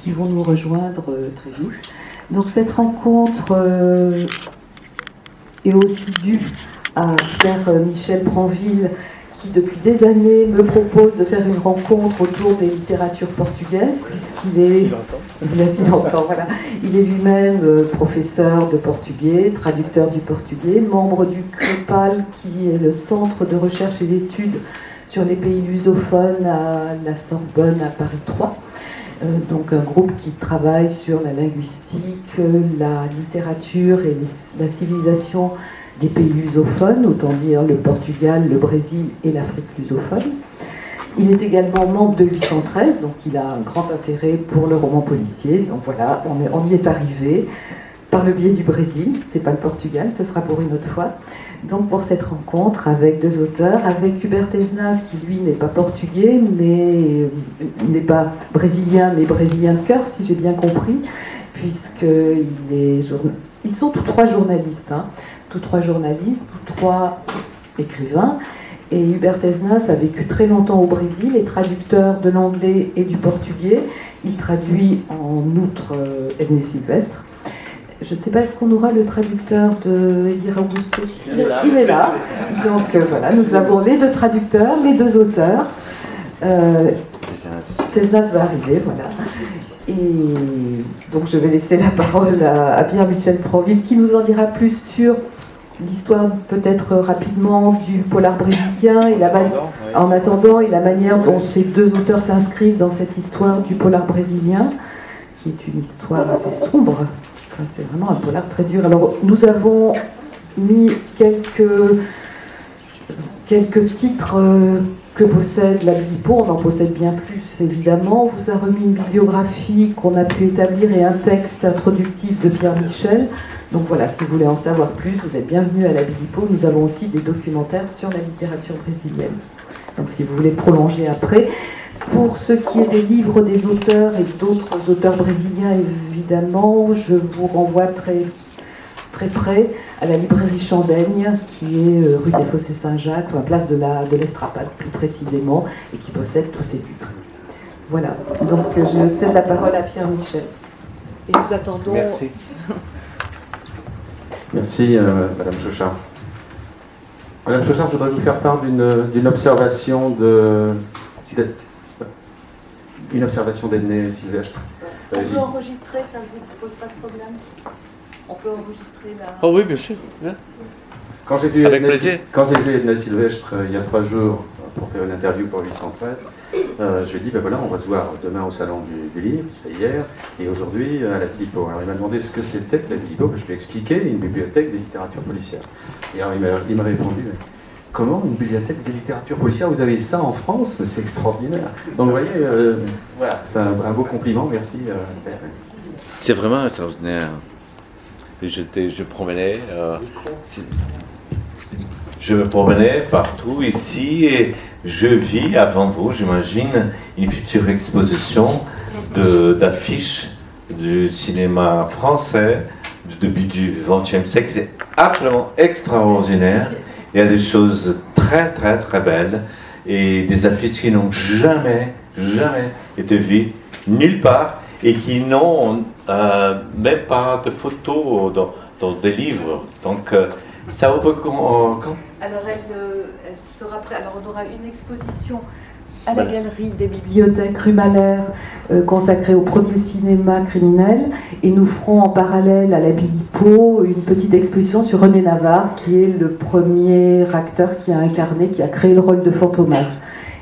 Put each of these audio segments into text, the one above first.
qui vont nous rejoindre très vite. Donc cette rencontre est aussi due à Pierre-Michel Branville, qui depuis des années me propose de faire une rencontre autour des littératures portugaises, puisqu'il est, il a si longtemps, voilà, il est lui-même euh, professeur de portugais, traducteur du portugais, membre du CREPAL, qui est le centre de recherche et d'études sur les pays lusophones à la Sorbonne à Paris 3. Euh, donc un groupe qui travaille sur la linguistique, la littérature et la civilisation des pays lusophones, autant dire le Portugal, le Brésil et l'Afrique lusophone. Il est également membre de 813, donc il a un grand intérêt pour le roman policier. Donc voilà, on, y est arrivé par le biais du Brésil, c'est pas le Portugal, ce sera pour une autre fois. Donc pour cette rencontre avec deux auteurs, avec Hubert Esnas qui lui n'est pas portugais, mais n'est pas brésilien, mais brésilien de cœur, si j'ai bien compris, puisqu'il est ils sont tous trois journalistes. Hein tous trois journalistes, tous trois écrivains. Et Hubert Esnas a vécu très longtemps au Brésil, est traducteur de l'anglais et du portugais. Il traduit en outre euh, Edney Sylvestre. Je ne sais pas, est-ce qu'on aura le traducteur de Edir Augusto Il est là. Donc euh, voilà, nous avons les deux traducteurs, les deux auteurs. Euh, Tesnas va arriver, voilà. Et donc je vais laisser la parole à, Pierre-Michel Proville qui nous en dira plus sur l'histoire peut-être rapidement du polar brésilien et la en attendant et la manière dont ces deux auteurs s'inscrivent dans cette histoire du polar brésilien, qui est une histoire assez sombre. C'est vraiment un polar très dur. Alors nous avons mis quelques, quelques titres euh, que possède la Bilipo, on en possède bien plus évidemment. On vous a remis une bibliographie qu'on a pu établir et un texte introductif de Pierre Michel. Donc voilà, si vous voulez en savoir plus, vous êtes bienvenus à la Bilipo. Nous avons aussi des documentaires sur la littérature brésilienne. Donc si vous voulez prolonger après. Pour ce qui est des livres des auteurs et d'autres auteurs brésiliens, évidemment, je vous renvoie très, très près à la librairie Chandaigne, qui est euh, rue des Fossés Saint-Jacques, à place de l'Estrapade de plus précisément, et qui possède tous ces titres. Voilà, donc je cède la parole à Pierre Michel. Et nous attendons Merci. Merci, euh, Madame Chauchard. Madame Chauchard, je voudrais vous faire part d'une observation de, une observation d'Ednée Sylvestre. On peut enregistrer, ça ne vous pose pas de problème On peut enregistrer la. Oh oui, bien sûr. Quand j'ai vu, Edna, quand j'ai vu Edna Sylvestre euh, il y a trois jours pour faire une interview pour 813, euh, je lui ai dit, ben voilà, on va se voir demain au salon du, livre, c'est hier, et aujourd'hui à la Bilipo. Alors il m'a demandé ce que c'était que la Bilipo, que je lui ai expliqué, une bibliothèque des littératures policières. Et alors il m'a répondu, comment une bibliothèque des littératures policières Vous avez ça en France C'est extraordinaire. Donc vous voyez, euh, voilà, c'est un, beau compliment, merci. Euh, c'est vraiment extraordinaire. Je, je promenais. je me promenais partout ici et je vis avant vous, j'imagine, une future exposition d'affiches du cinéma français du début du XXe siècle. C'est absolument extraordinaire. Il y a des choses très, très, très belles et des affiches qui n'ont jamais, jamais été vues nulle part et qui n'ont euh, même pas de photos dans, des livres. Donc, euh, ça ouvre quand, Alors, elle, euh, alors on aura une exposition à la galerie des bibliothèques rue Malher euh, consacrée au premier cinéma criminel. Et nous ferons en parallèle à la Bilipo une petite exposition sur René Navarre qui est le premier acteur qui a incarné, qui a créé le rôle de Fantomas.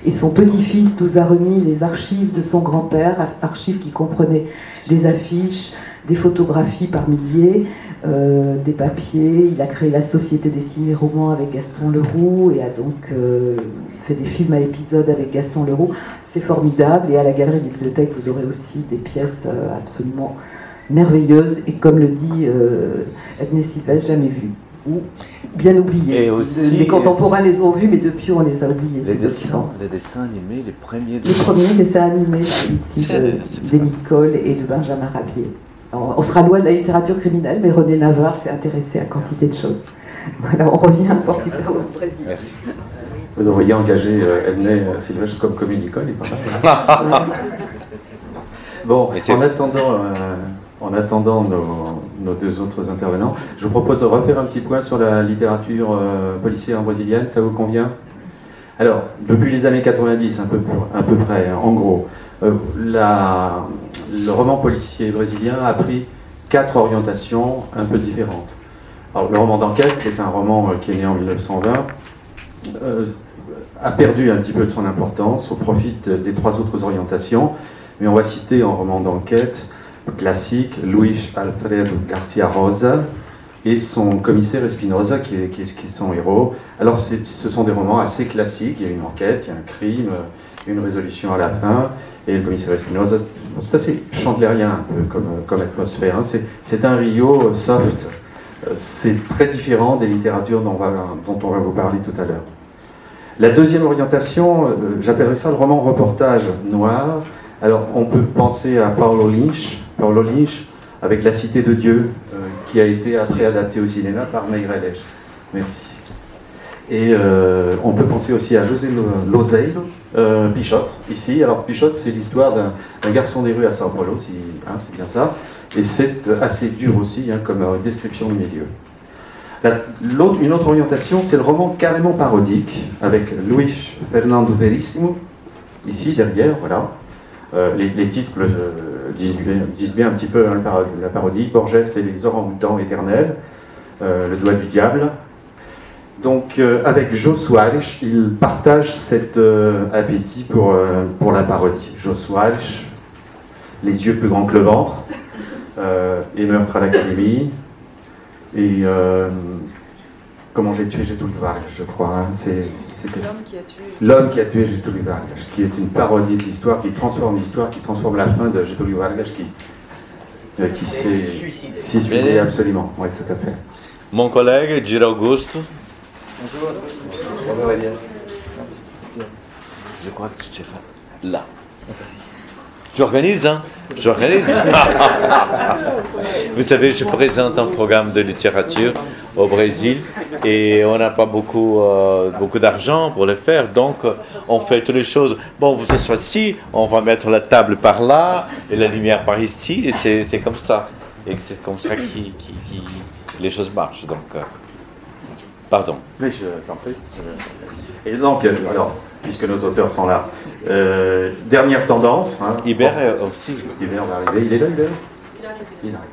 Et son petit-fils nous a remis les archives de son grand-père, archives qui comprenaient des affiches, des photographies par milliers, euh, des papiers. Il a créé la Société des ciné-romans avec Gaston Leroux et a donc euh, fait des films à épisodes avec Gaston Leroux. C'est formidable. Et à la Galerie Bibliothèque, vous aurez aussi des pièces euh, absolument merveilleuses et, comme le dit Edney Sylvestre, jamais vues ou bien oubliées. les contemporains les ont vus, mais depuis on les a oubliés. Les, dessins, les dessins animés, les premiers dessins. Les premiers dessins animés ici d'Émile Cole et de Benjamin Rabier on sera loin de la littérature criminelle, mais René Navarre s'est intéressé à quantité de choses. Voilà, on revient à Portugal au Brésil. Merci. Vous devriez engager euh, Edney euh, Sylvestre comme communicole, il Bon, en attendant, euh, en attendant nos, deux autres intervenants, je vous propose de refaire un petit point sur la littérature euh, policière brésilienne. Ça vous convient? Alors, depuis les années 90, un peu, à peu près, en gros, euh, le roman policier brésilien a pris quatre orientations un peu différentes. Alors, le roman d'enquête, qui est un roman qui est né en 1920, a perdu un petit peu de son importance au profit des trois autres orientations. Mais on va citer en roman d'enquête classique Luis Alfredo Garcia Rosa et son commissaire Espinosa, qui est, qui est, son héros. Alors, ce sont des romans assez classiques. Il y a une enquête, il y a un crime, une résolution à la fin. Et le commissaire Espinosa, ça c'est chandlerien un peu comme, atmosphère. Hein. C'est un Rio soft. C'est très différent des littératures dont on va, vous parler tout à l'heure. La deuxième orientation, euh, j'appellerais ça le roman reportage noir. Alors, on peut penser à Paulo Lynch, Paulo Lynch avec La Cité de Dieu, euh, qui a été après adapté au cinéma par Meirelles. Merci. Et euh, on peut penser aussi à José Lozeiro, Pichotte, ici. Alors, Pichotte, c'est l'histoire d'un garçon des rues à Sao Paulo, hein, c'est bien ça. Et c'est assez dur aussi, hein, comme description du milieu une autre orientation, c'est le roman carrément parodique, avec Luis Fernando Verissimo, ici derrière, voilà. Euh, les, titres euh, disent, bien, un petit peu hein, la parodie. Borges et les orang-outans éternels, euh, Le doigt du diable. Donc, avec Jo Soares, il partage cet appétit pour, pour la parodie. Jo Soares, Les yeux plus grands que le ventre, et Meurtre à l'académie, et euh, Comment j'ai tué Getúlio Vargas, je crois. Hein. C'est l'homme qui a tué. L'homme qui a tué Vargas, qui est une parodie de l'histoire, qui transforme l'histoire, qui transforme la fin de Getúlio Vargas, qui, euh, qui s'est suicidé. Absolument, oui, tout à fait. Mon collègue, Giro Augusto. Bonjour. Je crois que tu seras là. J'organise, hein J'organise. Vous savez, je présente un programme de littérature au Brésil et on n'a pas beaucoup, euh, beaucoup d'argent pour le faire, donc on fait toutes les choses. Bon, vous asseyez, on va mettre la table par là et la lumière par ici, et c'est comme ça. Et c'est comme ça que les choses marchent. Donc, euh, pardon. Mais je t'en prie. Et donc, alors, puisque nos auteurs sont là. Euh, dernière tendance. Hein. Hubert aussi. Hubert va arriver. Il est là, Hubert? Il arrive.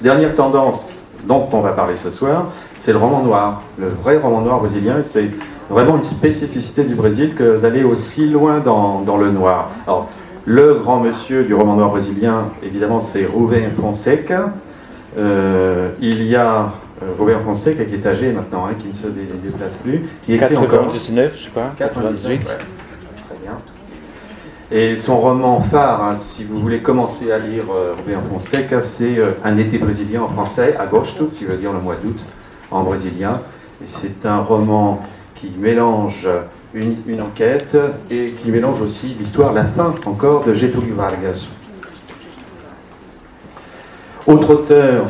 Dernière tendance dont on va parler ce soir, c'est le roman noir. Le vrai roman noir brésilien, c'est vraiment une spécificité du Brésil que d'aller aussi loin dans, dans, le noir. Alors, le grand monsieur du roman noir brésilien, évidemment, c'est Rubén Fonseca. Euh, il y a euh, Robert Fonseca qui est âgé maintenant, hein, qui ne se déplace plus, qui écrit 99, je sais pas, 98. très bien. Et son roman phare, hein, si vous voulez commencer à lire euh, Robert Fonseca, c'est euh, Un été brésilien en français, Agosto, qui veut dire le mois d'août en brésilien. Et c'est un roman qui mélange une, une, enquête et qui mélange aussi l'histoire, la fin encore de Getúlio Vargas. Autre auteur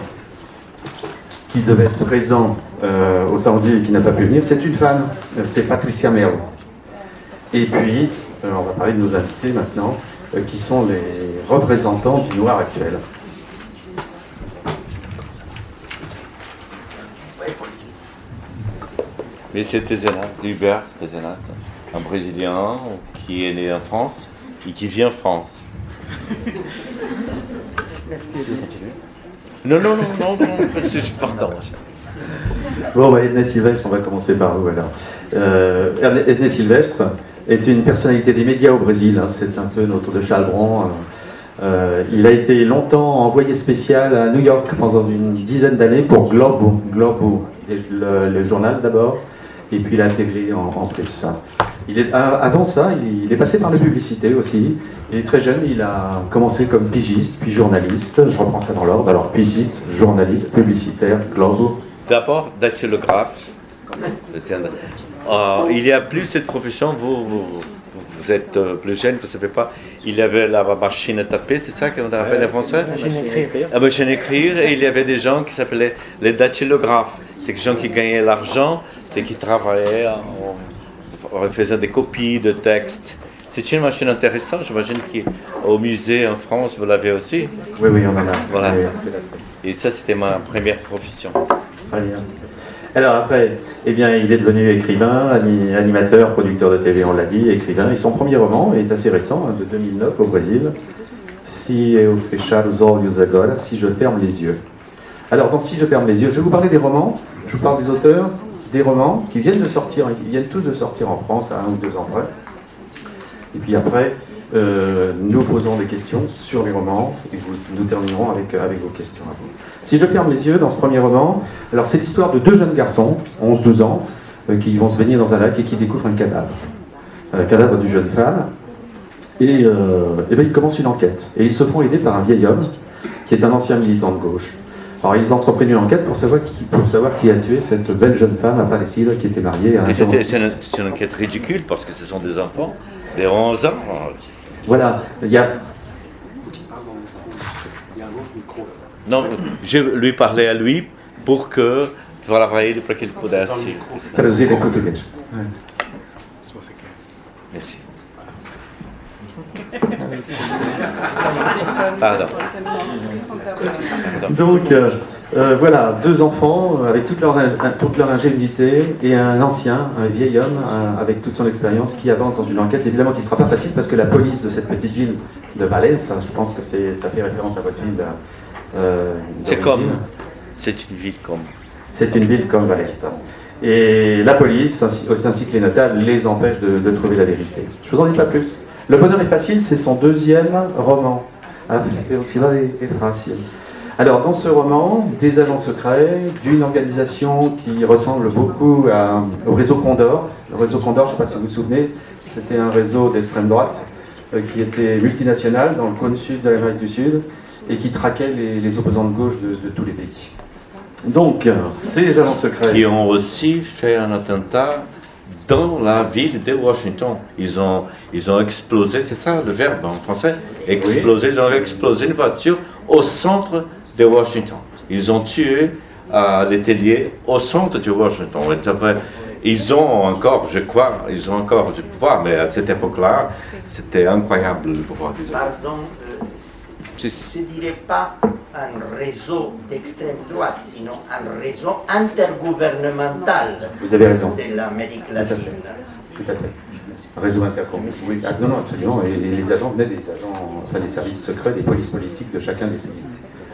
qui devait être présent euh, au salon et qui n'a pas pu venir, c'est une femme, c'est Patricia Merlo. Et puis, euh, on va parler de nos invités maintenant, euh, qui sont les représentants du noir actuel. Mais c'était Zénas, Hubert Zénas, un Brésilien qui est né en France et qui vit en France. Merci. Non, non, non, non, non, pardon. Bon, bah, Edna Sylvestre, on va commencer par vous alors. Euh, Edna Sylvestre est une personnalité des médias au Brésil, hein. c'est un peu notre de Chalbron. Euh, il a été longtemps envoyé spécial à New York pendant une dizaine d'années pour Globo, Globo le, journal d'abord, et puis la télé en, en plus. Il est, avant ça, il est passé par la publicité aussi. Il est très jeune, il a commencé comme pigiste, puis journaliste. Je reprends ça dans l'ordre. Alors, pigiste, journaliste, publicitaire, globe. D'abord, dactylographe. Euh, il y a plus cette profession, vous, vous, êtes euh, plus jeune, vous ne savez pas. Il y avait la machine à taper, c'est ça qu'on appelle en français? La machine à écrire. La machine à écrire, et il y avait des gens qui s'appelaient les dactylographes. C'est des gens qui gagnaient l'argent et qui travaillaient, en, faisant des copies de textes C'est une machine intéressante, j'imagine qu'au musée en France, vous l'avez aussi. Oui, oui, on en a. Voilà. Et ça, c'était ma première profession. Très bien. Alors après, eh bien, il est devenu écrivain, animateur, producteur de TV, on l'a dit, écrivain. Et son premier roman est assez récent, hein, de 2009 au Brésil. Si eu fechar os olhos agora, si je ferme les yeux. Alors dans Si je ferme les yeux, je vais vous parler des romans. Je vous parle des auteurs, des romans qui viennent de sortir, ils viennent tous de sortir en France à un ou deux ans. Et puis après, euh, nous posons des questions sur les romans et nous terminerons avec, avec vos questions à vous. Si je ferme les yeux dans ce premier roman, alors c'est l'histoire de deux jeunes garçons, 11-12 ans, euh, qui vont se baigner dans un lac et qui découvrent un cadavre. Un cadavre d'une jeune femme. Et, euh, et bien, ils commencent une enquête. Et ils se font aider par un vieil homme qui est un ancien militant de gauche. Alors ils entreprennent une enquête pour savoir qui, pour savoir qui a tué cette belle jeune femme à Palestine qui était mariée à un C'est une, une, enquête ridicule parce que ce sont des enfants, des 11 ans. Voilà, il y a. Non, je lui parlais à lui pour que voilà, para que ele pudesse. Português. Merci. Pardon. Donc, euh, euh, voilà, deux enfants euh, avec toute leur, toute leur ingénuité et un ancien, un vieil homme avec toute son expérience qui avance dans une enquête, évidemment qui ne sera pas facile parce que la police de cette petite ville de Valence, je pense que ça fait référence à votre ville. c'est comme. C'est une ville comme. C'est une ville comme Valence. Et la police, ainsi, ainsi que les notables, les empêchent de, de trouver la vérité. Je vous en dis pas plus. Le bonheur est facile, c'est son deuxième roman. Alors, dans ce roman, des agents secrets d'une organisation qui ressemble beaucoup au réseau Condor. Le réseau Condor, je ne sais pas si vous vous souvenez, c'était un réseau d'extrême droite euh, qui était multinational dans le cône sud de l'Amérique du Sud et qui traquait les, opposants de gauche de, de tous les pays. Donc, ces agents secrets. Qui ont aussi fait un attentat dans la ville de Washington. Ils ont, ils ont explosé, c'est ça le verbe en français? Exploser, ils ont explosé une voiture au centre de Washington. Ils ont tué euh, les au centre de Washington. Ils ont encore, je crois, ils ont encore du pouvoir, mais à cette époque-là, c'était incroyable le pouvoir des Pardon, euh, je ne dirais pas un réseau d'extrême droite, sinon un réseau intergouvernemental Vous avez raison. de l'Amérique latine. Tout à fait. Réseau intergouvernemental. Oui, ah, non, non, absolument. Et, les agents venaient des agents, enfin des services secrets, des polices politiques de chacun des pays.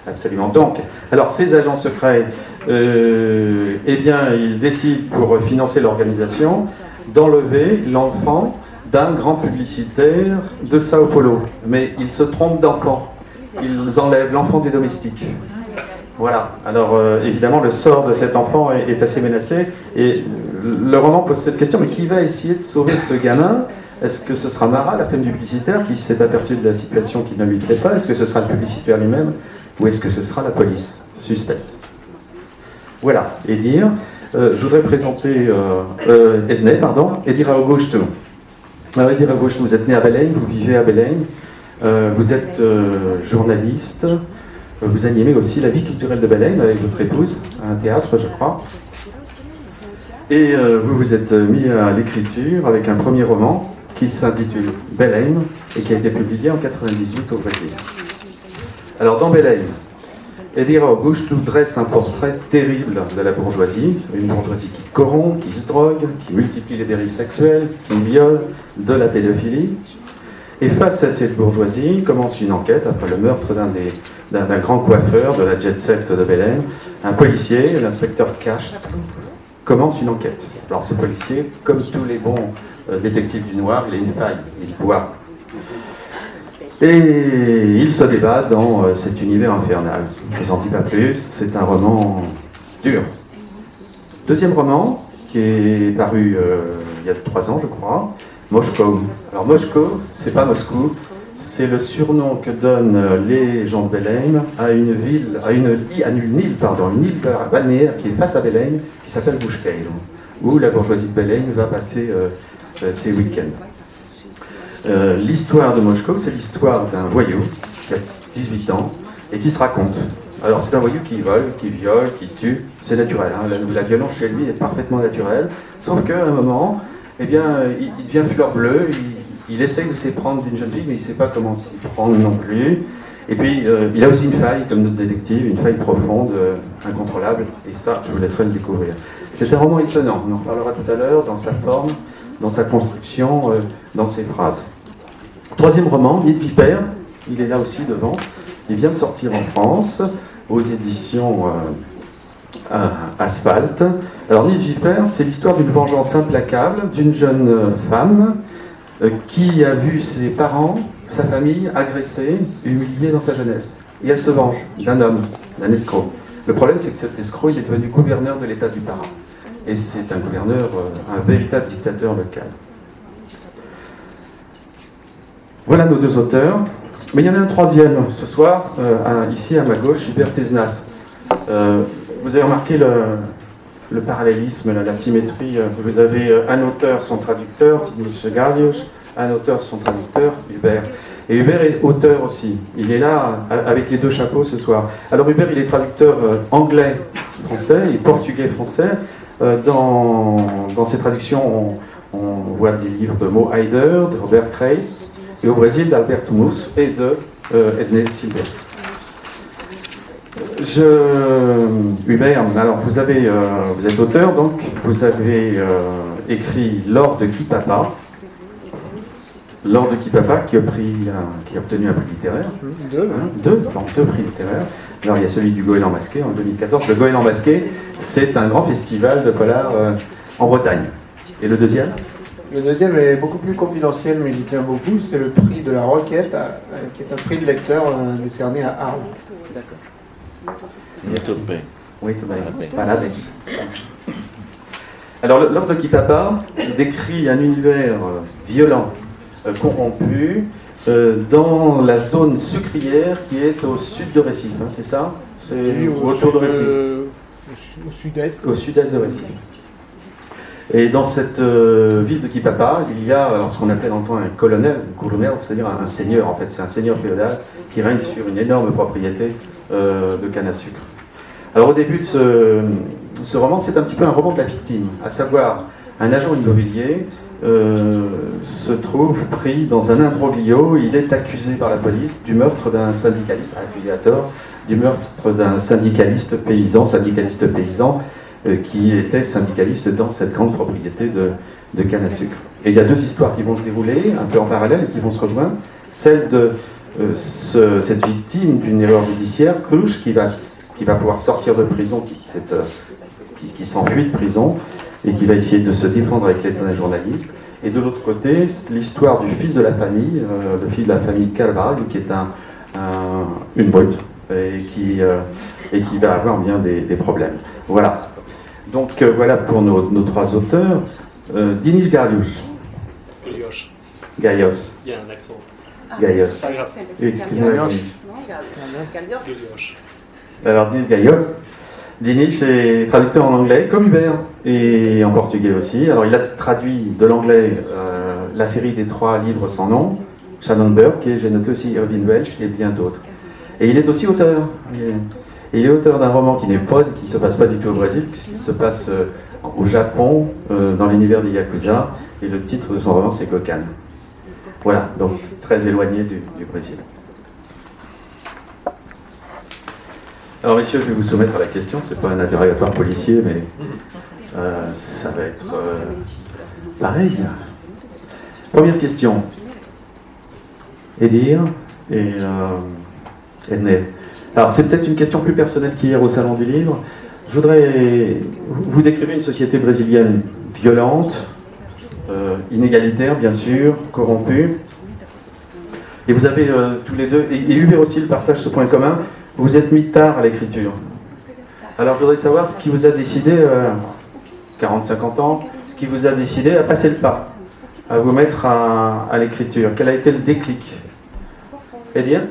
Absolument. Donc, alors ces agents secrets, euh, eh bien, ils décident pour financer l'organisation d'enlever l'enfant d'un grand publicitaire de Sao Paulo. Mais ils se trompent d'enfant ils enlèvent l'enfant des domestiques. Voilà. Alors euh, évidemment, le sort de cet enfant est, assez menacé. Et le roman pose cette question mais qui va essayer de sauver ce gamin? Est-ce que ce sera Mara, la femme du publicitaire, qui s'est aperçue de la situation qui ne lui plaît pas? Est-ce que ce sera le publicitaire lui-même? Ou est-ce que ce sera la police? Suspense. Voilà. Et dire, euh, je voudrais présenter euh, euh Edney, pardon, Edira Augusto. Alors, Edira Augusto, vous êtes né à Baleine, vous vivez à Baleine. Euh, vous êtes euh, journaliste, euh, vous animez aussi la vie culturelle de Baleine avec votre épouse, un théâtre, je crois. Et vous vous êtes mis à l'écriture avec un premier roman qui s'intitule Baleine et qui a été publié en 98 au Brésil. Alors dans Baleine, Edira Augusto dresse un portrait terrible de la bourgeoisie, une bourgeoisie qui corrompt, qui se drogue, qui multiplie les dérives sexuelles, qui viole, de la pédophilie, et face à cette bourgeoisie, commence une enquête après le meurtre d'un grand coiffeur de la jet set de Belém. Un policier, l'inspecteur Cash, commence une enquête. Alors ce policier, comme tous les bons euh, détectives du noir, il a une faille, il boit. Et il se débat dans euh, cet univers infernal. Je ne vous en dis pas plus, c'est un roman dur. Deuxième roman, qui est paru euh, il y a trois ans, je crois, Moscou. Alors Moscou, c'est pas Moscou, c'est le surnom que donnent les gens de Belém à une ville, à une, à une île, pardon, une île balnéaire qui est face à Belém, qui s'appelle Bouchkeil, où la bourgeoisie de Belém va passer euh, euh, ses week-ends. Euh, l'histoire de Moscou, c'est l'histoire d'un voyou qui a 18 ans et qui se raconte. Alors c'est un voyou qui vole, qui viole, qui tue, c'est naturel. Hein. la, la, violence chez lui est parfaitement naturelle, sauf qu'à un moment, eh bien, il, devient fleur bleue, il essaye de s'éprendre d'une jeune fille, mais il ne sait pas comment s'y prendre non plus. Et puis, euh, il a aussi une faille, comme notre détective, une faille profonde, euh, incontrôlable, et ça, je vous laisserai le découvrir. C'est un roman étonnant, on en parlera tout à l'heure, dans sa forme, dans sa construction, euh, dans ses phrases. Troisième roman, Nid Viper, il est là aussi devant, il vient de sortir en France, aux éditions Asphalt. Alors, Viper, c'est l'histoire d'une vengeance implacable d'une jeune femme qui a vu ses parents sa famille agressée, humiliée dans sa jeunesse. Et elle se venge d'un homme, d'un escroc. Le problème, c'est que cet escroc, il est devenu gouverneur de l'État du Pará. Et c'est un gouverneur, euh, un véritable dictateur local. Voilà nos deux auteurs. Mais il y en a un troisième ce soir, euh, ici à ma gauche, Hubert. Euh, vous avez remarqué le, parallélisme, la, symétrie. Vous avez un auteur, son traducteur, Tidnich Gardius, un auteur, son traducteur, Hubert. Et Hubert est auteur aussi. Il est là avec les deux chapeaux ce soir. Alors Hubert, il est traducteur euh, anglais-français et portugais-français. Euh, dans, ses traductions, on, voit des livres de Mo Haider, de Robert Trace, et au Brésil d'Alberto Mus et de euh. Je, Hubert, alors vous, avez, vous êtes auteur, donc vous avez écrit L'or de Kipapa, Lors de Kipapa, qui a, pris, qui a obtenu un prix littéraire. Deux. Hein, deux, deux prix littéraires. Alors il y a celui du Goéland masqué en 2014. Le Goéland masqué, c'est un grand festival de polar euh, en Bretagne. Et le deuxième? Le deuxième est beaucoup plus confidentiel, mais j'y tiens beaucoup. C'est le prix de la Roquette, euh, qui est un prix de lecteur euh, décerné à Arles. Tout Alors, l'ordre de Kipapa décrit un univers violent, euh, corrompu euh, dans la zone sucrière qui est au sud de Recife, hein, c'est ça? C'est autour de Recife. Au sud-est. Au sud-est de Recife. Et dans cette euh, ville de Kipapa, il y a alors, ce qu'on appelle en temps un colonel, un colonel, c'est-à-dire un, seigneur en fait, c'est un seigneur féodal qui règne sur une énorme propriété de canne à sucre. Alors au début de ce, roman, c'est un petit peu un roman de la victime, à savoir un agent immobilier euh, se trouve pris dans un imbroglio. Il est accusé par la police du meurtre d'un syndicaliste, accusé à tort, du meurtre d'un syndicaliste paysan, syndicaliste paysan, euh, qui était syndicaliste dans cette grande propriété de, de, canne à sucre. Et il y a deux histoires qui vont se dérouler, un peu en parallèle, et qui vont se rejoindre. Celle de euh, cette victime d'une erreur judiciaire, Krush, qui va, qui va pouvoir sortir de prison, qui, qui, qui s'enfuit de prison, et qui va essayer de se défendre avec l'aide d'un journaliste. Et de l'autre côté, l'histoire du fils de la famille, euh, le fils de la famille Calvarado, qui est un, une brute et qui, euh, et qui va avoir bien des, des problèmes. Voilà. Donc euh, voilà pour nos, nos, trois auteurs. Dinis Garius. Gaios. Il y a un accent. Gaios. Excusez-moi. Alors Dinis Gaios. Dinis est traducteur en anglais, comme Hubert, et en portugais aussi. Alors il a traduit de l'anglais euh, la série des trois livres sans nom, Shannon Burke, et j'ai noté aussi Irving Welsh et bien d'autres. Et il est aussi auteur. Il est auteur d'un roman qui n'est pas, qui se passe pas du tout au Brésil, puisqu'il se passe euh, au Japon, euh, dans l'univers des Yakuza, et le titre de son roman c'est Gokan. Voilà, donc très éloigné du Brésil. Alors, messieurs, je vais vous soumettre à la question. Ce n'est pas un interrogatoire policier, mais euh, ça va être euh, pareil. Première question. Edir et euh. Alors, c'est peut-être une question plus personnelle qu'hier au Salon du Livre. Je voudrais. Vous décrivez une société brésilienne violente, inégalitaire, bien sûr, corrompue. Et vous avez tous les deux, et, et Hubert aussi le partage ce point commun, vous êtes mis tard à l'écriture. Alors je voudrais savoir ce qui vous a décidé, 40-50 euh, ans, ce qui vous a décidé à passer le pas, à vous mettre à, l'écriture. Quel a été le déclic? Edir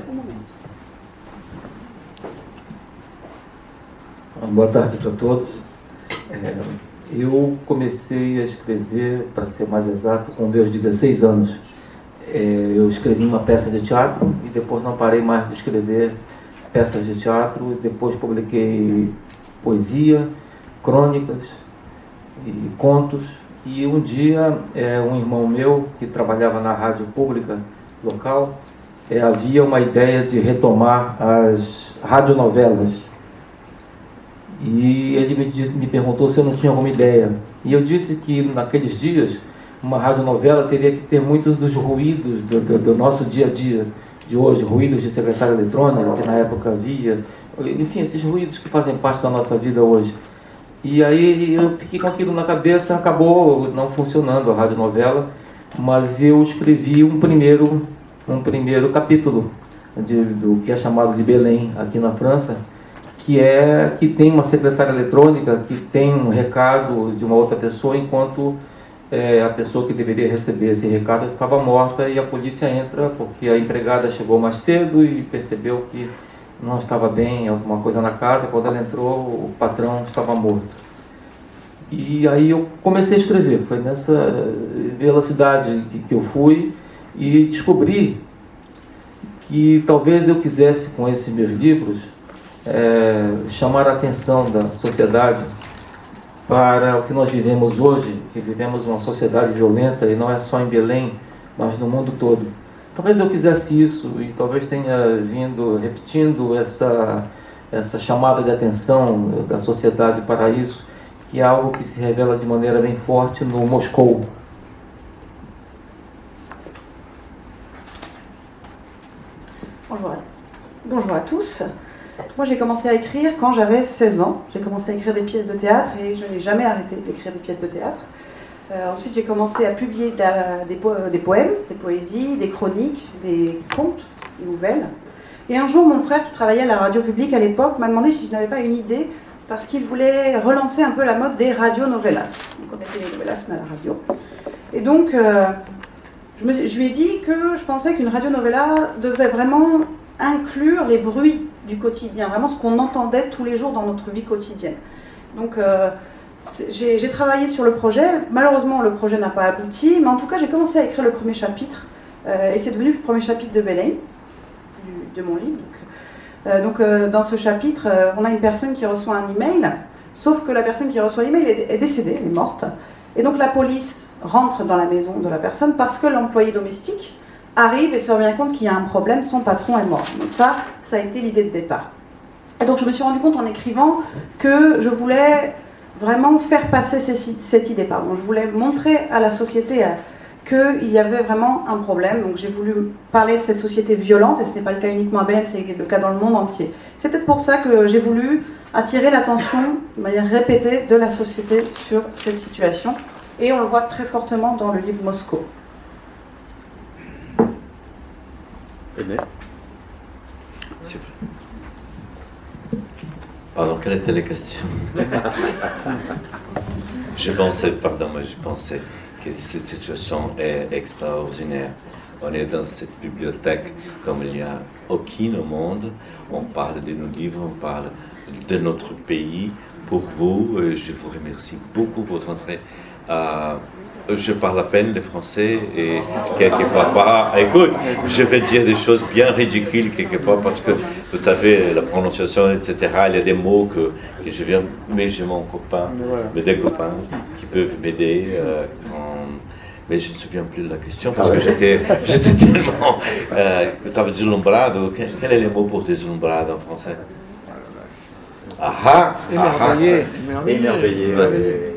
Boa tarde para todos. Eu comecei a escrever, para ser mais exato, com meus 16 anos. Eu escrevi uma peça de teatro e depois não parei mais de escrever peças de teatro, depois publiquei poesia, crônicas e contos E um dia, é, um irmão meu, que trabalhava na rádio pública local, é, havia uma ideia de retomar as radionovelas. E ele me, me perguntou se eu não tinha alguma ideia. E eu disse que naqueles dias, uma radionovela teria que ter muitos dos ruídos do, do, do nosso dia a dia de hoje, ruídos de secretária eletrônica, que na época havia, enfim, esses ruídos que fazem parte da nossa vida hoje. E aí eu fiquei com aquilo na cabeça, acabou não funcionando a radionovela, mas eu escrevi um primeiro, um primeiro capítulo de, do que é chamado de Belém aqui na França, que é que tem uma secretária eletrônica que tem um recado de uma outra pessoa enquanto é, a pessoa que deveria receber esse recado estava morta e a polícia entra porque a empregada chegou mais cedo e percebeu que não estava bem, alguma coisa na casa. Quando ela entrou, o patrão estava morto. E aí eu comecei a escrever. Foi nessa velocidade que, que eu fui e descobri que talvez eu quisesse, com esses meus livros, é, chamar a atenção da sociedade para o que nós vivemos hoje, que vivemos uma sociedade violenta e não é só em Belém, mas no mundo todo. Talvez eu quisesse isso e talvez tenha vindo repetindo essa, essa chamada de atenção da sociedade para isso, que é algo que se revela de maneira bem forte no Moscou. Bonjour. À tous. Moi, j'ai commencé à écrire quand j'avais 16 ans. J'ai commencé à écrire des pièces de théâtre et je n'ai jamais arrêté d'écrire des pièces de théâtre. Euh, ensuite, j'ai commencé à publier des, poèmes, des poésies, des chroniques, des contes, des nouvelles. Et un jour, mon frère, qui travaillait à la radio publique à l'époque, m'a demandé si je n'avais pas une idée parce qu'il voulait relancer un peu la mode des radio-novellas. Donc, on mettait les novellas, mais à la radio. Et donc, euh, je, lui ai dit que je pensais qu'une radio-novella devait vraiment inclure les bruits du quotidien, vraiment ce qu'on entendait tous les jours dans notre vie quotidienne. Donc, euh, j'ai travaillé sur le projet. Malheureusement, le projet n'a pas abouti, mais en tout cas, j'ai commencé à écrire le premier chapitre, euh, et c'est devenu le premier chapitre de Belém, de mon livre. Donc, euh, dans ce chapitre, on a une personne qui reçoit un email, sauf que la personne qui reçoit l'email est, est décédée, elle est morte. Et donc la police rentre dans la maison de la personne parce que l'employé domestique arrive et se rend compte qu'il y a un problème, son patron est mort. Donc ça, ça a été l'idée de départ. Et donc je me suis rendu compte en écrivant que je voulais vraiment faire passer cette idée. Pardon. Je voulais montrer à la société euh, qu'il y avait vraiment un problème. Donc j'ai voulu parler de cette société violente, et ce n'est pas le cas uniquement à Belém, c'est le cas dans le monde entier. C'est peut-être pour ça que j'ai voulu attirer l'attention de manière répétée de la société sur cette situation. Et on le voit très fortement dans le livre Moscou. C'est vrai. Pardon, quelle était la question? Je pensais, pardon, mais je pensais que cette situation est extraordinaire. On est dans cette bibliothèque comme il n'y a aucune au monde. On parle de nos livres, on parle de notre pays. Pour vous, je vous remercie beaucoup pour votre entrée. Euh, je parle à peine le français et quelquefois pas. Écoute, je vais dire des choses bien ridicules quelquefois parce que vous savez, la prononciation, etc. Il y a des mots que, je viens, mais j'ai mon copain, mais des copains qui peuvent m'aider. Euh, mais je ne me souviens plus de la question parce ah que j'étais, j'étais tellement. Euh, tu avais. Quel, quel est le mot pour deslumbrado en français? Ah ah Émerveillé. Émerveillé.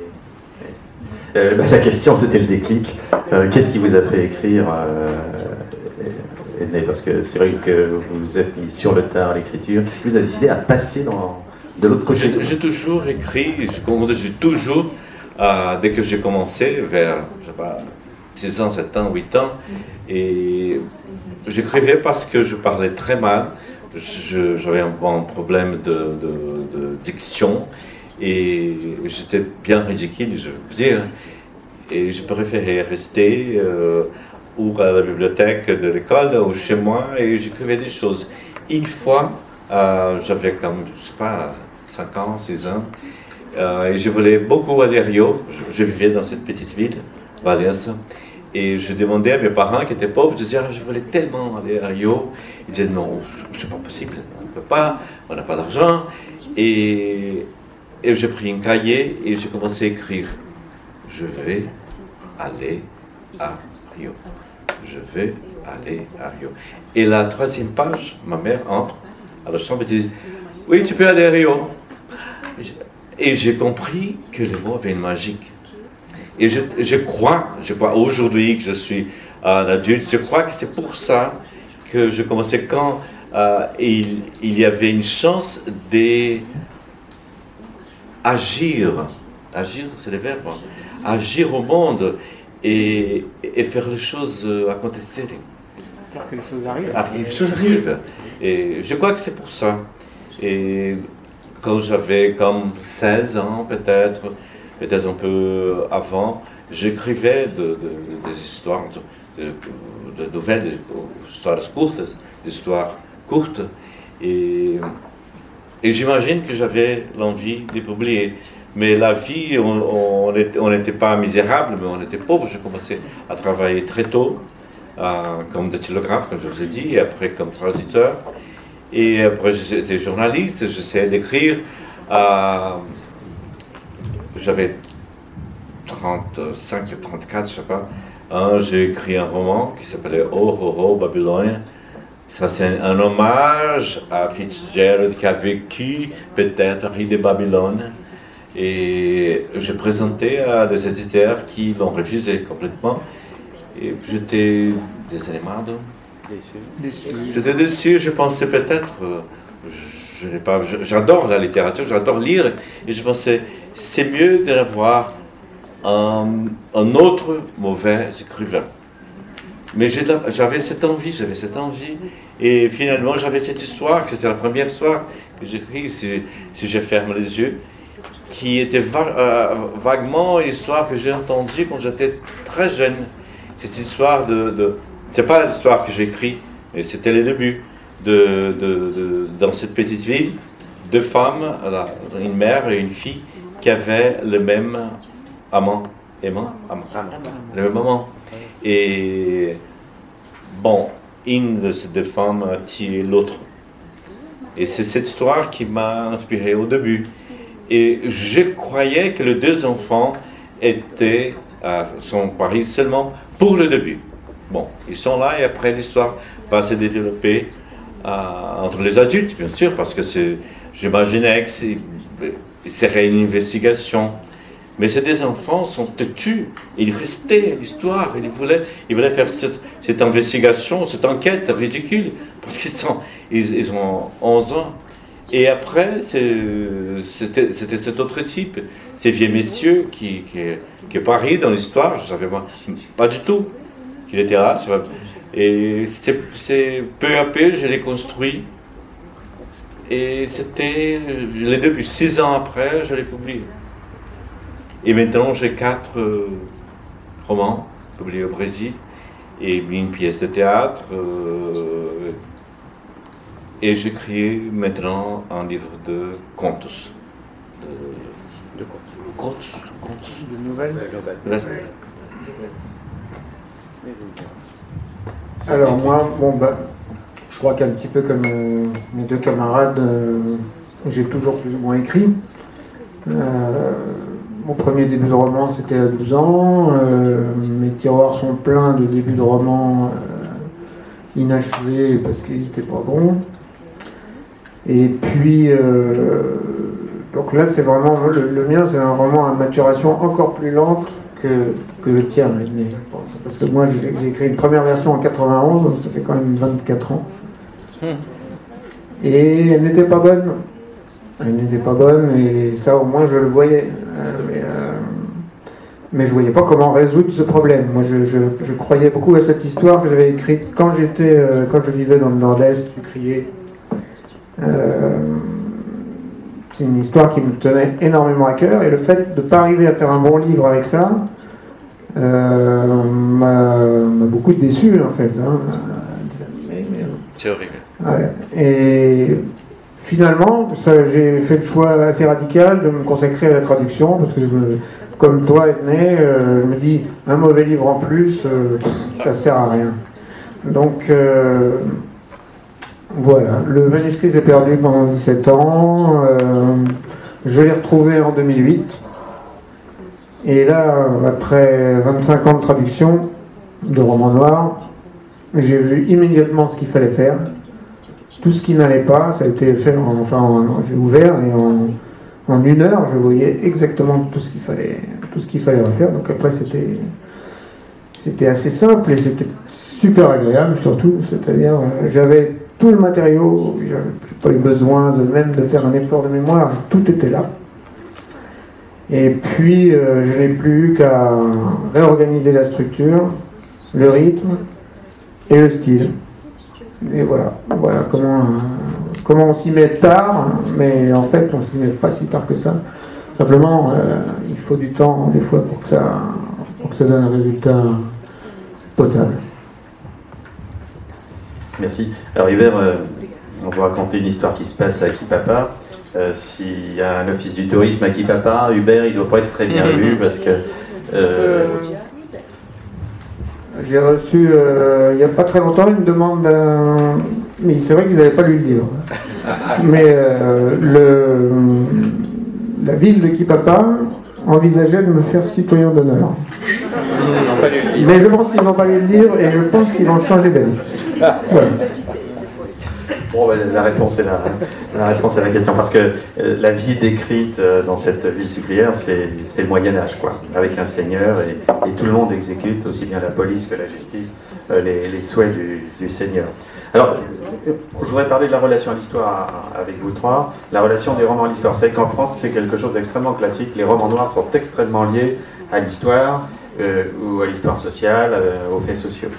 Euh, bah, la question, c'était le déclic. Euh, qu'est-ce qui vous a fait écrire euh, Parce que c'est vrai que vous êtes mis sur le tard l'écriture. Qu'est-ce qui vous a décidé à passer dans, de l'autre côté? J'ai toujours écrit, j'ai toujours, dès que j'ai commencé, vers je sais pas, 6 ans, 7 ans, 8 ans, et j'écrivais parce que je parlais très mal, j'avais un, problème de diction, et j'étais bien ridicule, je veux dire. Et je préférais rester euh, ou à la bibliothèque de l'école ou chez moi et j'écrivais des choses. Une fois, euh, j'avais comme, je sais pas, 5 ans, 6 ans, euh, et je voulais beaucoup aller à Rio. Je, vivais dans cette petite ville, Valence. Et je demandais à mes parents qui étaient pauvres, je disais, je voulais tellement aller à Rio. Ils disaient, non, c'est pas possible, on ne peut pas, on n'a pas d'argent. Et et j'ai pris un cahier et j'ai commencé à écrire. je vais aller à Rio. Je vais aller à Rio. Et la troisième page, ma mère entre à la chambre et dit Oui, tu peux aller à Rio. Et j'ai compris que les mots avaient une magique. Et je, crois, je crois aujourd'hui que je suis un adulte, je crois que c'est pour ça que je commençais quand euh, il, il, y avait une chance d'agir. Agir, c'est le verbe. Hein. Agir au monde et, et faire les choses euh, acontecer. Faire que les choses arrivent. Ah, les choses arrivent. Et je crois que c'est pour ça. Et quand j'avais comme 16 ans, peut-être, peut-être un peu avant, j'écrivais de, des histoires, de, nouvelles, des histoires courtes, des histoires courtes. Et, et j'imagine que j'avais l'envie de publier. Mais la vie, on n'était pas misérable, mais on était pauvre. J'ai commencé à travailler très tôt, comme datilographe, comme je vous ai dit, et après comme traducteur. Et après, j'étais journaliste, j'essayais d'écrire. J'avais 35 34, je sais pas. j'ai écrit un roman qui s'appelait Oh, oh, oh, Babylone. Ça, c'est un, hommage à Fitzgerald qui a vécu peut-être Rue de Babylone. Et j'ai présenté à des éditeurs qui l'ont refusé complètement. Et j'étais désolé, Déçu. J'étais déçu, je pensais peut-être. Euh, je, n'ai pas, j'adore la littérature, j'adore lire, et je pensais c'est mieux d'avoir un, un autre mauvais écrivain. Mais j'avais cette envie, j'avais cette envie. Et finalement, j'avais cette histoire, que c'était la première histoire que j'écris, si, si je ferme les yeux qui était euh, vaguement une histoire que j'ai entendue quand j'étais très jeune. C'est une histoire de. de c'est pas l'histoire que j'ai écrite, mais c'était le début. De, de, dans cette petite ville, deux femmes, une mère et une fille, qui avaient le même amant. Amant, le même amant. Et bon, une de ces deux femmes a tué l'autre. Et c'est cette histoire qui m'a inspiré au début. Et je croyais que les deux enfants étaient à son Paris seulement pour le début. Bon, ils sont là et après l'histoire va se développer euh, entre les adultes, bien sûr, parce que j'imaginais que ce serait une investigation. Mais ces deux enfants sont têtus. Ils restaient à l'histoire. Ils voulaient, ils voulaient faire cette, investigation, cette enquête ridicule, parce qu'ils sont, ils, ont 11 ans. Et après, c'était cet autre type, ces vieux messieurs qui, qui, qui est dans l'histoire, je ne savais pas, du tout qu'il était là. Et c'est peu à peu, je l'ai construit. Et c'était, je l'ai depuis six ans après, je l'ai publié. Et maintenant, j'ai quatre euh, romans publiés au Brésil et une pièce de théâtre. Euh, et j'écris maintenant un livre de contes. De, de contes. De nouvelles? Alors moi, bon bah, je crois qu'un petit peu comme euh, mes deux camarades, euh, j'ai toujours plus ou moins écrit. Euh, mon premier début de roman, c'était à 12 ans. mes tiroirs sont pleins de débuts de romans inachevés parce qu'ils n'étaient pas bons. Et puis, euh, donc là, c'est vraiment, le, mien, c'est un roman à maturation encore plus lente que, que le tien. Parce que moi, j'ai écrit une première version en 91, donc ça fait quand même 24 ans. Hmm. Et elle n'était pas bonne. Elle n'était pas bonne, et ça, au moins, je le voyais. Euh, mais, euh, mais je voyais pas comment résoudre ce problème. Moi, je, je, croyais beaucoup à cette histoire que j'avais écrite quand j'étais, quand je vivais dans le Nord-Est, tu criais euh, c'est une histoire qui me tenait énormément à cœur et le fait de ne pas arriver à faire un bon livre avec ça euh, m'a beaucoup déçu en fait. Hein. C'est horrible. Et finalement, j'ai fait le choix assez radical de me consacrer à la traduction parce que comme toi, Edney, euh, je me dis un mauvais livre en plus, ça sert à rien. Donc voilà, le manuscrit s'est perdu pendant 17 ans. Euh, je l'ai retrouvé en 2008. Et là, après 25 ans de traduction de romans noirs, j'ai vu immédiatement ce qu'il fallait faire. Tout ce qui n'allait pas, ça a été fait, enfin, j'ai ouvert et en, une heure, je voyais exactement tout ce qu'il fallait, tout ce qu'il fallait refaire. Donc après, c'était, c'était assez simple et c'était super agréable surtout. C'est-à-dire, euh, j'avais tout le matériau, j'ai pas eu besoin de même de faire un effort de mémoire, tout était là. Et puis, euh, je n'ai plus qu'à réorganiser la structure, le rythme et le style. Et voilà, voilà comment, comment on s'y met tard, mais en fait, on s'y met pas si tard que ça. Simplement, euh, il faut du temps, des fois, pour que ça, pour que ça donne un résultat potable. Merci. Alors, Hubert, euh, on va raconter une histoire qui se passe à Kipapa. Euh, S'il y a un office du tourisme à Kipapa, Hubert, il ne doit pas être très bien vu parce que. Euh, J'ai reçu il n'y a pas très longtemps une demande d'un. Mais c'est vrai qu'ils n'avaient pas lu le livre. Mais le, la ville de Kipapa envisageait de me faire citoyen d'honneur. Mais je pense qu'ils n'ont pas lu le livre et je pense qu'ils vont changer d'avis. Bon, la, réponse est la, réponse à la question, parce que euh, la vie décrite euh, dans cette ville sucrière, c'est le Moyen Âge, quoi, avec un seigneur et, tout le monde exécute, aussi bien la police que la justice, euh, les, souhaits du, seigneur. Alors, je voudrais parler de la relation à l'histoire avec vous trois, la relation des romans à l'histoire. C'est qu'en France, c'est quelque chose d'extrêmement classique. Les romans noirs sont extrêmement liés à l'histoire ou à l'histoire sociale, aux faits sociaux.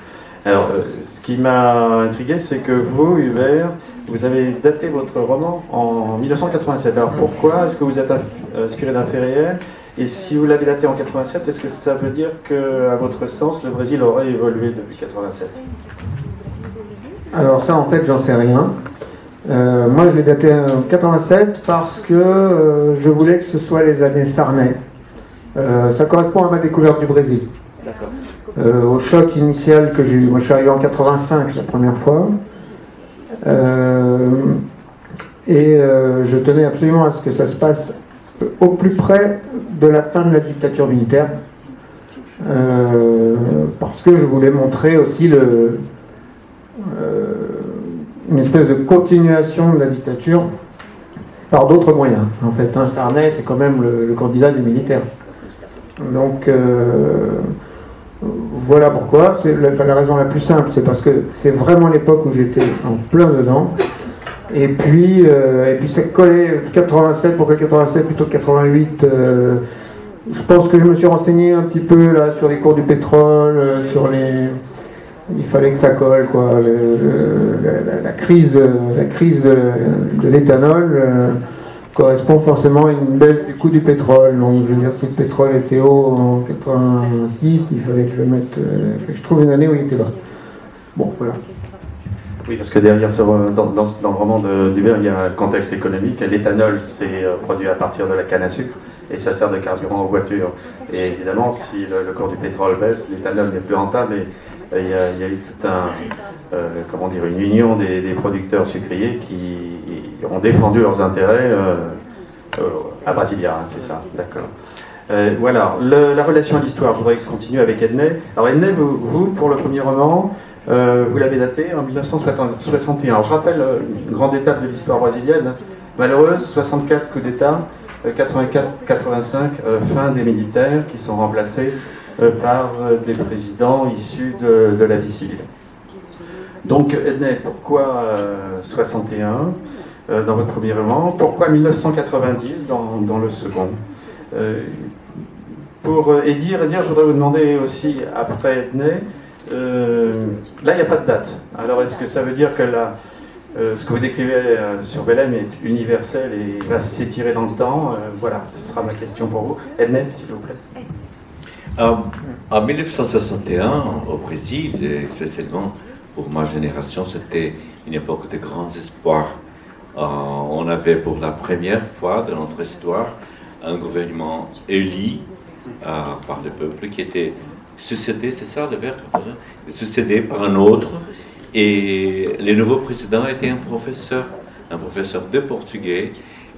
Alors, euh, ce qui m'a intrigué, c'est que vous, Hubert, vous avez daté votre roman en 1987. Alors pourquoi Est-ce que vous êtes inspiré d'un fait réel? Et si vous l'avez daté en 87, est-ce que ça veut dire que, à votre sens, le Brésil aurait évolué depuis 87 Alors ça, en fait, j'en sais rien. Euh, moi, je l'ai daté en 87 parce que euh, je voulais que ce soit les années Sarney. ça correspond à ma découverte du Brésil. Euh, au choc initial que j'ai eu. Moi, je suis arrivé en 85 la première fois. Euh, et euh, je tenais absolument à ce que ça se passe au plus près de la fin de la dictature militaire. parce que je voulais montrer aussi le, une espèce de continuation de la dictature par d'autres moyens. En fait, un Sarney, c'est quand même le, candidat des militaires. Donc, voilà pourquoi. C'est la, raison la plus simple, c'est parce que c'est vraiment l'époque où j'étais en plein dedans. Et puis, euh, et puis ça collait 87, pourquoi 87 plutôt que 88 euh, Je pense que je me suis renseigné un petit peu là sur les cours du pétrole, euh, sur les. Il fallait que ça colle, quoi. la, crise, la crise de, l'éthanol correspond forcément à une baisse du coût du pétrole. Donc, je veux dire, si le pétrole était haut en 86, il fallait que je mette, euh, je trouve une année où il était bas. Bon, voilà. Oui, parce que derrière, dans, dans, dans, le roman de Dubert, il y a un contexte économique. L'éthanol, c'est euh, produit à partir de la canne à sucre et ça sert de carburant aux voitures. Et évidemment, si le, cours du pétrole baisse, l'éthanol n'est plus rentable. Et, il, y a, eu tout un, euh, une union des, producteurs sucriers qui ont défendu leurs intérêts euh, euh, à Brasilia, hein, c'est ça, d'accord. Euh, voilà, la relation à l'histoire, je voudrais continuer avec Edney. Alors Edney, vous, pour le premier roman, vous l'avez daté en 1961. Alors je rappelle une grande étape de l'histoire brésilienne, malheureuse, 64 coups d'État, 84-85 fin des militaires qui sont remplacés par des présidents issus de, la vie civile. Donc Edney, pourquoi 61 euh, dans votre premier roman. Pourquoi 1990 dans, dans le second euh, Pour euh, Edir, Edir, je voudrais vous demander aussi, après Edney, là, il n'y a pas de date. Alors, est-ce que ça veut dire que là, ce que vous décrivez sur Belém est universel et va s'étirer dans le temps Voilà, ce sera ma question pour vous. Edney, s'il vous plaît. En 1961, au Brésil, spécialement pour ma génération, c'était une époque de grands espoirs. Euh, on avait pour la première fois de notre histoire un gouvernement élu euh, par le peuple qui était succédé, c'est ça le verbe Succédé par un autre. Et le nouveau président était un professeur, un professeur de portugais.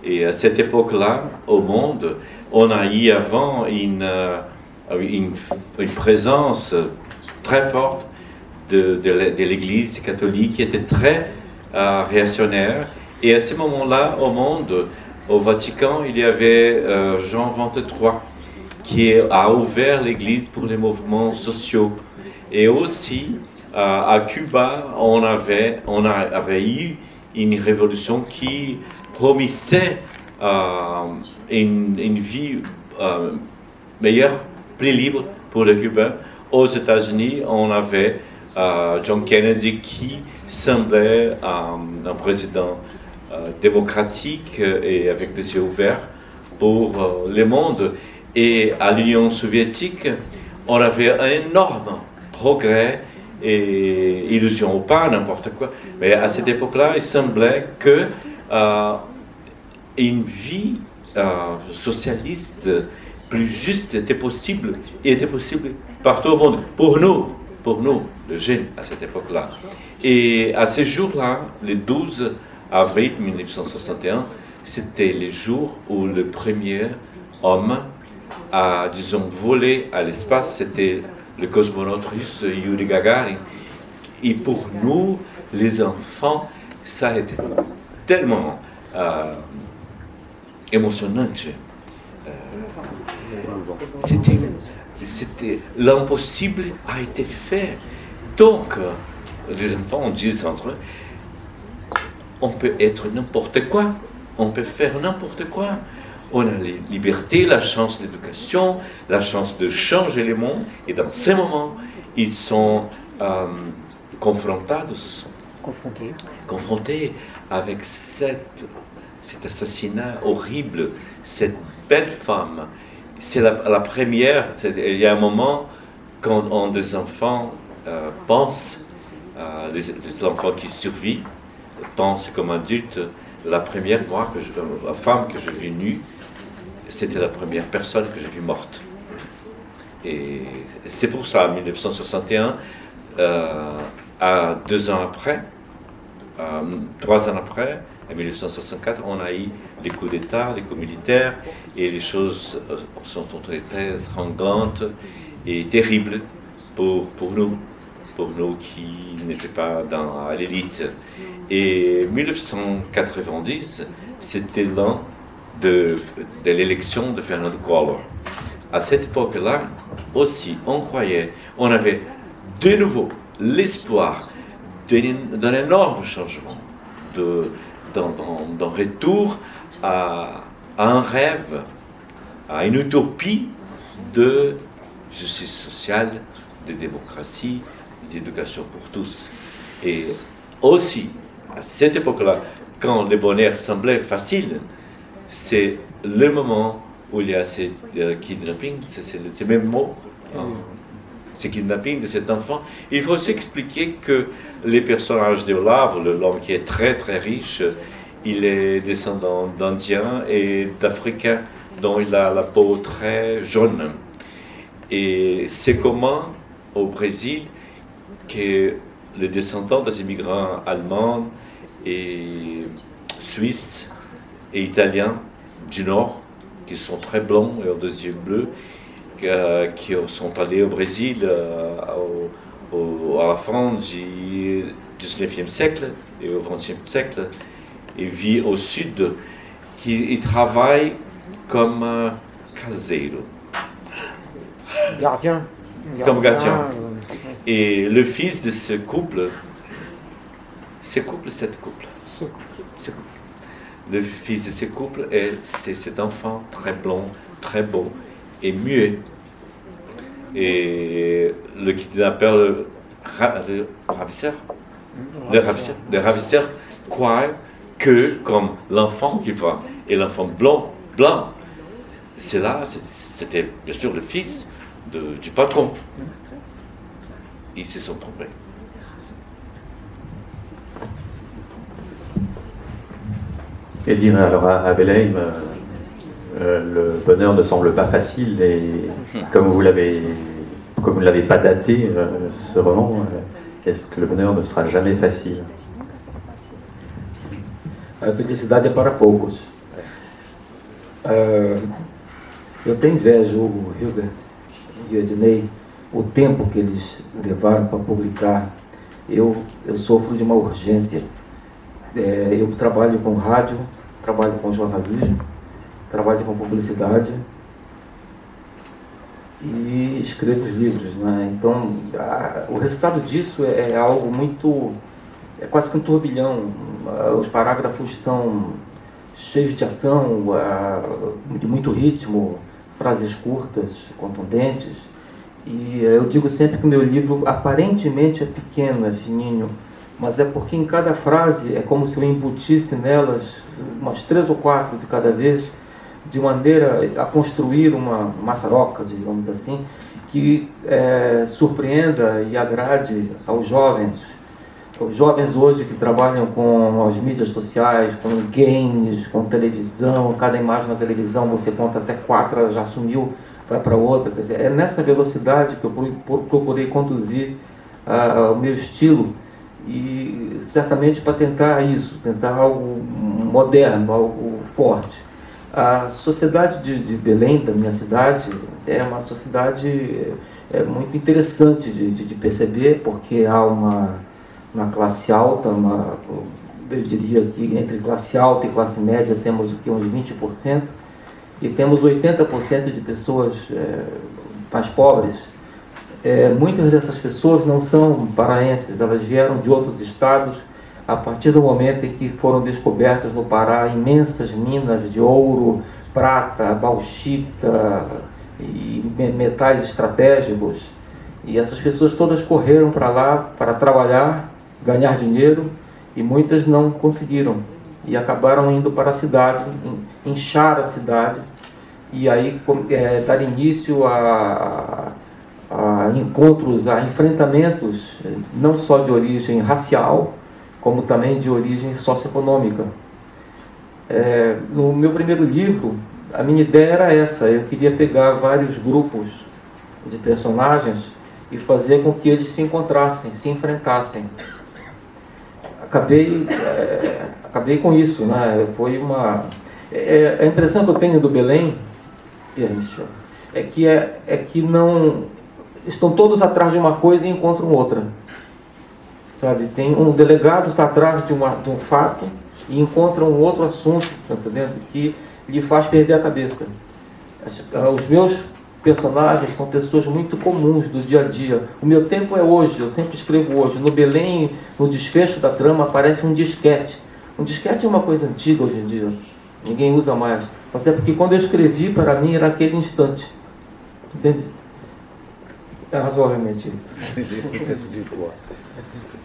Et à cette époque-là, au monde, on a eu avant une, euh, une, une présence très forte de, l'Église catholique qui était très euh, réactionnaire. Et à ce moment-là, au monde, au Vatican, il y avait euh, Jean XXIII qui a ouvert l'Église pour les mouvements sociaux. Et aussi, à Cuba, on avait, on avait eu une révolution qui promissait euh, une, vie euh, meilleure, plus libre pour les Cubains. Aux États-Unis, on avait euh, John Kennedy qui semblait un président démocratique et avec des yeux ouverts pour le monde. Et à l'Union soviétique, on avait un énorme progrès et illusion ou pas, n'importe quoi. Mais à cette époque-là, il semblait que euh, une vie euh, socialiste plus juste était possible, et était possible partout au monde. Pour nous, pour nous, le jeunes à cette époque-là. Et à ce jour-là, le 12 avril 1961, c'était le jour où le premier homme a, disons, volé à l'espace. C'était le cosmonaute russe Yuri Gagarin. Et pour nous, les enfants, ça a été tellement euh, émotionnant. Euh, c'était, c'était l'impossible a été fait. Donc, les enfants disent entre eux, on peut être n'importe quoi, on peut faire n'importe quoi on a la liberté, la chance d'éducation, la chance de changer le monde. Et dans ces moments, ils sont euh, confrontés, confrontés. confrontés avec cette, cet assassinat horrible, cette belle femme. C'est la, première, il y a un moment quand on, des enfants euh, pensent, euh, les, enfants qui survivent, pensent comme adultes, la première moi, que la femme que j'ai vue nue, c'était la première personne que j'ai vue morte. Et c'est pour ça, en 1961, euh, à deux ans après, euh, trois ans après, en 1964, on a eu les coups d'État, les coups militaires, et les choses euh, sont très sanglantes et terribles pour, pour nous, pour nous qui n'étaient pas dans, l'élite. Et 1990, c'était l'an de, de l'élection de Fernando Collor. À cette époque-là, aussi, on croyait, on avait de nouveau l'espoir d'un énorme changement, d'un retour à, un rêve, à une utopie de justice sociale, de démocratie, d'éducation pour tous. Et aussi, à cette époque-là, quand le bonheur semblait facile, c'est le moment où il y a ce euh, kidnapping, c'est le même mot, hein. Ce kidnapping de cet enfant. Il faut s'expliquer que les personnages de Olave, l'homme qui est très très riche, il est descendant d'Indiens et d'Africains dont il a la peau très jaune. Et c'est comment au Brésil que les descendants des immigrants allemands et suisses et italiens du Nord, qui sont très blancs et aux yeux bleus, qui sont allés au Brésil euh, à la fin du 19e siècle et au 20e siècle, et vivent au sud, qui travaillent comme euh, caseiro. Gardien. Comme gardien. Et le fils de ce couple, ce couple, cette couple, ce couple le fils de ce couple, et c'est cet enfant très blond, très beau et muet. Et le kidnappeur, le, le ravisseur, le ravisseur, le ravisseur croit que comme l'enfant qu'il voit, et l'enfant blanc, blanc, c'est là, c'était bien sûr le fils du patron. Ils se sont trompés. Et dire alors à, Belaïm, euh, euh, le bonheur ne semble pas facile et comme vous ne l'avez pas daté euh, ce roman, est-ce que le bonheur ne sera jamais facile? A felicidade é para poucos. Eu tenho inveja, o Hilbert e o Ednei, o tempo que eles levaram para publicar. Eu, eu sofro de uma urgência. Eu trabalho com rádio, trabalho com jornalismo, trabalho com publicidade e escrevo os livros. Né? Então, a, o resultado disso é, é, algo muito. é quase que um turbilhão. Os parágrafos são cheios de ação, de muito ritmo, frases curtas, contundentes. E eu digo sempre que o meu livro aparentemente é pequeno, é fininho, mas é porque em cada frase é como se eu embutisse nelas umas três ou quatro de cada vez de maneira a construir uma maçaroca, digamos assim, que é, surpreenda e agrade aos jovens. Os jovens hoje que trabalham com as mídias sociais, com games, com televisão, cada imagem na televisão você conta até quatro, ela já sumiu, vai para outra. Quer dizer, é nessa velocidade que eu procurei conduzir uh, o meu estilo e certamente para tentar isso, tentar algo moderno, algo forte. A sociedade de, de, Belém, da minha cidade, é uma sociedade é, muito interessante de, de, de perceber, porque há uma, uma classe alta, uma, eu diria que entre classe alta e classe média temos o que, uns 20%, e temos 80% de pessoas é, mais pobres. É, muitas dessas pessoas não são paraenses, elas vieram de outros estados a partir do momento em que foram descobertas no Pará imensas minas de ouro, prata, bauxita e metais estratégicos. E essas pessoas todas correram para lá para trabalhar, ganhar dinheiro e muitas não conseguiram e acabaram indo para a cidade, inchar a cidade e aí é, dar início a, a encontros, a enfrentamentos não só de origem racial, como também de origem socioeconômica. É, no meu primeiro livro, a minha ideia era essa: eu queria pegar vários grupos de personagens e fazer com que eles se encontrassem, se enfrentassem. Acabei, é, acabei com isso, né? Foi uma é, a impressão que eu tenho do Belém, é que é, é que não estão todos atrás de uma coisa e encontram outra. Sabe, tem um delegado está atrás de, uma, de um fato e encontra um outro assunto, tá entendendo? Que lhe faz perder a cabeça. Ah, os meus personagens são pessoas muito comuns do dia a dia. O meu tempo é hoje, eu sempre escrevo hoje. No Belém, no desfecho da trama, aparece um disquete. Um disquete é uma coisa antiga hoje em dia, ninguém usa mais. Mas é porque quando eu escrevi, para mim era aquele instante. Entende? É razoavelmente isso.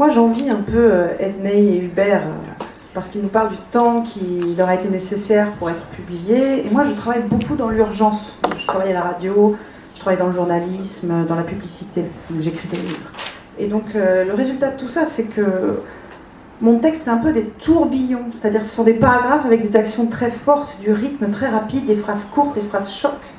Moi, j'envie un peu euh, Edney et Hubert euh, parce qu'ils nous parlent du temps qui leur a été nécessaire pour être publié. Et moi, je travaille beaucoup dans l'urgence. Je travaille à la radio, je travaille dans le journalisme, dans la publicité. J'écris des livres. Et donc, euh, le résultat de tout ça, c'est que mon texte, c'est un peu des tourbillons. C'est-à-dire, ce sont des paragraphes avec des actions très fortes, du rythme très rapide, des phrases courtes, des phrases chocs.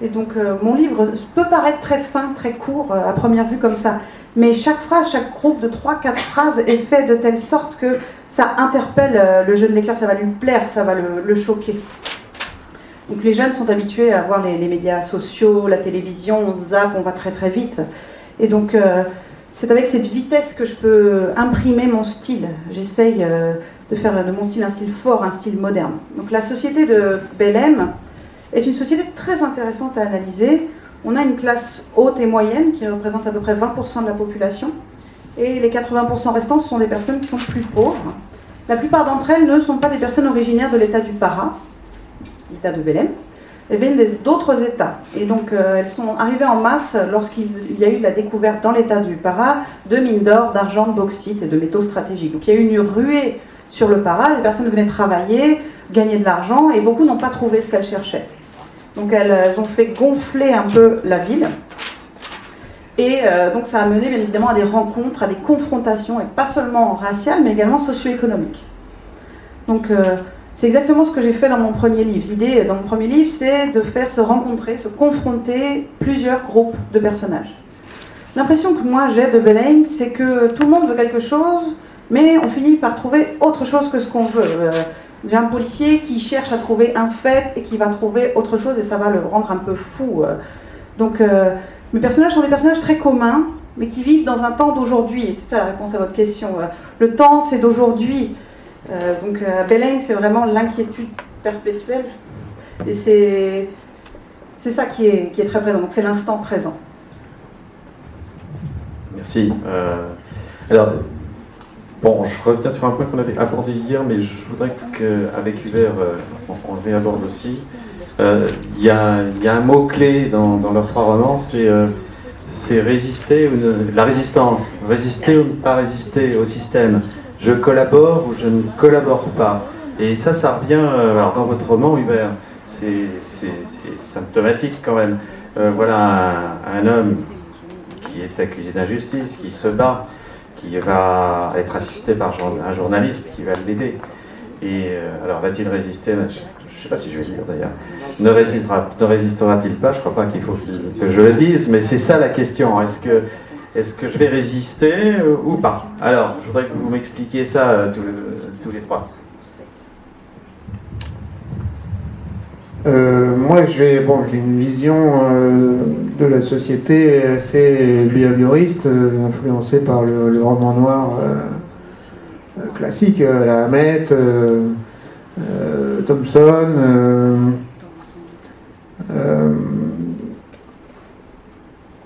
Et donc, mon livre peut paraître très fin, très court à première vue comme ça mais chaque phrase, chaque groupe de 3-4 phrases est fait de telle sorte que ça interpelle euh, le jeune lecteur, ça va lui plaire, ça va le, choquer. Donc les jeunes sont habitués à voir les, médias sociaux, la télévision, on zappe, on va très très vite. Et donc euh, c'est avec cette vitesse que je peux imprimer mon style. J'essaye euh, de faire de mon style un style fort, un style moderne. Donc la société de Belém est une société très intéressante à analyser on a une classe haute et moyenne qui représente à peu près 20% de la population. Et les 80% restants, sont des personnes qui sont plus pauvres. La plupart d'entre elles ne sont pas des personnes originaires de l'état du Para, l'état de Belém. Elles viennent d'autres États. Et donc, euh, elles sont arrivées en masse lorsqu'il y a eu la découverte dans l'état du Para de mines d'or, d'argent, de bauxite et de métaux stratégiques. Donc, il y a eu une ruée sur le Para. Les personnes venaient travailler, gagner de l'argent, et beaucoup n'ont pas trouvé ce qu'elles cherchaient. Donc elles, ont fait gonfler un peu la ville. Et euh, donc ça a mené bien évidemment à des rencontres, à des confrontations, et pas seulement raciales, mais également socio-économiques. Donc euh, c'est exactement ce que j'ai fait dans mon premier livre. L'idée dans mon premier livre, c'est de faire se rencontrer, se confronter plusieurs groupes de personnages. L'impression que moi j'ai de Belaine, c'est que tout le monde veut quelque chose, mais on finit par trouver autre chose que ce qu'on veut. Euh, j'ai un policier qui cherche à trouver un fait et qui va trouver autre chose et ça va le rendre un peu fou. Euh. Donc euh, mes personnages sont des personnages très communs, mais qui vivent dans un temps d'aujourd'hui. C'est ça la réponse à votre question. Le temps, c'est d'aujourd'hui. donc Belaine, c'est vraiment l'inquiétude perpétuelle. Et c'est, ça qui est, qui est très présent. Donc c'est l'instant présent. Merci. alors, Bon, je reviens sur un point qu'on avait abordé hier, mais je voudrais qu'avec Hubert, euh, on, le réaborde aussi. Euh, il y, a un mot-clé dans, leurs trois romans, c'est euh, résister, la résistance. Résister ou ne pas résister au système. Je collabore ou je ne collabore pas. Et ça, ça revient alors dans votre roman, Hubert. C'est symptomatique quand même. voilà un homme qui est accusé d'injustice, qui se bat qui va être assisté par un journaliste qui va l'aider. Et euh, alors, va-t-il résister? Je ne sais pas si je vais le dire d'ailleurs. Ne, résistera, ne résistera-t-il pas? Je ne crois pas qu'il faut que, je le dise, mais c'est ça la question. Est-ce que, est que je vais résister euh, ou pas? Alors, je voudrais que vous m'expliquiez ça euh, tous les trois. Euh, moi, j'ai bon, une vision euh, de la société assez behavioriste, euh, influencée par le, roman noir classique, la Hammett, Thompson.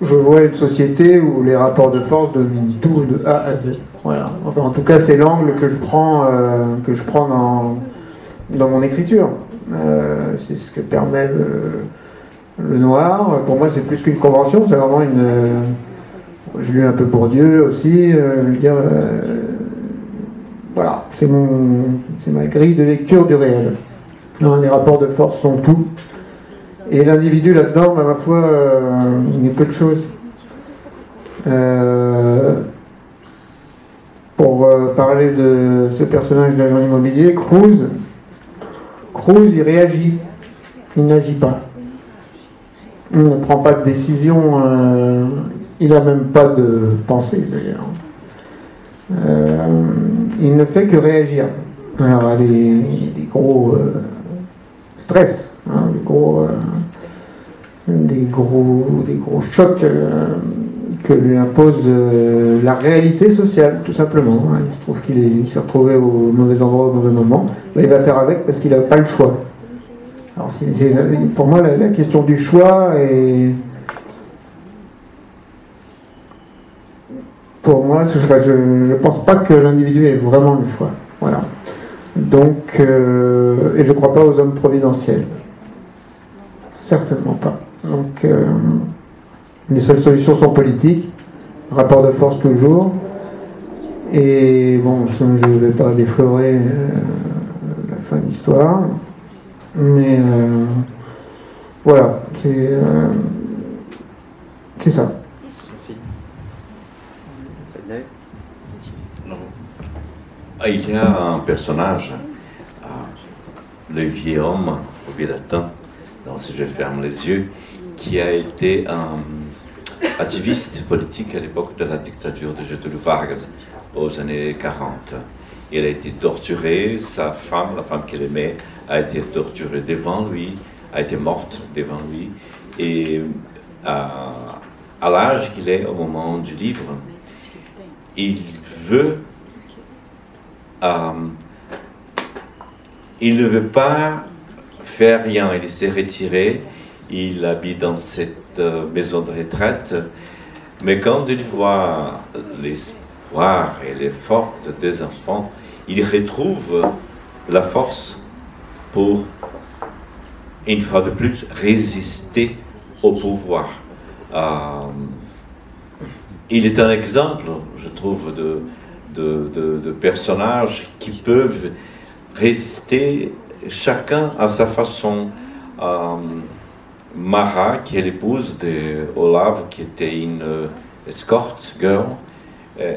je vois une société où les rapports de force dominent tout de A à Z. Voilà. Enfin, en tout cas, c'est l'angle que je prends, que je prends dans, dans mon écriture. Euh, c'est ce que permet le, noir. Pour moi, c'est plus qu'une convention, c'est vraiment une. Euh, j'ai lu un peu pour Dieu aussi. Euh, je voilà, c'est mon, c'est ma grille de lecture du réel. les rapports de force sont tout. Et l'individu là-dedans, à ma foi, n'est peu de choses. pour parler de ce personnage d'agent immobilier, Cruz, Cruz, il réagit, il n'agit pas. Il ne prend pas de décision, euh, il n'a même pas de pensée d'ailleurs. Euh, il ne fait que réagir. Alors, a des, gros euh, stress, hein, des, gros, des, gros, des gros chocs que lui impose la réalité sociale, tout simplement. Hein. Il se trouve qu'il s'est retrouvé au mauvais endroit au mauvais moment. il va faire avec parce qu'il n'a pas le choix. Alors, pour moi, la, question du choix est. Pour moi, je ne pense pas que l'individu ait vraiment le choix. Voilà. Donc, euh, et je ne crois pas aux hommes providentiels. Certainement pas. Donc, euh, les seules solutions sont politiques, rapport de force toujours. Et bon, je ne vais pas déflorer euh, la fin de l'histoire, mais euh, voilà, c'est euh, ça. Merci. Ah, il y a un personnage, le vieux homme au latin, donc si je ferme les yeux, qui a été un activiste politique à l'époque de la dictature de Getúlio Vargas, aux années 40. Il a été torturé, sa femme, la femme qu'il aimait, a été torturée devant lui, a été morte devant lui. Et à, à l'âge qu'il est au moment du livre, il veut... Euh, il ne veut pas faire rien, il s'est retiré, il habite dans cette euh, maison de retraite, mais quand il voit l'espoir et les forces des enfants, il retrouve la force pour, une fois de plus, résister au pouvoir. Euh, il est un exemple, je trouve, de, de, de, personnages qui peuvent résister chacun à sa façon. Euh, Mara, qui est l'épouse de Olaf, qui était une euh, escort girl, euh,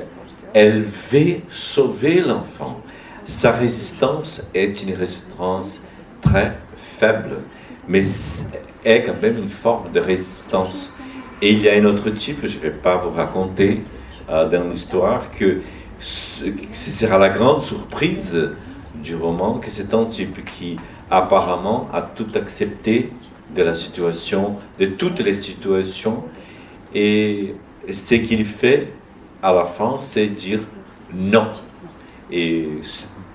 elle veut sauver l'enfant. Sa résistance est une résistance très faible, mais est quand même une forme de résistance. Et il y a un autre type, je ne vais pas vous raconter euh, dans l'histoire, que ce sera la grande surprise du roman, que c'est un type qui apparemment a tout accepté de la situation, de toutes les situations, et ce qu'il fait à la fin, c'est dire non. Et,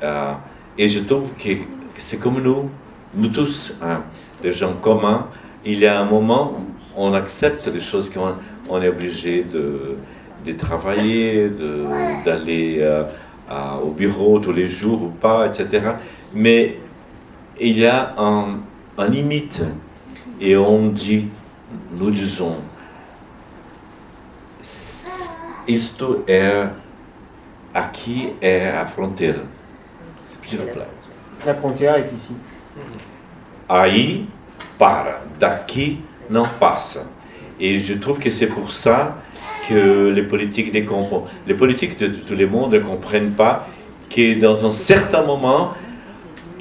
euh, et je trouve que c'est comme nous, nous tous, hein, les gens communs, il y a un moment où on accepte les choses qu'on on est obligé de, de travailler, d'aller euh, au bureau tous les jours ou pas, etc. Mais il y a un, un limite et on dit, nous disons, isto é aqui é a fronteira. La frontière est ici. Aí para, daqui não passa. Et je trouve que c'est pour ça que les politiques ne comprennent, les politiques de tout le monde ne comprennent pas que dans un certain moment,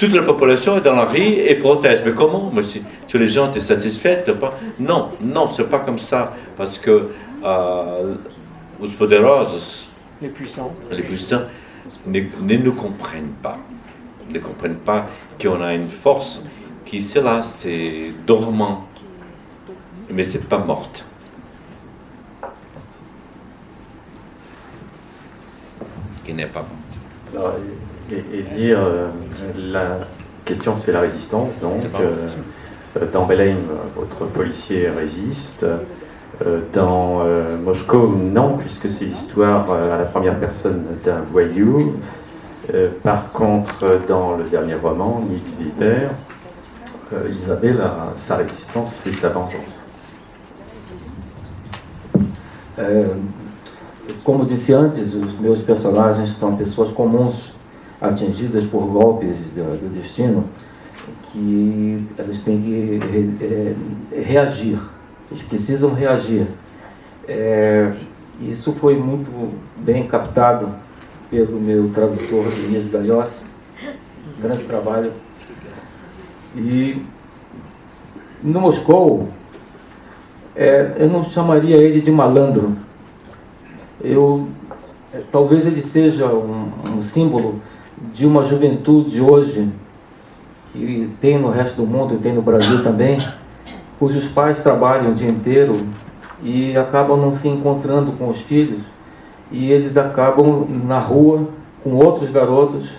toute la population est dans la rue et proteste. Mais comment mais si, les gens étaient satisfaits pas? Non, non, c'est pas comme ça. Parce que euh, os poderosos, les puissants, les puissants ne, ne, nous comprennent pas. Ne comprennent pas qu'on a une force qui, c'est là, c'est dormant, mais c'est pas morte. Qui n'est pas morte. Et, et, dire, euh, la question c'est la résistance, donc. Euh, dans Belém, votre policier résiste. Euh, dans euh, Moscou, non, puisque c'est l'histoire euh, à la première personne d'un voyou. par contre, dans le dernier roman, Nick Viper, Isabelle a sa résistance et sa vengeance. como disse antes, os meus personagens são pessoas comuns atingidas por golpes do destino que elas têm que reagir eles precisam reagir. É, isso foi muito bem captado pelo meu tradutor Denise Galhossi, grande trabalho. E no Moscou, é, eu não chamaria ele de malandro. Eu, é, talvez ele seja um, um símbolo de uma juventude hoje que tem no resto do mundo e tem no Brasil também, cujos pais trabalham o dia inteiro e acabam não se encontrando com os filhos e eles acabam na rua com outros garotos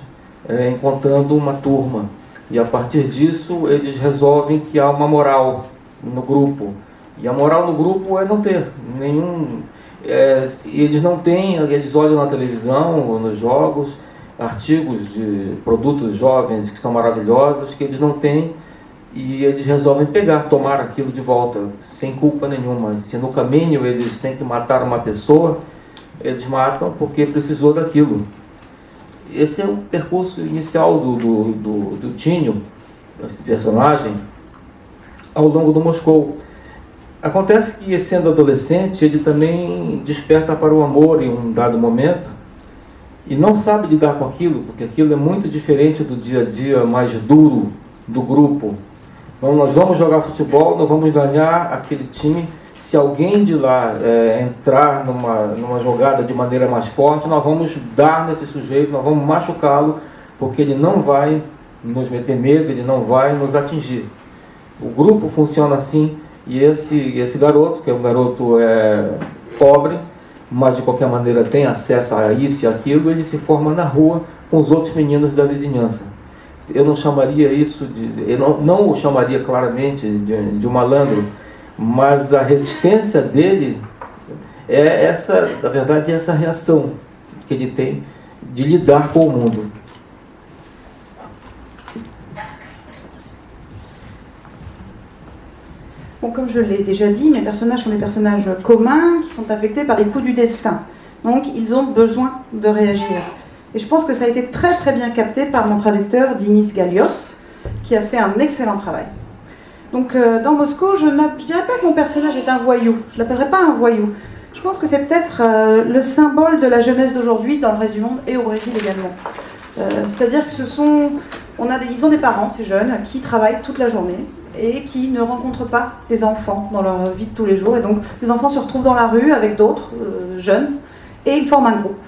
é, encontrando uma turma. E a partir disso eles resolvem que há uma moral no grupo. E a moral no grupo é não ter nenhum é, eles não têm eles olham na televisão nos jogos artigos de produtos jovens que são maravilhosos que eles não têm e eles resolvem pegar, tomar aquilo de volta, sem culpa nenhuma. Se no caminho eles têm que matar uma pessoa, eles matam porque precisou daquilo. Esse é o percurso inicial do, do, do, do Tinho, esse personagem, ao longo do Moscou. Acontece que, sendo adolescente, ele também desperta para o amor em um dado momento e não sabe lidar com aquilo, porque aquilo é muito diferente do dia a dia mais duro do grupo, então, nós vamos jogar futebol, nós vamos ganhar aquele time. Se alguém de lá é, entrar numa, numa jogada de maneira mais forte, nós vamos dar nesse sujeito, nós vamos machucá-lo, porque ele não vai nos meter medo, ele não vai nos atingir. O grupo funciona assim, e esse, esse garoto, que é um garoto é, pobre, mas de qualquer maneira tem acesso a isso e aquilo, ele se forma na rua com os outros meninos da vizinhança eu não chamaria isso de. Eu não, não o chamaria claramente de, de um malandro, mas a resistência dele é essa, na verdade, é essa reação que ele tem de lidar com o mundo. Comme je l'ai déjà dit, mes personnages sont des personnages communs qui sont affectés par des coups du destin. Donc, ils ont besoin de réagir. Et je pense que ça a été très très bien capté par mon traducteur Dinis Galios, qui a fait un excellent travail. Donc euh, dans Moscou, je ne dirais pas que mon personnage est un voyou, je ne l'appellerai pas un voyou. Je pense que c'est peut-être euh, le symbole de la jeunesse d'aujourd'hui dans le reste du monde et au Brésil également. Euh, c'est-à-dire que ce sont, on a des, ils ont des parents, ces jeunes, qui travaillent toute la journée, et qui ne rencontrent pas les enfants dans leur vie de tous les jours. Et donc les enfants se retrouvent dans la rue avec d'autres euh, jeunes et ils forment un groupe.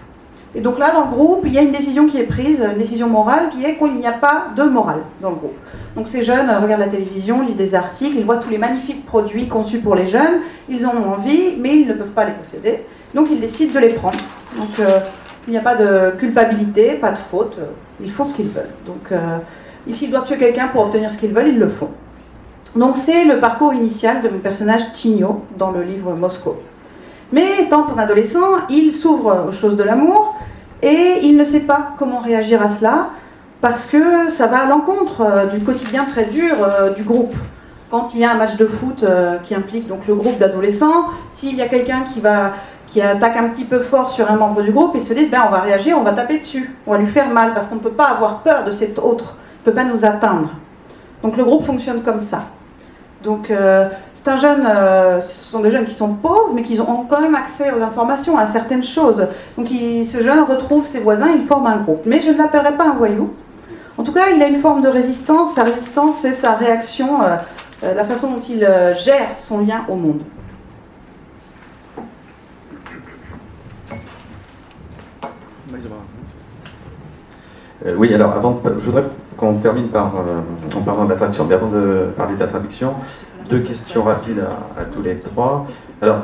Et donc là, dans le groupe, il y a une décision qui est prise, une décision morale, qui est qu'il n'y a pas de morale dans le groupe. Donc ces jeunes regardent la télévision, lisent des articles, ils voient tous les magnifiques produits conçus pour les jeunes, ils en ont envie, mais ils ne peuvent pas les posséder. Donc ils décident de les prendre. Donc euh, il n'y a pas de culpabilité, pas de faute, ils font ce qu'ils veulent. Donc euh, s'ils doivent tuer quelqu'un pour obtenir ce qu'ils veulent, ils le font. Donc c'est le parcours initial de mon personnage Tigno dans le livre Moscou. Mais étant un adolescent, il s'ouvre aux choses de l'amour et il ne sait pas comment réagir à cela parce que ça va à l'encontre euh, du quotidien très dur euh, du groupe. Quand il y a un match de foot euh, qui implique donc le groupe d'adolescents, s'il y a quelqu'un qui attaque un petit peu fort sur un membre du groupe, ils se disent ben, on va réagir, on va taper dessus, on va lui faire mal parce qu'on ne peut pas avoir peur de cet autre, il ne peut pas nous atteindre. Donc le groupe fonctionne comme ça. Donc euh, c'est un jeune, euh, ce sont des jeunes qui sont pauvres, mais qui ont quand même accès aux informations, à certaines choses. Donc ce jeune retrouve ses voisins, il forme un groupe. Mais je ne l'appellerai pas un voyou. En tout cas, il a une forme de résistance. Sa résistance, c'est sa réaction, euh, la façon dont il gère son lien au monde. oui, alors avant, je voudrais qu'on termine par, euh, en parlant de la traduction. Mais avant de parler de la traduction, deux questions rapides à, tous les trois. Alors,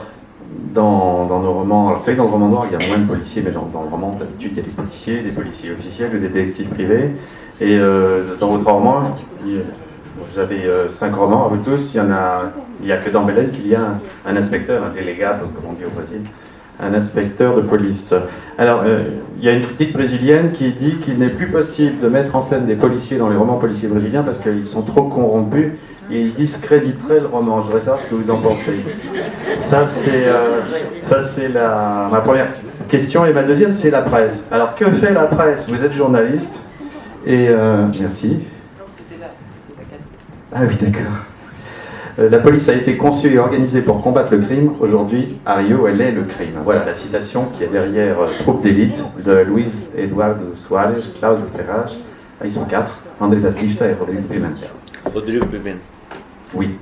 dans, dans nos romans, alors c'est vrai que dans le roman noir, il y a moins de policiers, mais dans, dans le roman, d'habitude, il y a des policiers, des policiers officiels, des détectives privés. Et euh, dans votre roman, vous avez euh, cinq romans à vous tous, il y en a, il a que dans Bélèze qu'il y a un, un, inspecteur, un délégat, comme on dit au Brésil, un inspecteur de police. Alors, euh, il y a une critique brésilienne qui dit qu'il n'est plus possible de mettre en scène des policiers dans les romans policiers brésiliens parce qu'ils sont trop corrompus et ils discréditeraient le roman. Je voudrais savoir ce que vous en pensez. Ça, c'est euh, la, ma première question. Et ma deuxième, c'est la presse. Alors, que fait la presse? Vous êtes journaliste et... Euh, merci. Ah oui, d'accord. Euh, la police a été conçue et organisée pour combattre le crime. Aujourd'hui, à Rio, elle est le crime. Voilà la citation qui est derrière euh, Troupe d'élite de Luis Eduardo Suarez, Claudio Ferraz. Ah, ils sont quatre André Batista et Rodrigo Pimentel. Rodrigo Pimentel. Oui.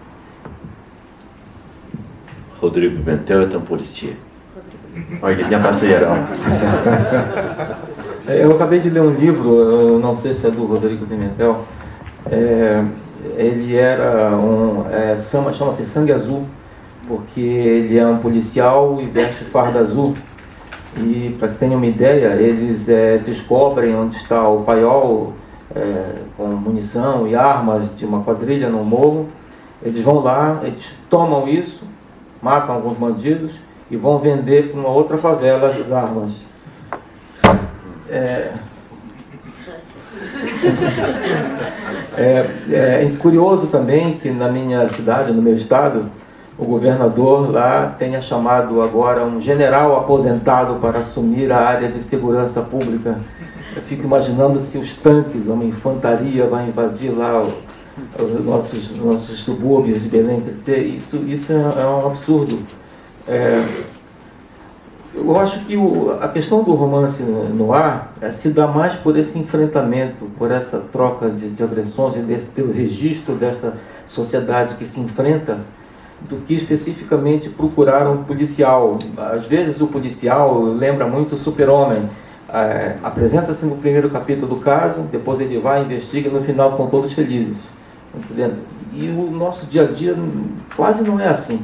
Rodrigo Pimentel est un policier. Oh, il est bien passé alors. Eu acabei de ler um livro, eu não sei se é do Rodrigo Pimentel, é, ele era um, é, chama-se Sangue Azul, porque ele é um policial e veste farda azul. E para que tenham uma ideia, eles é, descobrem onde está o paiol é, com munição e armas de uma quadrilha no morro. Eles vão lá, eles tomam isso, matam alguns bandidos e vão vender para uma outra favela as armas. É, É, é, curioso também que na minha cidade, no meu estado, o governador lá tenha chamado agora um general aposentado para assumir a área de segurança pública. Eu fico imaginando se os tanques, uma infantaria vai invadir lá os nossos, nossos subúrbios de Belém. Quer dizer, isso, isso é, é um absurdo. É, eu acho que o, a questão do romance no ar é, se dá mais por esse enfrentamento, por essa troca de, de agressões, desse, pelo registro dessa sociedade que se enfrenta, do que especificamente procurar um policial. Às vezes o policial lembra muito o super-homem. É, Apresenta-se no primeiro capítulo do caso, depois ele vai, investiga e no final estão todos felizes. Entendendo? E o nosso dia a dia quase não é assim.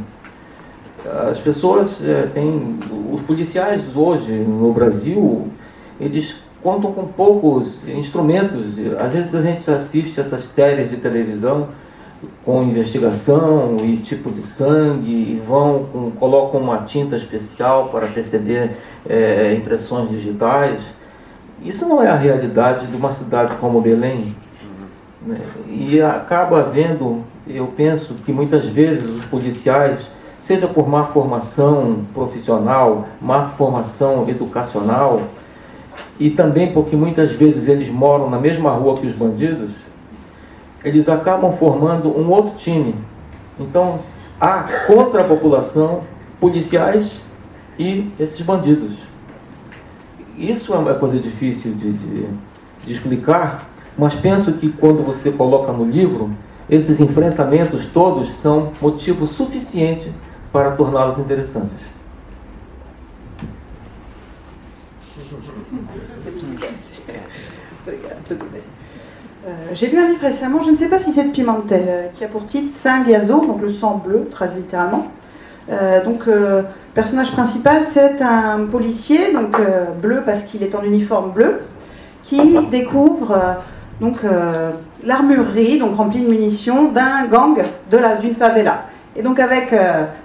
As pessoas é, têm. Os policiais hoje no Brasil, eles contam com poucos instrumentos. Às vezes a gente assiste essas séries de televisão com investigação e tipo de sangue e vão com, colocam uma tinta especial para perceber é, impressões digitais. Isso não é a realidade de uma cidade como Belém. Né? E acaba havendo, eu penso que muitas vezes os policiais seja por má formação profissional, má formação educacional, e também porque muitas vezes eles moram na mesma rua que os bandidos, eles acabam formando um outro time. Então, há contra a população policiais e esses bandidos. Isso é uma coisa difícil de, de, de explicar, mas penso que quando você coloca no livro, esses enfrentamentos todos são motivo suficiente Euh, j'ai lu un livre récemment, je ne sais pas si c'est de Pimentel, euh, qui a pour titre Saint Gazo, donc le sang bleu, traduit littéralement. Euh, donc, personnage principal, c'est un policier, donc bleu parce qu'il est en uniforme bleu, qui découvre donc l'armurerie, donc remplie de munitions, d'un gang d'une favela. Et donc avec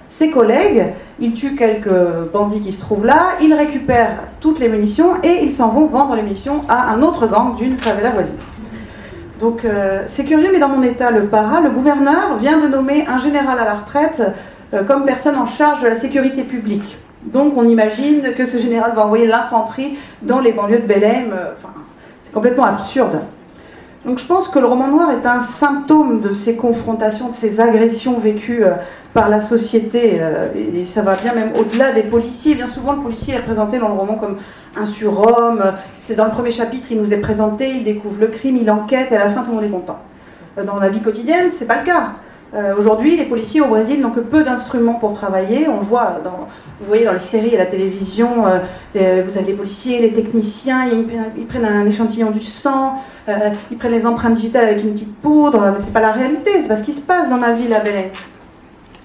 ses collègues, il tue quelques bandits qui se trouvent là, il récupère toutes les munitions et ils s'en vont vendre les munitions à un autre gang d'une favela voisine. Donc euh, c'est curieux, mais dans mon état, le para, le gouverneur vient de nommer un général à la retraite euh, comme personne en charge de la sécurité publique. Donc on imagine que ce général va envoyer l'infanterie dans les banlieues de Belém. Euh, c'est complètement absurde. Donc je pense que le roman noir est un symptôme de ces confrontations, de ces agressions vécues par la société. Et ça va bien même au-delà des policiers. Bien souvent, le policier est présenté dans le roman comme un surhomme. C'est dans le premier chapitre, il nous est présenté, il découvre le crime, il enquête, et à la fin, tout le monde est content. Euh, dans la vie quotidienne, c'est pas le cas. Euh, aujourd'hui, les policiers au Brésil n'ont que peu d'instruments pour travailler. On le voit, dans, vous voyez dans les séries et la télévision, euh, vous avez les policiers, les techniciens, ils, prennent un échantillon du sang, ils prennent les empreintes digitales avec une petite poudre, mais c'est pas la réalité, c'est pas ce qui se passe dans ma ville à Belém.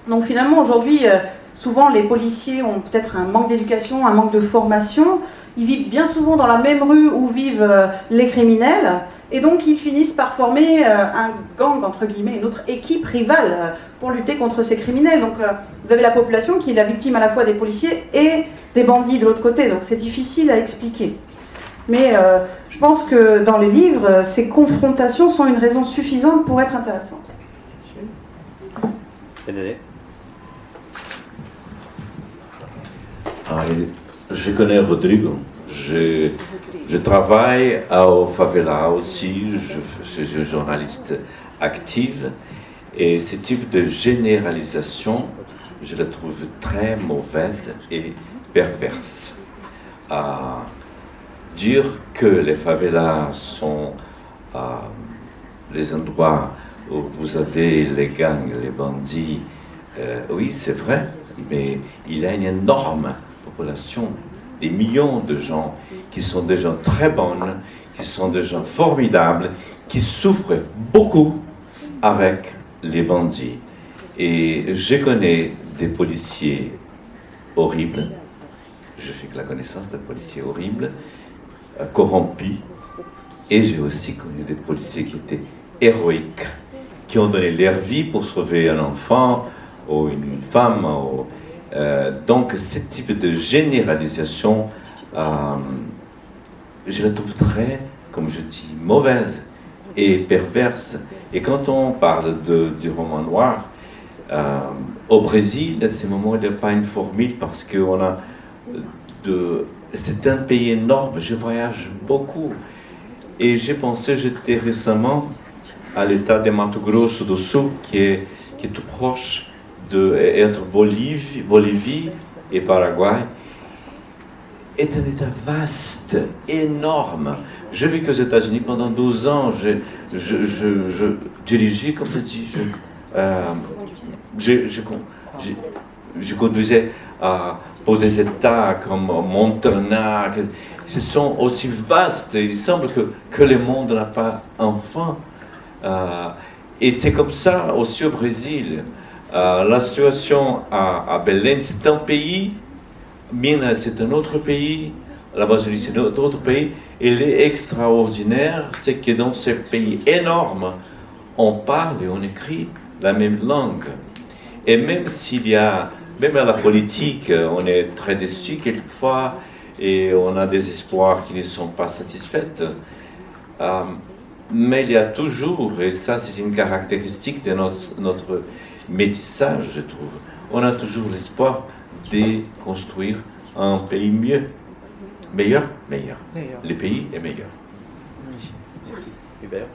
Donc finalement, aujourd'hui, souvent les policiers ont peut-être un manque d'éducation, un manque de formation, ils vivent bien souvent dans la même rue où vivent euh, les criminels, et donc ils finissent par former euh, un gang, entre guillemets, une autre équipe rivale euh, pour lutter contre ces criminels. Donc vous avez la population qui est la victime à la fois des policiers et des bandits de l'autre côté, donc c'est difficile à expliquer. Mais je pense que dans les livres, ces confrontations sont une raison suffisante pour être intéressantes. Ah, je connais Rodrigo. Je, je travaille au favela aussi. Je, suis journaliste active. Et ce type de généralisation, je la trouve très mauvaise et perverse. À dire que les favelas sont euh, les endroits où vous avez les gangs, les bandits, euh, oui, c'est vrai, mais il y a une énorme population, des millions de gens qui sont des gens très bonnes, qui sont des gens formidables, qui souffrent beaucoup avec les bandits. Et je connais des policiers horribles, je fais que la connaissance des policiers horribles, corrompus, et j'ai aussi connu des policiers qui étaient héroïques, qui ont donné leur vie pour sauver un enfant ou une femme. Euh, donc, ce type de généralisation, euh, je la trouve très, comme je dis, mauvaise et perverse. Et quand on parle du roman noir, euh, au Brésil, à ce moment, il n'y a pas une formule parce que on a de, c'est un pays énorme, je voyage beaucoup. Et j'ai pensé, j'étais récemment à l'état de Mato Grosso do Sul, qui est, qui est tout proche de, entre Bolívie, Bolivie et Paraguay est un État vaste, énorme. J'ai vécu aux États-Unis pendant 12 ans. Je, je, je, dirigeais, comme je dis, je, je, conduisais pour des États comme Montana. Ce sont aussi vastes. Il semble que, que le monde n'a pas enfant. Euh, et c'est comme ça aussi au Brésil. Euh, la situation à, à Belém, c'est un pays, Minas, c'est un autre pays, la Basie, c'est un autre pays. Et est extraordinaire, c'est que dans ce pays énorme, on parle et on écrit la même langue. Et même s'il y a, même à la politique, on est très déçu quelquefois et on a des espoirs qui ne sont pas satisfaits. Euh, mais il y a toujours, et ça c'est une caractéristique de notre, notre métissage, je trouve. On a toujours l'espoir de construire un pays mieux. Meilleur Meilleur. Le pays est meilleur. Merci. Merci. Hubert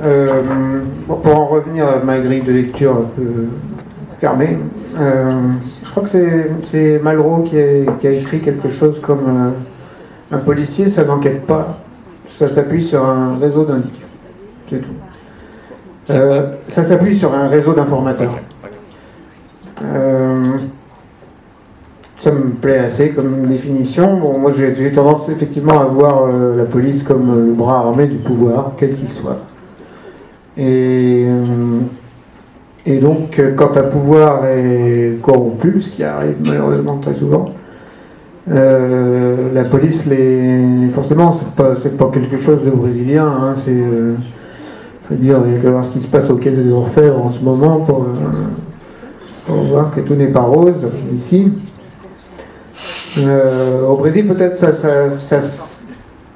euh, pour en revenir à ma grille de lecture un peu fermée, euh, je crois que c'est Malraux qui a, écrit quelque chose comme euh, un policier, ça n'enquête pas, ça s'appuie sur un réseau d'indices. C'est tout. Ça s'appuie sur un réseau d'informateurs. Ça me plaît assez comme définition. Bon, moi, j'ai tendance effectivement à voir la police comme le bras armé du pouvoir, quel qu'il soit. Et, et donc, quand un pouvoir est corrompu, ce qui arrive malheureusement très souvent, la police, forcément, c'est pas, pas quelque chose de brésilien. Hein, c'est je veux dire, il y a voir ce qui se passe au Quai des Orfèvres en ce moment pour, euh, voir que tout n'est pas rose ici. Euh, au Brésil, peut-être, ça,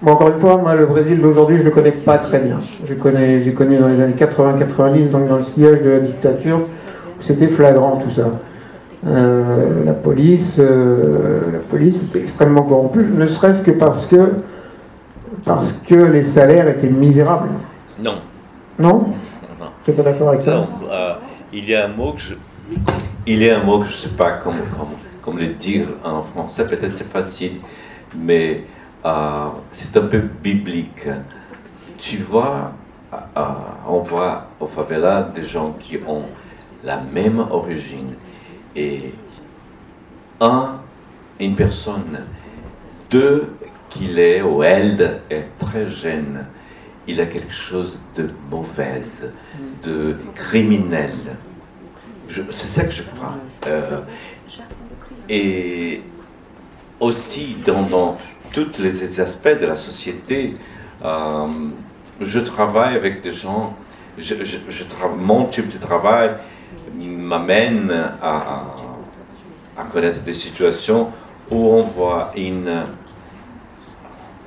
encore une fois, moi, le Brésil d'aujourd'hui, je ne le connais pas très bien. J'ai connu, dans les années 80-90, donc dans le sillage de la dictature, où c'était flagrant tout ça. Euh, la police, la police était extrêmement corrompue, ne serait-ce que parce que parce que les salaires étaient misérables. Non. Non? Tu n'es pas d'accord avec ça? Euh, il y a un mot que je... Il y a un mot que je ne sais pas comment, comment, le dire en français, peut-être c'est facile, mais euh, c'est un peu biblique. Tu vois, euh, on voit au favela des gens qui ont la même origine et un, une personne, deux, qu'il est ou elle est très jeune il a quelque chose de mauvaise, de criminel. C'est ça que je crois. Euh, et aussi dans, tous les aspects de la société, euh, je travaille avec des gens, mon type de travail m'amène à, à, connaître des situations où on voit une,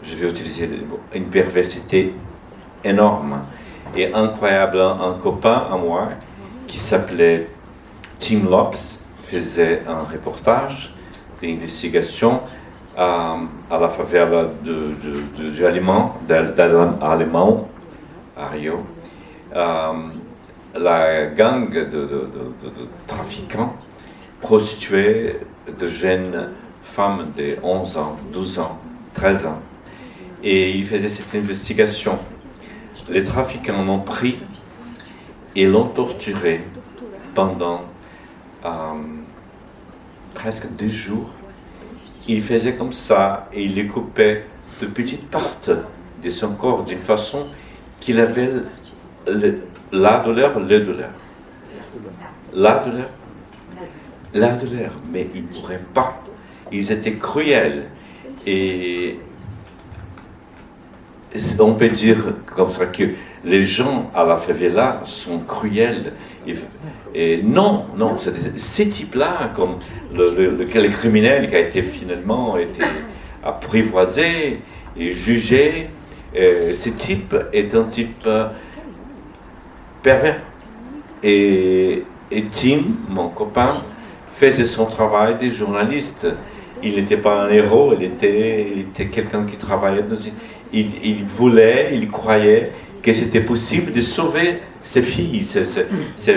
je vais utiliser une perversité énorme et incroyable. Un copain à moi qui s'appelait Tim Lopes faisait un reportage d'investigation à, la favela de, de, de, à Rio. Euh, la gang de, trafiquants prostitués de jeunes femmes de 11 ans, 12 ans, 13 ans. Et il faisait cette investigation les trafiquants l'ont pris et l'ont torturé pendant euh, presque deux jours. Il faisait comme ça et il les coupait de petites parties de son corps d'une façon qu'il avait la douleur, le douleur. La douleur, la douleur, mais ils ne pas. Ils étaient cruels et on peut dire comme ça que les gens à la favela sont cruels. Et, non, non, ces types-là, comme le, criminel qui a été finalement été apprivoisé et jugé, euh, ce type est un type euh, pervers. Et, Tim, mon copain, faisait son travail de journaliste. Il n'était pas un héros, il était, il était quelqu'un qui travaillait dans une il, voulait, il croyait que c'était possible de sauver ces filles, ces, ces, ces,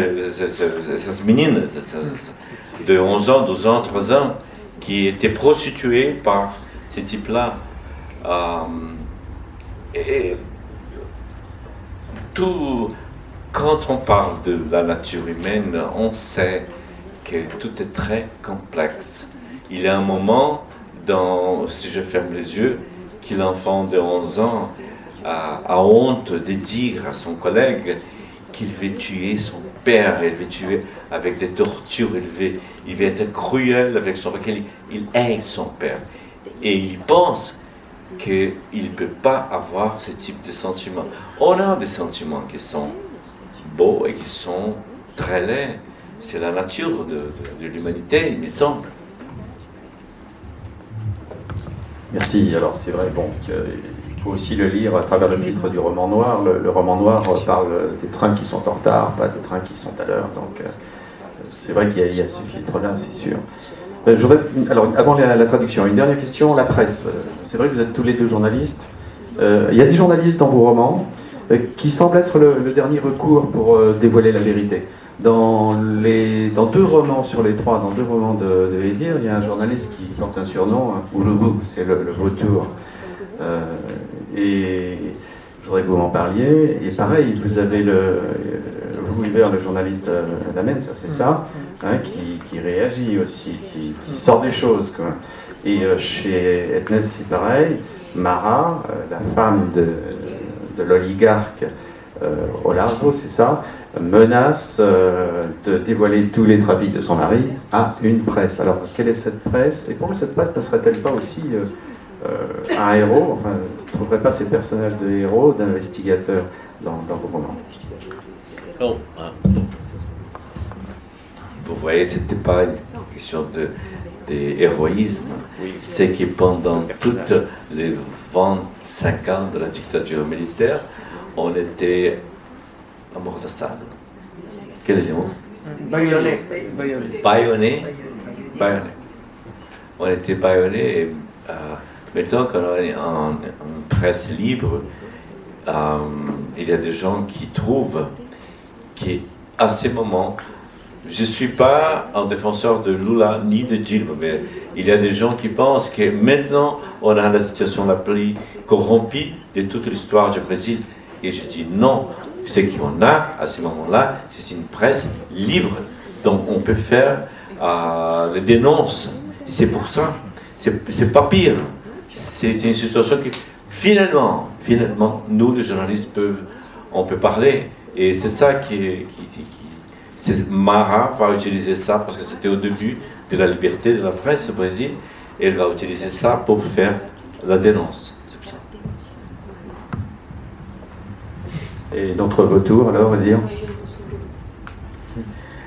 de 11 ans, 12 ans, 3 ans, qui étaient prostituées par ces types-là. Euh, et tout, quand on parle de la nature humaine, on sait que tout est très complexe. Il y a un moment, dans, si je ferme les yeux, que l'enfant de 11 ans a, honte de dire à son collègue qu'il veut tuer son père, il veut tuer avec des tortures, il veut, il veut être cruel avec son père, il, il hait son père. Et il pense qu'il ne peut pas avoir ce type de sentiments. On a des sentiments qui sont beaux et qui sont très laids. C'est la nature de, de l'humanité, il me semble. Merci. Alors c'est vrai, bon, faut aussi le lire à travers le filtre du roman noir. Le, roman noir parle des trains qui sont en retard, pas des trains qui sont à l'heure. Donc euh, c'est vrai qu'il y, a ce filtre-là, c'est sûr. Euh, alors avant la, traduction, une dernière question, la presse. Euh, c'est vrai que vous êtes tous les deux journalistes. il y a des journalistes dans vos romans qui semblent être le dernier recours pour dévoiler la vérité. Dans, les, dans deux romans sur les trois, dans deux romans de, de il y a un journaliste qui porte un surnom, hein, Ouloubou, c'est le, vautour. Euh, et je voudrais que vous m'en parliez. Et pareil, vous avez le, le journaliste Lamen, ça c'est ça, hein, qui, réagit aussi, qui, sort des choses. Quoi. Et chez Ethnes, c'est pareil. Mara, la femme de, de l'oligarque Olardo, c'est ça, menace euh, de dévoiler tous les trafics de son mari à une presse. Alors, quelle est cette presse? Et pourquoi cette presse ne serait-elle pas aussi euh, euh, un héros Enfin, ne trouverait pas ces personnages de héros, d'investigateurs dans, vos romans Non. Hein. Vous voyez, ce n'était pas une question de, d'héroïsme. C'est que pendant toutes les 25 ans de la dictature militaire, on était amordaçado. Quel est le mot? Baïonné. Baïonné. Baïonné. On était baïonné et euh, maintenant qu'on est en, presse libre, euh, il y a des gens qui trouvent qu'à ces moments, je ne suis pas un défenseur de Lula ni de Dilma, mais il y a des gens qui pensent que maintenant on a la situation la plus corrompue de toute l'histoire du Brésil. Et je dis non, ce qu'on a à ce moment-là, c'est une presse libre. Donc on peut faire euh, les dénonces. C'est pour ça. C'est pas pire. C'est une situation qui, finalement, finalement, nous, les journalistes, peuvent, on peut parler. Et c'est ça qui, qui, Mara va utiliser ça parce que c'était au début de la liberté de la presse au Brésil. Et elle va utiliser ça pour faire la dénonce. Et notre retour, alors, dire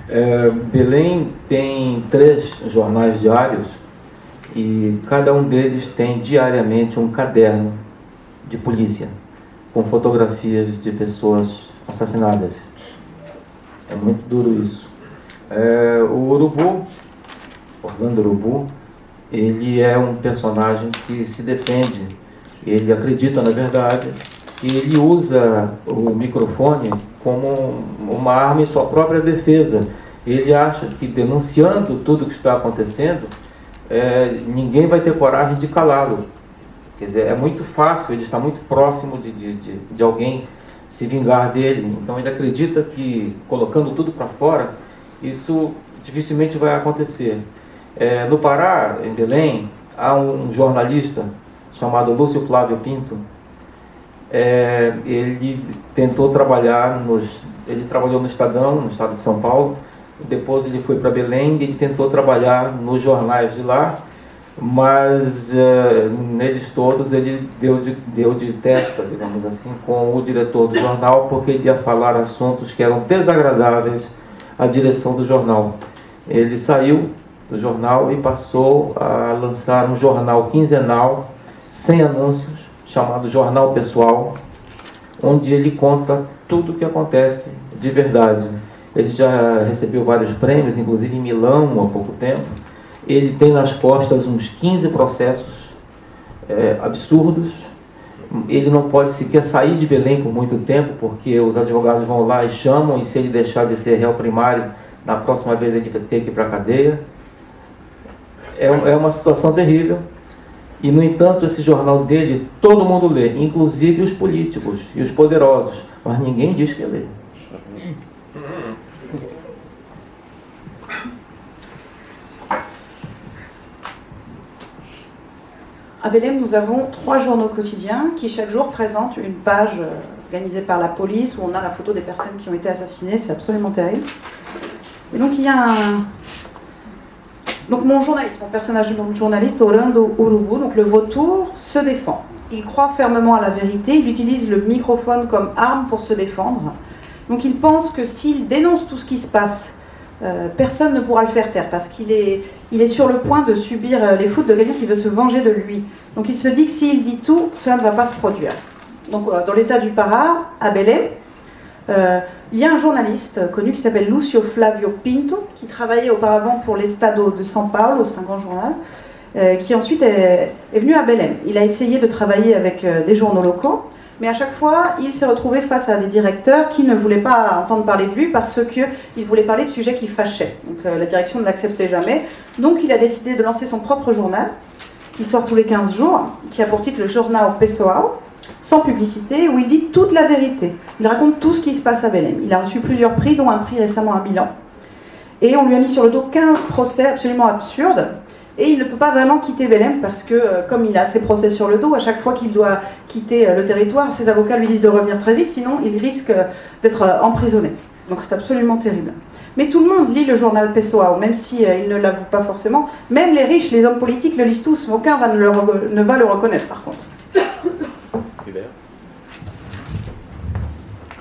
é, Belém tem três jornais diários e cada um deles tem diariamente um caderno de polícia com fotografias de pessoas assassinadas. É muito duro isso. É, o Urubu, Orlando Urubu, ele é um personagem que se defende, ele acredita na verdade e ele usa o microfone como uma arma em sua própria defesa. Ele acha que denunciando tudo o que está acontecendo, é, ninguém vai ter coragem de calá-lo. Quer dizer, é muito fácil, ele está muito próximo de, de, de, de alguém se vingar dele. Então ele acredita que colocando tudo para fora, isso dificilmente vai acontecer. É, no Pará, em Belém, há um jornalista chamado Lúcio Flávio Pinto, é, ele tentou trabalhar nos. Ele trabalhou no Estadão, no estado de São Paulo. Depois ele foi para Belém e ele tentou trabalhar nos jornais de lá, mas é, neles todos ele deu de, deu de testa, digamos assim, com o diretor do jornal, porque ele ia falar assuntos que eram desagradáveis à direção do jornal. Ele saiu do jornal e passou a lançar um jornal quinzenal, sem anúncios, chamado Jornal Pessoal, onde ele conta tudo o que acontece de verdade. Ele já recebeu vários prêmios, inclusive em Milão há pouco tempo. Ele tem nas costas uns 15 processos é, absurdos. Ele não pode sequer sair de Belém por muito tempo, porque os advogados vão lá e chamam, e se ele deixar de ser réu primário, na próxima vez ele vai ter que ir para a cadeia. É, é uma situação terrível. E, no entanto, esse jornal dele todo mundo lê, inclusive os políticos e os poderosos, mas ninguém diz que lê. À Belém, nous avons trois journaux quotidiens qui chaque jour présentent une page euh, organisée par la police où on a la photo des personnes qui ont été assassinées. C'est absolument terrible. Et donc il y a un, donc mon journaliste, mon personnage journaliste, Orlando Urubu, donc le vautour, se défend. Il croit fermement à la vérité, il utilise le microphone comme arme pour se défendre. Donc il pense que s'il dénonce tout ce qui se passe, euh, personne ne pourra le faire taire parce qu'il est, il est sur le point de subir euh, les foudres de quelqu'un qui veut se venger de lui. Donc il se dit que s'il dit tout, cela ne va pas se produire. Donc euh, dans l'état du Pará, à Belém, il y a un journaliste connu qui s'appelle Lucio Flavio Pinto, qui travaillait auparavant pour l'Estado de São Paulo, c'est un grand journal, euh, qui ensuite est, venu à Belém. Il a essayé de travailler avec euh, des journaux locaux, mais à chaque fois, il s'est retrouvé face à des directeurs qui ne voulaient pas entendre parler de lui parce qu'il voulait parler de sujets qui fâchaient. Donc euh, la direction ne l'acceptait jamais. Donc il a décidé de lancer son propre journal, qui sort tous les 15 jours, qui a pour titre le Jornal Pessoal, sans publicité, où il dit toute la vérité. Il raconte tout ce qui se passe à Belém. Il a reçu plusieurs prix, dont un prix récemment à Milan. Et on lui a mis sur le dos 15 procès absolument absurdes. Et il ne peut pas vraiment quitter Belém parce que, euh, comme il a ses procès sur le dos, à chaque fois qu'il doit quitter euh, le territoire, ses avocats lui disent de revenir très vite, sinon il risque euh, d'être emprisonné. Donc c'est absolument terrible. Mais tout le monde lit le journal Pessoa, même si il ne l'avoue pas forcément. Même les riches, les hommes politiques le lisent tous. Aucun va ne, ne va le reconnaître, par contre.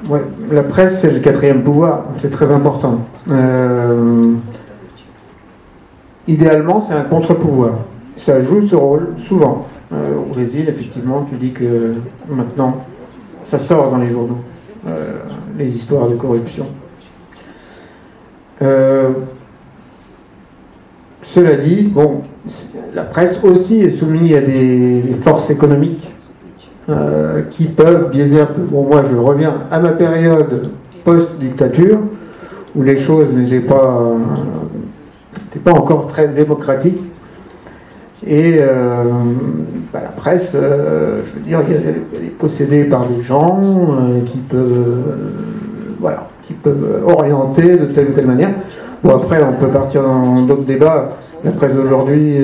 Ouais, la presse, c'est le quatrième pouvoir, c'est très important. Euh, idéalement, c'est un contre-pouvoir. Ça joue ce rôle souvent. Euh, au Brésil, effectivement, tu dis que maintenant, ça sort dans les journaux, euh, les histoires de corruption. cela dit, bon, la presse aussi est soumise à des forces économiques euh, qui peuvent biaiser un peu. Bon, moi, je reviens à ma période post-dictature, où les choses n'étaient pas, pas encore très démocratiques. Et euh, bah, la presse, euh, je veux dire, elle est possédée par des gens qui peuvent, voilà, qui peuvent orienter de telle ou telle manière. Bon, après, on peut partir dans d'autres débats. La presse d'aujourd'hui,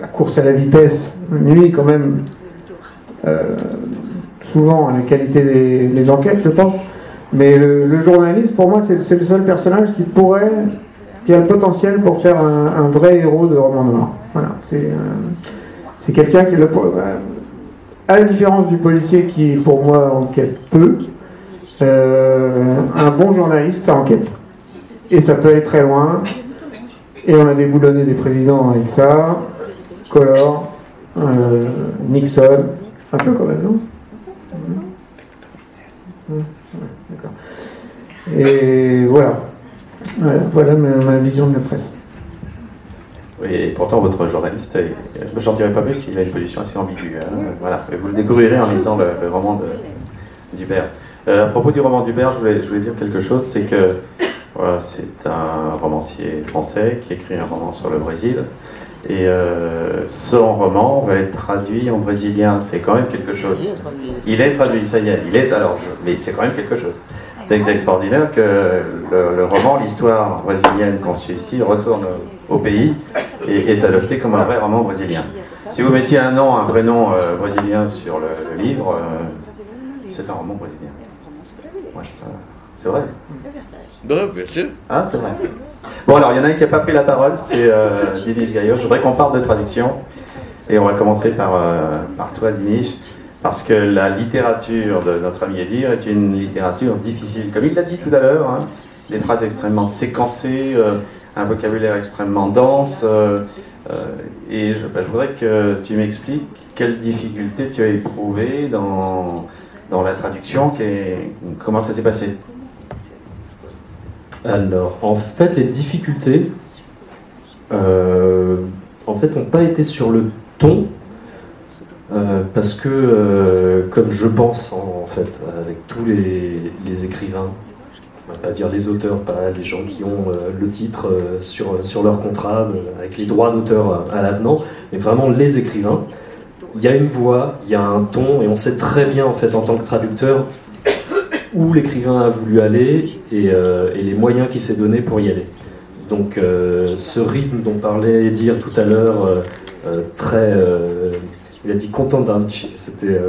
la course à la vitesse nuit quand même euh, souvent à la qualité des, enquêtes, je pense. Mais le, journaliste, pour moi, c'est le seul personnage qui pourrait, qui a le potentiel pour faire un, vrai héros de roman noir. Voilà, c'est euh, quelqu'un qui, le, euh, à la différence du policier qui, pour moi, enquête peu, un bon journaliste enquête. Et ça peut aller très loin. Et on a déboulonné des présidents avec ça. Collor, euh, Nixon, un peu quand même, non? Et voilà. Voilà ma, vision de la presse. Oui, et pourtant votre journaliste, je ne m'en dirai pas plus, il a une position assez ambiguë. Hein. Voilà, vous le découvrirez en lisant le, roman d'Hubert. Euh, à propos du roman d'Hubert, je voulais, je dire quelque chose, c'est que c'est un romancier français qui écrit un roman sur le Brésil. Et euh, son roman va être traduit en brésilien. C'est quand même quelque chose. Il est traduit, ça y est. Il est alors, mais c'est quand même quelque chose. D'extraordinaire que le, roman, l'histoire brésilienne qu'on suit ici, retourne au pays et est adopté comme un vrai roman brésilien. Si vous mettiez un nom, un prénom euh, brésilien sur le, livre, euh, c'est un roman brésilien. c'est vrai. bien sûr. Ah, c'est vrai. Bon, alors, il y en a un qui n'a pas pris la parole, c'est euh, Dinish Gaillot. Je voudrais qu'on parle de traduction. Et on va commencer par, euh, par toi, Dinish, parce que la littérature de notre ami Edir est une littérature difficile. Comme il l'a dit tout à l'heure, hein, des phrases extrêmement séquencées, euh, un vocabulaire extrêmement dense. Euh, et je, bah, je, voudrais que tu m'expliques quelles difficultés tu as éprouvées dans, dans la traduction, comment ça s'est passé alors, en fait, les difficultés, euh, en fait, n'ont pas été sur le ton, euh, parce que, euh, comme je pense, en, fait, avec tous les, écrivains, on va pas dire les auteurs, pas les gens qui ont le titre sur, sur leur contrat, avec les droits d'auteur à l'avenant, mais vraiment les écrivains, il y a une voix, il y a un ton, et on sait très bien, en fait, en tant que traducteur, où l'écrivain a voulu aller euh, et, les moyens qu'il s'est donné pour y aller. Donc euh, ce rythme dont parlait dire tout à l'heure, euh, très... il a dit contendanci, c'était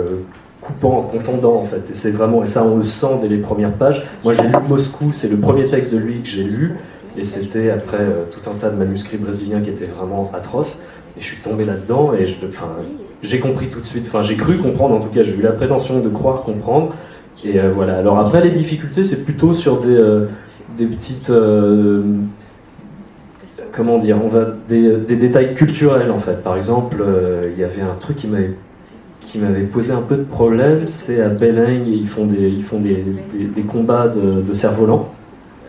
coupant en contendant en fait. Et c'est vraiment, et ça on le sent dès les premières pages. Moi j'ai lu Moscou, c'est le premier texte de lui que j'ai lu, et c'était après tout un tas de manuscrits brésiliens qui étaient vraiment atroces. Et je suis tombé là-dedans et j'ai compris tout de suite, enfin j'ai cru comprendre en tout cas, j'ai eu la prétention de croire comprendre. Et euh, voilà. Alors après, les difficultés, c'est plutôt sur des, euh, des petites. Euh, comment dire On va des, détails culturels en fait. Par exemple, il y avait un truc qui m'avait qui m'avait posé un peu de problème, c'est à Belém, ils font des, ils font des, des, combats de, de cerfs-volants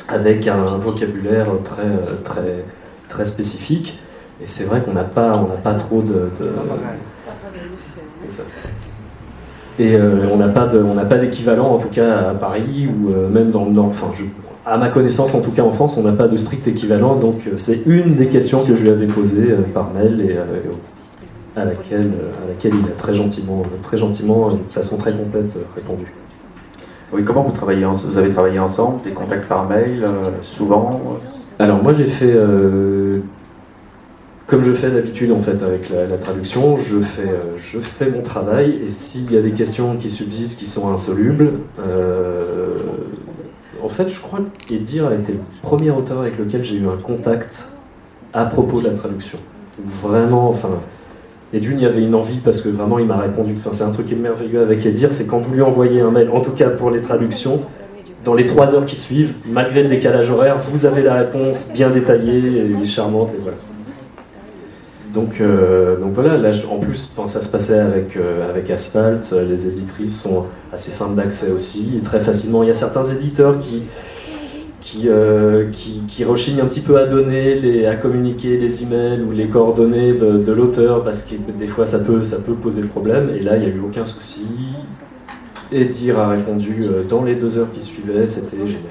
avec un vocabulaire très, très, très spécifique. Et c'est vrai qu'on n'a pas, pas trop de, de et euh, on n'a pas, d'équivalent, en tout cas à Paris, ou euh, même dans, dans enfin, à ma connaissance, en tout cas en France, on n'a pas de strict équivalent. Donc euh, c'est une des questions que je lui avais posées par mail. Et, à laquelle, à laquelle il a très gentiment, très gentiment, de façon très complète, répondu. Oui, comment vous travaillez Vous avez travaillé ensemble, des contacts par mail, souvent Alors moi j'ai fait comme je fais d'habitude en fait avec la, traduction, je fais, euh, je fais mon travail et s'il y a des questions qui subsistent, qui sont insolubles, euh, fait je crois qu'Edir a été le premier auteur avec lequel j'ai eu un contact à propos de la traduction. Vraiment, enfin, et d'une, il y avait une envie parce que vraiment il m'a répondu. Enfin, c'est un truc qui est merveilleux avec Edir, c'est quand vous lui envoyez un mail, en tout cas pour les traductions, dans les trois heures qui suivent, malgré le décalage horaire, vous avez la réponse bien détaillée et charmante et voilà. Donc, euh, donc voilà, là, en plus, ça se passait avec, euh, avec Asphalt, euh, les éditrices sont assez simples d'accès aussi, et très facilement. Il y a certains éditeurs qui, qui, qui, qui, rechignent un petit peu à donner, à communiquer les emails ou les coordonnées de, l'auteur, parce que des fois ça peut, ça peut poser problème, et là, il n'y a eu aucun souci. Edir a répondu dans les deux heures qui suivaient, c'était génial.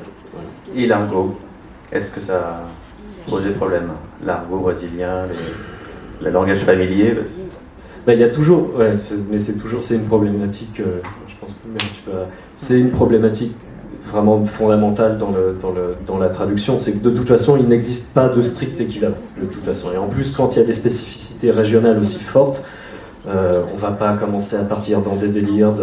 Et l'argot, est-ce que ça pose des problèmes L'argot brésilien, le langage familier bah, Il y a toujours, mais c'est toujours, c'est une problématique, euh, je pense c'est une problématique vraiment fondamentale dans, le, dans, le, dans la traduction, c'est que de toute façon, il n'existe pas de strict équivalent, de toute façon. Et en plus, quand il y a des spécificités régionales aussi fortes, euh, on va pas commencer à partir dans des délires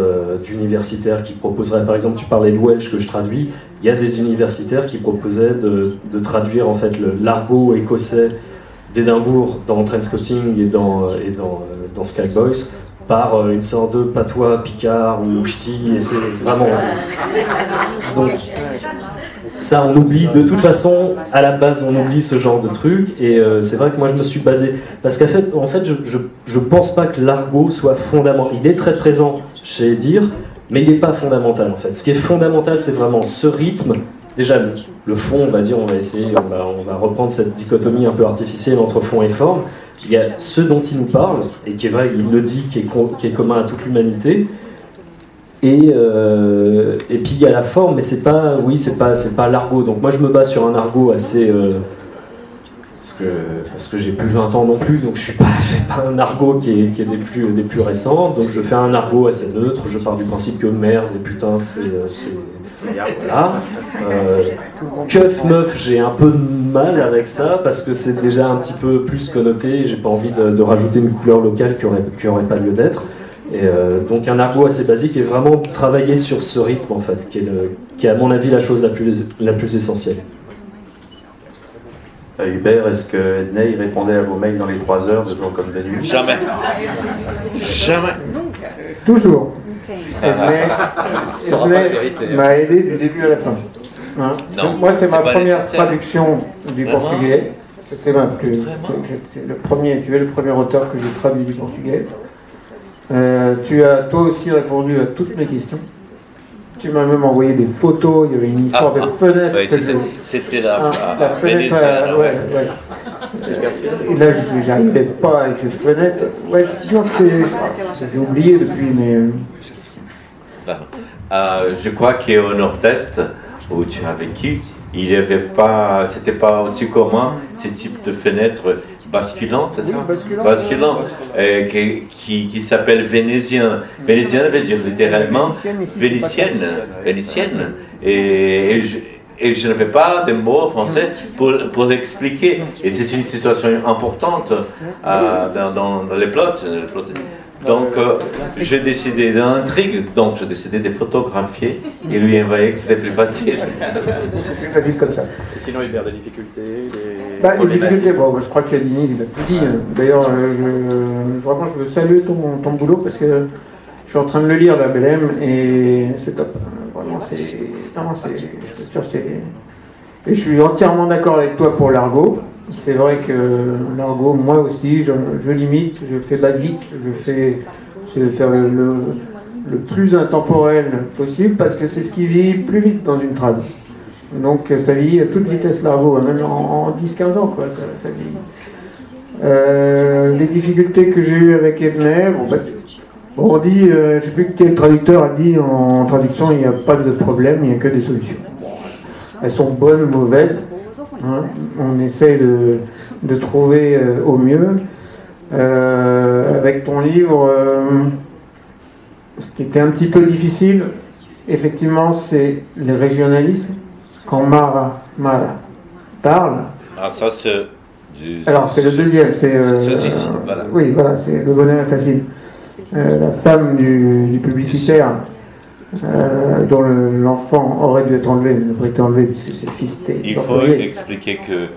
d'universitaires qui proposeraient, par exemple, tu parlais de Welsh que je traduis, il y a des universitaires qui proposaient de, de traduire en fait l'argot écossais d'Édimbourg dans Trainspotting et dans, et dans, dans Skyboys par euh, une sorte de patois picard ou ch'ti, et c'est vraiment. Donc, ça, on oublie, de toute façon, à la base, on oublie ce genre de truc, et euh, c'est vrai que moi je me suis basé. Parce qu'en fait, en fait je, je, je, pense pas que l'argot soit fondamental. Il est très présent chez Dire, mais il n'est pas fondamental en fait. Ce qui est fondamental, c'est vraiment ce rythme déjà le, fond, on va dire, on va essayer, on va, reprendre cette dichotomie un peu artificielle entre fond et forme. Il y a ce dont il nous parle, et qui est vrai, il le dit, qui est, commun à toute l'humanité. Et, euh, et puis il y a la forme, mais c'est pas, oui, c'est pas, c'est pas l'argot. Donc moi je me base sur un argot assez, euh, parce que que j'ai plus 20 ans non plus, donc je suis pas, pas un argot qui est, qui est, des plus des plus récents. Donc je fais un argot assez neutre. Je pars du principe que merde et putain c'est euh, voilà. Euh, keuf meuf, j'ai un peu de mal avec ça parce que c'est déjà un petit peu plus connoté. J'ai pas envie de, rajouter une couleur locale qui aurait, qui aurait pas lieu d'être. Et euh, donc un argot assez basique et vraiment travailler sur ce rythme en fait, qui est, qui est à mon avis la chose la plus, la plus essentielle. Euh, Hubert, est-ce que Edney répondait à vos mails dans les 3 heures de jour comme de nuit Jamais. Jamais. Toujours. Edney m'a aidé du début à la fin. Hein moi, c'est ma première traduction du portugais. C'était ma plus. Le premier, tu es le premier auteur que j'ai traduit du portugais. Euh, tu as toi aussi répondu à toutes mes questions. Tu m'as même envoyé des photos, il y avait une histoire de fenêtre. C'était la, ah, la, fenêtre. Euh, ouais, ouais. Et là, j'arrivais pas avec cette fenêtre. Ouais, j'ai oublié depuis, mais. Euh, je crois qu'au nord-est, où tu as vécu, il n'y avait pas, c'était pas aussi commun ce type de fenêtre basculant, c'est ça? Basculant, euh, qui, qui, s'appelle vénésien. Vénésien veut dire littéralement vénitienne. Vénitienne. Et, et, je, n'avais pas de mots français pour, pour l'expliquer. Et c'est une situation importante euh, dans, dans, les plots. Donc, euh, j'ai décidé d'intrigue, donc j'ai décidé de photographier et lui envoyer que c'était plus facile. plus facile comme ça. Et sinon, il perd des difficultés des bah, Les difficultés, bon, je crois qu'il Denise, il a tout dit. D'ailleurs, euh, je, vraiment, je veux saluer ton, ton, boulot parce que je suis en train de le lire, la BLM, et c'est top. Vraiment, c'est. Je suis sûr, c'est. Et je suis entièrement d'accord avec toi pour l'argot. C'est vrai que l'argot, moi aussi, je, limite, je fais basique, je fais, faire le, plus intemporel possible parce que c'est ce qui vit plus vite dans une trame. Donc ça vit à toute vitesse l'argot, même en, 10-15 ans, euh, les difficultés que j'ai eues avec Edner, bah, on dit, euh, je ne sais plus quel traducteur a dit en traduction, il n'y a pas de problème, il n'y a que des solutions. Elles sont bonnes ou mauvaises, Hein. on essaie de, trouver euh, au mieux. Euh, avec ton livre, ce qui était un petit peu difficile, effectivement, c'est le régionalisme. Quand Mara, Mara parle. Ah, ça, c'est. Alors, c'est le deuxième. C'est. Euh, voilà. Oui, voilà, c'est le bonheur facile. Euh, la femme du, publicitaire, euh, dont l'enfant aurait dû être enlevé, mais n'a pas été enlevé puisque c'est le fils Il faut expliquer que.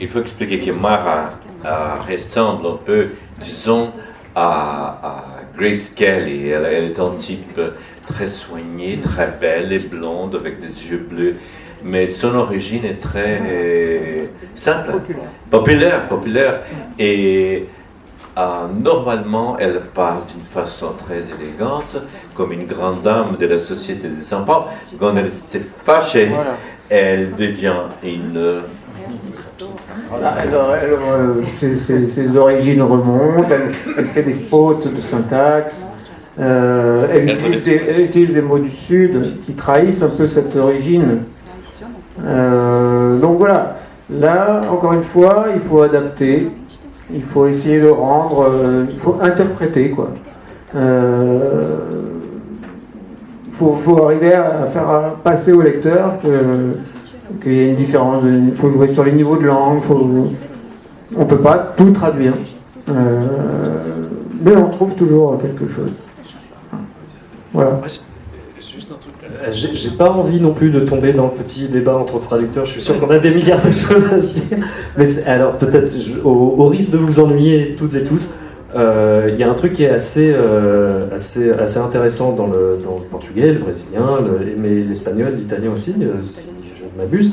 Il faut expliquer que Mara ressemble un peu, disons, à, Grace Kelly. Elle, elle est un type très soignée, très belle et blonde avec des yeux bleus mais son origine est très simple, populaire, populaire, et euh, normalement elle parle d'une façon très élégante, comme une grande dame de la société des enfants. Quand elle s'est fâchée, elle devient une euh, ses, origines remontent, elle, fait des fautes de syntaxe, euh, elle, utilise des, mots du Sud qui trahissent un peu cette origine. Euh, donc voilà, là, encore une fois, il faut adapter, il faut essayer de rendre, euh, il faut interpréter, quoi. Euh, il faut, arriver à faire passer au lecteur qu'il y a une différence, il faut jouer sur les niveaux de langue, on ne peut pas tout traduire. mais on trouve toujours quelque chose. Voilà. Euh, j'ai pas envie non plus de tomber dans le petit débat entre traducteurs. Je suis sûr qu'on a des milliards de choses à se dire. Mais alors, peut-être, au, risque de vous ennuyer toutes et tous, euh, il y a un truc qui est assez, euh, assez, intéressant dans le, portugais, le brésilien, mais l'espagnol, l'italien aussi, si je ne m'abuse.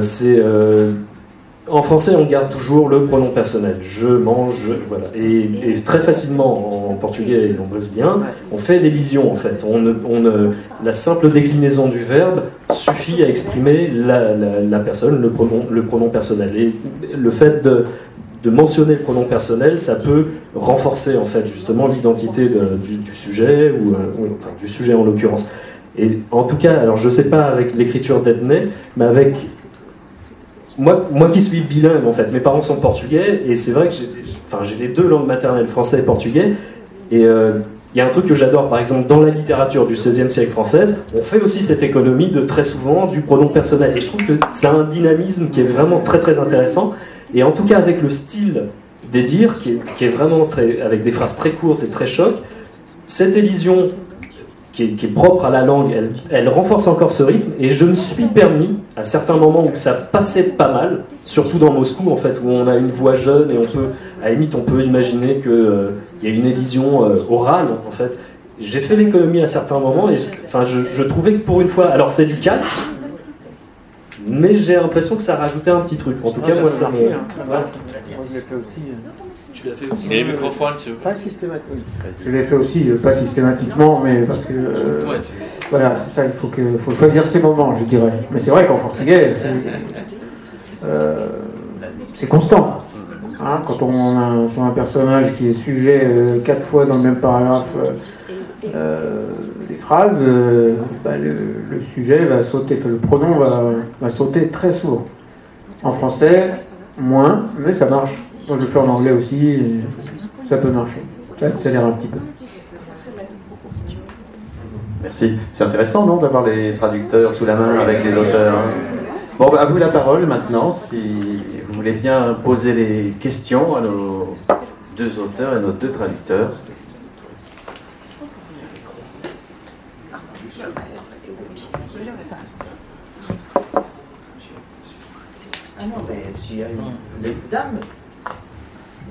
c'est en français, on garde toujours le pronom personnel. Je mange, voilà. Et, très facilement, en portugais et en brésilien, on fait l'élision, en fait. On, on, la simple déclinaison du verbe suffit à exprimer la, personne, le pronom, le pronom personnel. Et le fait de, mentionner le pronom personnel, ça peut renforcer, en fait, justement, l'identité du, sujet, ou, euh, enfin, du sujet en l'occurrence. Et en tout cas, alors je ne sais pas avec l'écriture d'Edney, mais avec moi, moi qui suis bilingue, en fait, mes parents sont portugais, et c'est vrai que j'ai enfin, les deux langues maternelles, français et portugais. Et euh, il y a un truc que j'adore, par exemple, dans la littérature du XVIe siècle française, on fait aussi cette économie de très souvent du pronom personnel. Et je trouve que c'est un dynamisme qui est vraiment très très intéressant. Et en tout cas, avec le style des dires, qui est, qui est vraiment très, avec des phrases très courtes et très chocs, cette élision qui est, propre à la langue, elle, renforce encore ce rythme. Et je me suis permis, à certains moments où ça passait pas mal, surtout dans Moscou, en fait, où on a une voix jeune et on peut, à la limite, on peut imaginer qu'il euh, y a une élision euh, orale, en fait. J'ai fait l'économie à certains moments et enfin, je, trouvais que pour une fois, alors c'est du calme, mais j'ai l'impression que ça rajoutait un petit truc. En tout cas, moi, ça me. Moi, je l'ai fait aussi. Tu l'as fait aussi Et le microphone, tu veux Pas systématiquement. Je l'ai fait aussi, euh, pas systématiquement, mais parce que. Euh, voilà, c'est ça, il faut, que, faut choisir ses moments, je dirais. Mais c'est vrai qu'en portugais, c'est euh, constant. Hein, quand on a sur un personnage qui est sujet quatre fois dans le même paragraphe des phrases, bah, le, sujet va sauter, le pronom va, va sauter très souvent. En français, moins, mais ça marche. Moi, je le fais en anglais aussi, et ça peut marcher. Ça accélère un petit peu. Merci. C'est intéressant, non, d'avoir les traducteurs sous la main avec les auteurs. Bon, bah, à vous la parole maintenant, si vous voulez bien poser les questions à nos deux auteurs et nos deux traducteurs. Ah non, mais s'il y a une... les dames,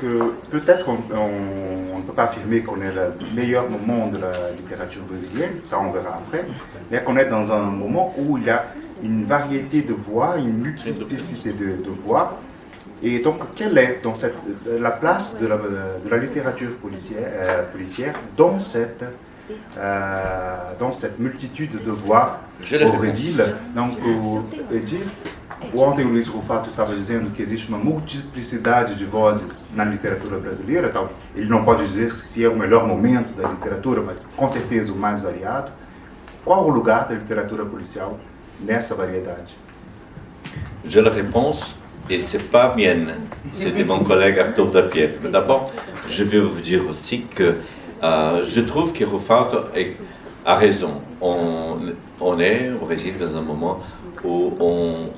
que peut-être on, ne peut pas affirmer qu'on est le meilleur moment de la littérature brésilienne, ça on verra après, mais qu'on est dans un moment où il y a une variété de voix, une multiplicité de, voix. Et donc, quelle est donc, cette, la place de la, de la littérature policière, euh, policière dans cette euh, dans cette multitude de voix au Brésil? Donc, ontem o Luiz Rufato estava dizendo que existe uma multiplicidade de vozes na literatura brasileira. Tal. Ele não pode dizer se é o melhor momento da literatura, mas com certeza o mais variado. Qual o lugar da literatura policial nessa variedade? Je la réponse, et c'est pas mienne, c'est de mon collègue Arthur Dapiev. Mais d'abord, je vais vous dire aussi que euh, je trouve que Rufato a raison. On, on, est au Brésil dans un moment où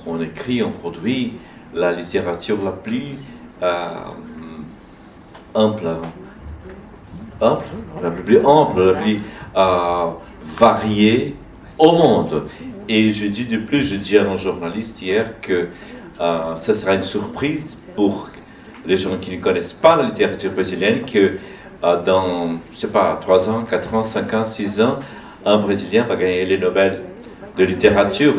on, écrit, on produit la littérature la plus euh, ample, ample, la plus ample, la plus euh, variée au monde. Et je dis de plus, je dis à un journaliste hier que euh, ce sera une surprise pour les gens qui ne connaissent pas la littérature brésilienne que dans, je sais pas, 3 ans, 4 ans, 5 ans, 6 ans, un Brésilien va gagner les Nobel de littérature.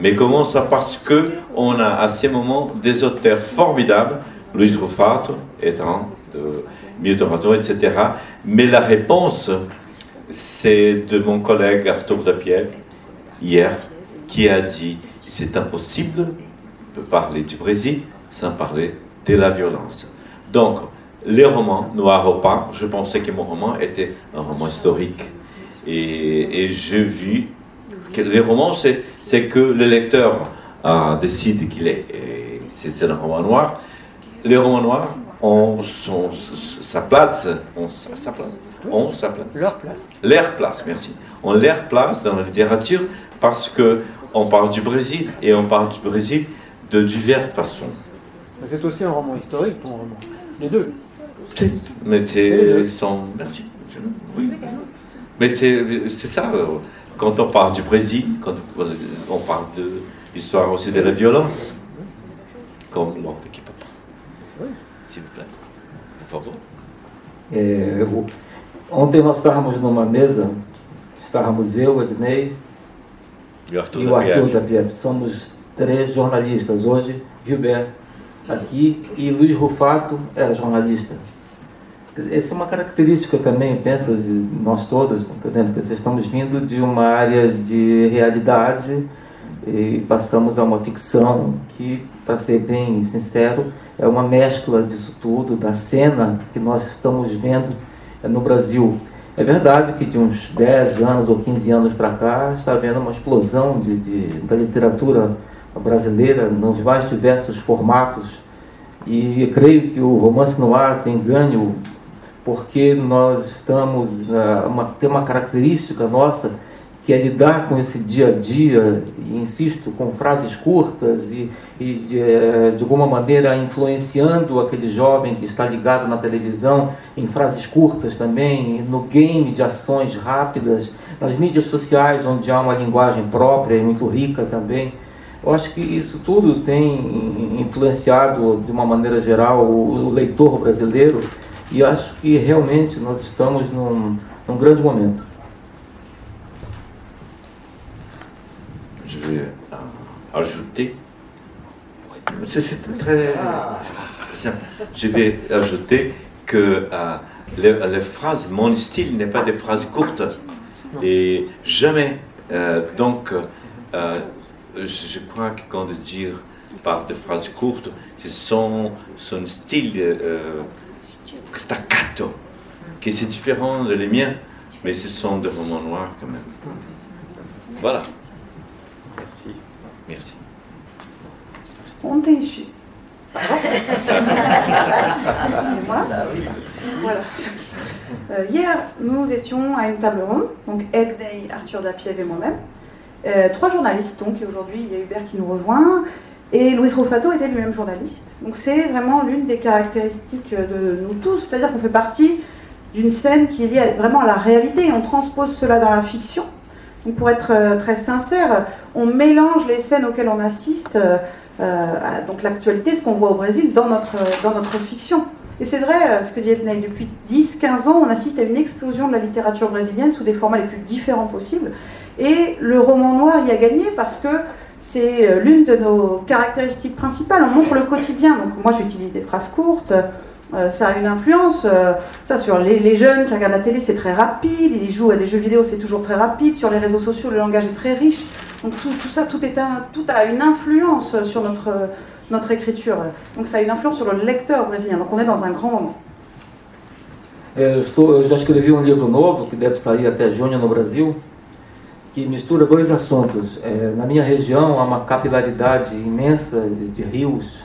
Mais comment ça Parce que on a à ces moments des auteurs formidables, Luis Rufato étant de Milton etc. Mais la réponse, c'est de mon collègue Arthur Dapierre, hier, qui a dit c'est impossible de parler du Brésil sans parler de la violence. Donc, les romans, Noir au pas, je pensais que mon roman était un roman historique. Et, et j'ai vu les romans, c'est que le lecteur euh, décide qu'il est. C'est un roman noir. Les romans noirs ont son, sa place, ont sa place, ont sa place. Leur place. Leur place, merci. On leur place dans la littérature parce que on parle du Brésil et on parle du Brésil de diverses façons. C'est aussi un roman historique, ton roman. Les deux. Mais c'est. Sont... Merci. Oui. Mais c'est ça. Quand on parle du Brésil, quand on parle de l'histoire aussi de la violence, comme l'ordre qui peut pas. S'il vous plaît. Por favor. É, ontem nós estávamos numa mesa, estávamos eu, Adnei e o Arthur, e o Arthur da Pieve. Somos três jornalistas. Hoje, Gilbert aqui e Luiz Rufato era jornalista. Essa é uma característica também, penso, de nós todos, tá entendendo? Que estamos vindo de uma área de realidade e passamos a uma ficção que, para ser bem sincero, é uma mescla disso tudo, da cena que nós estamos vendo no Brasil. É verdade que de uns 10 anos ou 15 anos para cá está havendo uma explosão de, de, da literatura brasileira nos mais diversos formatos e creio que o romance no ar tem ganho porque nós estamos uh, uma, tem uma característica nossa que é lidar com esse dia a dia e insisto com frases curtas e, e de, eh, de alguma maneira influenciando aquele jovem que está ligado na televisão em frases curtas também no game de ações rápidas nas mídias sociais onde há uma linguagem própria e muito rica também. Eu acho que isso tudo tem influenciado de uma maneira geral o, leitor brasileiro e acho que realmente nós estamos num, num grande momento. Je vais ajouter. C'est très. Je vais ajouter que euh, les, phrases, mon style n'est pas des phrases courtes et jamais. Euh, donc, euh, je crois que quand dire par des phrases courtes, c'est son, son style euh, staccato, qui c'est différent de les miens, mais ce sont des romans noirs quand même. Voilà. Merci. Merci. Ontem, voilà. Euh, hier, nous étions à une table ronde, donc Edney, Arthur Dapiev et moi-même. Euh, trois journalistes, donc, et aujourd'hui il y a Hubert qui nous rejoint, et Louis Rofato était lui-même journaliste. Donc c'est vraiment l'une des caractéristiques de nous tous, c'est-à-dire qu'on fait partie d'une scène qui est liée vraiment à la réalité, et on transpose cela dans la fiction. Donc pour être euh, très sincère, on mélange les scènes auxquelles on assiste, euh, à, donc l'actualité, ce qu'on voit au Brésil, dans notre, dans notre fiction. Et c'est vrai, ce que dit Ednei, depuis 10-15 ans, on assiste à une explosion de la littérature brésilienne sous des formats les plus différents possibles. Et le roman noir y a gagné parce que c'est euh, l'une de nos caractéristiques principales. On montre le quotidien. Donc moi, j'utilise des phrases courtes. ça a une influence. ça, sur les, jeunes qui regardent la télé, c'est très rapide. Ils jouent à des jeux vidéo, c'est toujours très rapide. Sur les réseaux sociaux, le langage est très riche. Donc tout, ça, tout, est tout a une influence sur notre, notre écriture. Donc ça a une influence sur le lecteur brésilien. Donc on est dans un grand moment. eu, estou, eu já escrevi um livro novo, que deve sair até junho no Brasil, que mistura dois assuntos. É, na minha região há uma capilaridade imensa de, de, rios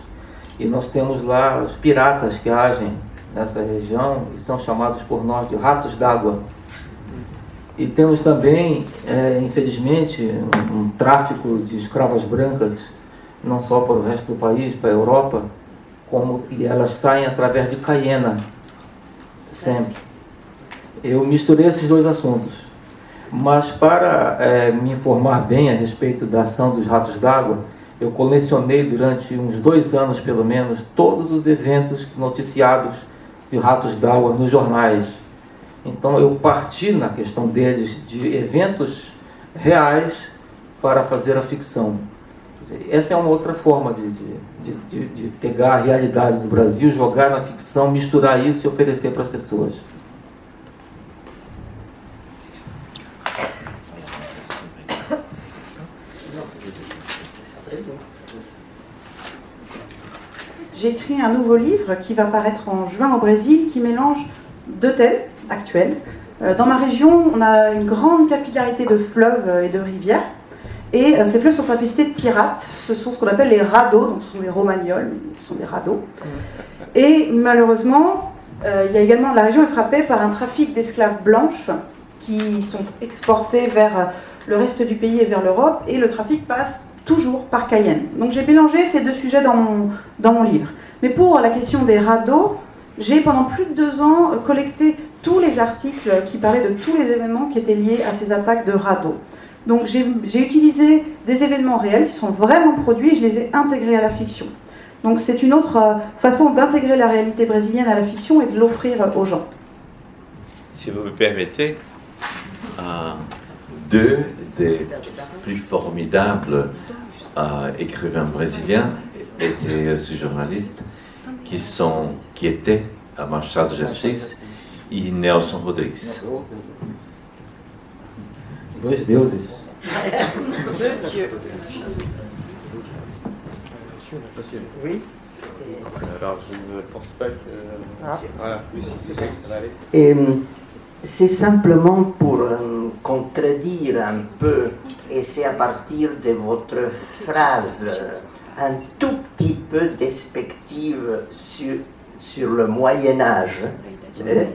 e nós temos lá os piratas que agem nessa região e são chamados por nós de ratos d'água. E temos também, é, infelizmente, um, um, tráfico de escravas brancas, não só para o resto do país, para a Europa, como e elas saem através de Cayena, sempre. Eu misturei esses dois assuntos. Mas para é, me informar bem a respeito da ação dos ratos d'água, eu colecionei durante uns dois anos pelo menos todos os eventos noticiados de ratos d'água nos jornais. Então eu parti na questão deles de eventos reais para fazer a ficção. Essa é uma outra forma de, de, de, de pegar a realidade do Brasil, jogar na ficção, misturar isso e oferecer para as pessoas. Un nouveau livre qui va paraître en juin au Brésil, qui mélange deux thèmes actuels. Euh, dans ma région, on a une grande capillarité de fleuves et de rivières. Et euh, ces fleuves sont infestés de pirates. Ce sont ce qu'on appelle les radeaux, donc ce sont les romagnols, ce sont des radeaux. Et malheureusement, euh, il y a également la région est frappée par un trafic d'esclaves blanches qui sont exportés vers le reste du pays et vers l'Europe. Et le trafic passe toujours par Cayenne. Donc j'ai mélangé ces deux sujets dans mon, dans mon livre. Mais pour la question des radeaux, j'ai pendant plus de deux ans collecté tous les articles qui parlaient de tous les événements qui étaient liés à ces attaques de radeaux. Donc j'ai utilisé des événements réels qui sont vraiment produits et je les ai intégrés à la fiction. Donc c'est une autre euh, façon d'intégrer la réalité brésilienne à la fiction et de l'offrir aux gens. Si vous me permettez, euh, deux des plus formidables euh, écrivains brésiliens étaient ce journaliste qui, sont, qui étaient à Machado de Assis et Nelson Rodrigues. Dois deuses. Oui. Alors, je ne pense pas que. Ah. Voilà, Et c'est simplement pour euh, contredire un peu, et c'est à partir de votre phrase un tout petit peu d'expective sur, sur le Moyen Âge. Euh,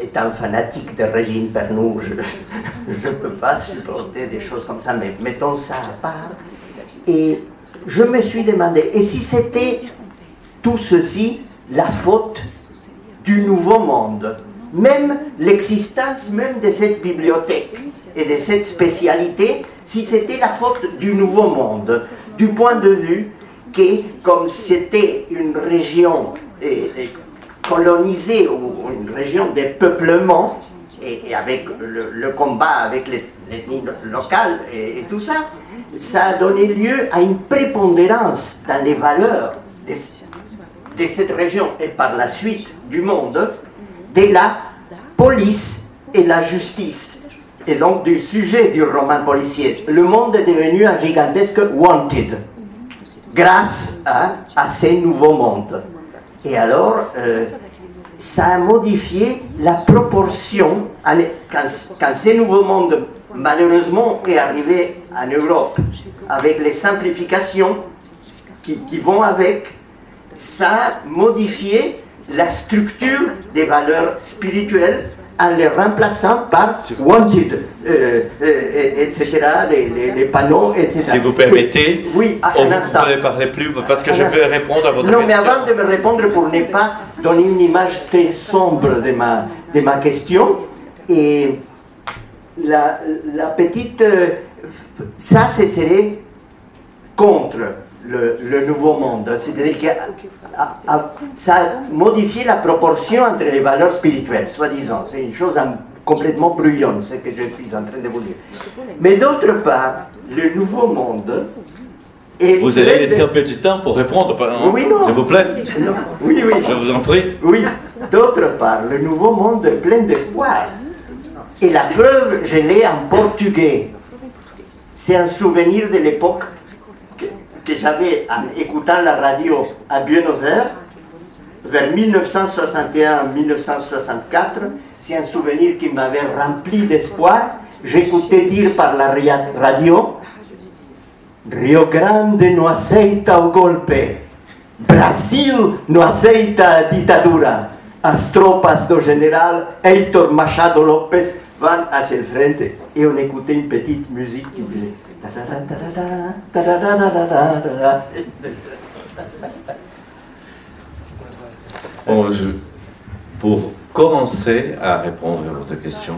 étant fanatique de Régine Pernoud, je ne peux pas supporter des choses comme ça, mais mettons ça à part. Et je me suis demandé, et si c'était tout ceci la faute du nouveau monde même l'existence même de cette bibliothèque et de cette spécialité, si c'était la faute du Nouveau Monde, du point de vue que comme c'était une région colonisée ou une région de peuplement, et, avec le, combat avec l'ethnie locale et, tout ça, ça a donné lieu à une prépondérance dans les valeurs de cette région et par la suite du monde de la police et la justice. Et donc du sujet du roman policier. Le monde est devenu un gigantesque wanted grâce à, ces nouveaux mondes. Et alors, euh, ça a modifié la proportion quand, ces nouveaux mondes, malheureusement, est arrivé en Europe, avec les simplifications qui vont avec, ça a modifié la structure des valeurs spirituelles en les remplaçant par wanted, euh, euh, etc., les, panneaux, etc. Si vous permettez, oui, on ne parler plus parce que je veux répondre à votre question. Non, mais avant de me répondre, pour ne pas donner une image très sombre de ma, de ma question, et la, la petite. Euh, ça, ce serait contre le, nouveau monde. C'est-à-dire que ah, ah, ça a modifié la proportion entre les valeurs spirituelles, soi-disant. C'est une chose complètement bruyante, ce que je suis en train de vous dire. Mais d'autre part, le nouveau monde vous allez laisser un peu de temps pour répondre, oui, non. s'il vous plaît Oui, oui. Je vous en prie. Oui. D'autre part, le nouveau monde est plein d'espoir. Et la preuve, je l'ai en portugais. C'est un souvenir de l'époque que, j'avais en écoutant la radio à Buenos Aires, vers 1961-1964. C'est un souvenir qui m'avait rempli d'espoir. J'écoutais dire par la radio Rio Grande no aceita o golpe. Brasil no aceita a ditadura. As tropas do general Heitor Machado López van hacia el frente. Et on écoutait une petite musique qui disait. Bon, je, pour commencer à répondre à votre question,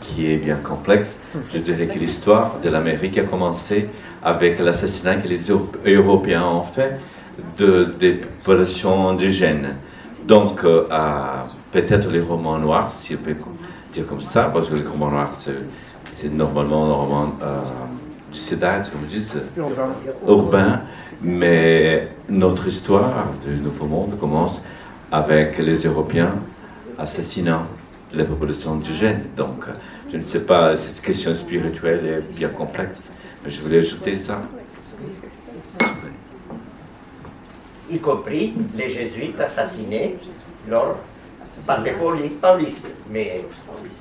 qui est bien complexe, je dirais que l'histoire de l'Amérique a commencé avec l'assassinat que les Européens ont fait de, des populations indigènes. Donc, euh, peut-être les romans noirs, si peut dire comme ça, parce que les romans noirs, c'est normalement roman euh, du CEDAT, comme vous dites, urbain. urbain. Mais notre histoire du Nouveau Monde commence avec les Européens assassinant les populations indigènes. Donc, je ne sais pas, cette question spirituelle est bien complexe. Mais je voulais ajouter ça. Y compris les jésuites assassinés lors par les paulistes. Mais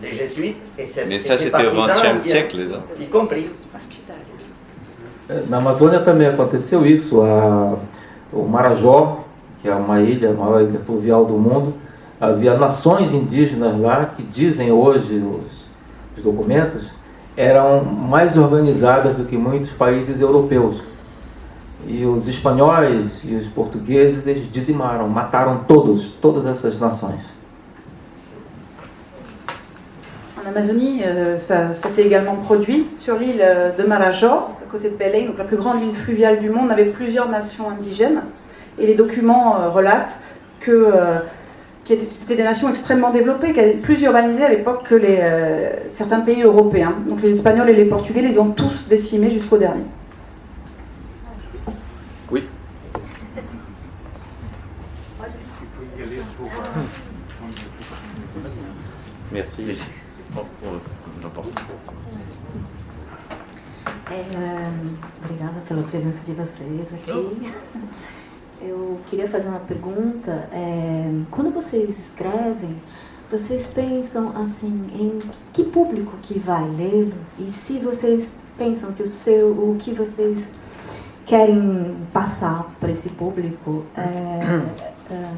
les jésuites et ces Mais ça, c'était au XXe siècle, Y compris. Na Amazônia também aconteceu isso. A, o Marajó, que é uma ilha, a maior ilha fluvial do mundo, havia nações indígenas lá que dizem hoje os, os documentos eram mais organizadas do que muitos países europeus. E os espanhóis e os portugueses eles dizimaram, mataram todos, todas essas nações. En Amazonie, euh, ça, ça s'est également produit sur l'île euh, de Marajó, à côté de Belém, donc la plus grande île fluviale du monde, avec plusieurs nations indigènes. Et les documents euh, relatent que euh, c'était des nations extrêmement développées, qui avaient plus urbanisées à l'époque que les, euh, certains pays européens. Donc les Espagnols et les Portugais les ont tous décimés jusqu'au dernier. Oui. Merci. Merci. É, obrigada pela presença de vocês aqui. Eu queria fazer uma pergunta. É, quando vocês escrevem, vocês pensam assim em que público que vai lê-los e se vocês pensam que o seu, o que vocês querem passar para esse público, é, é,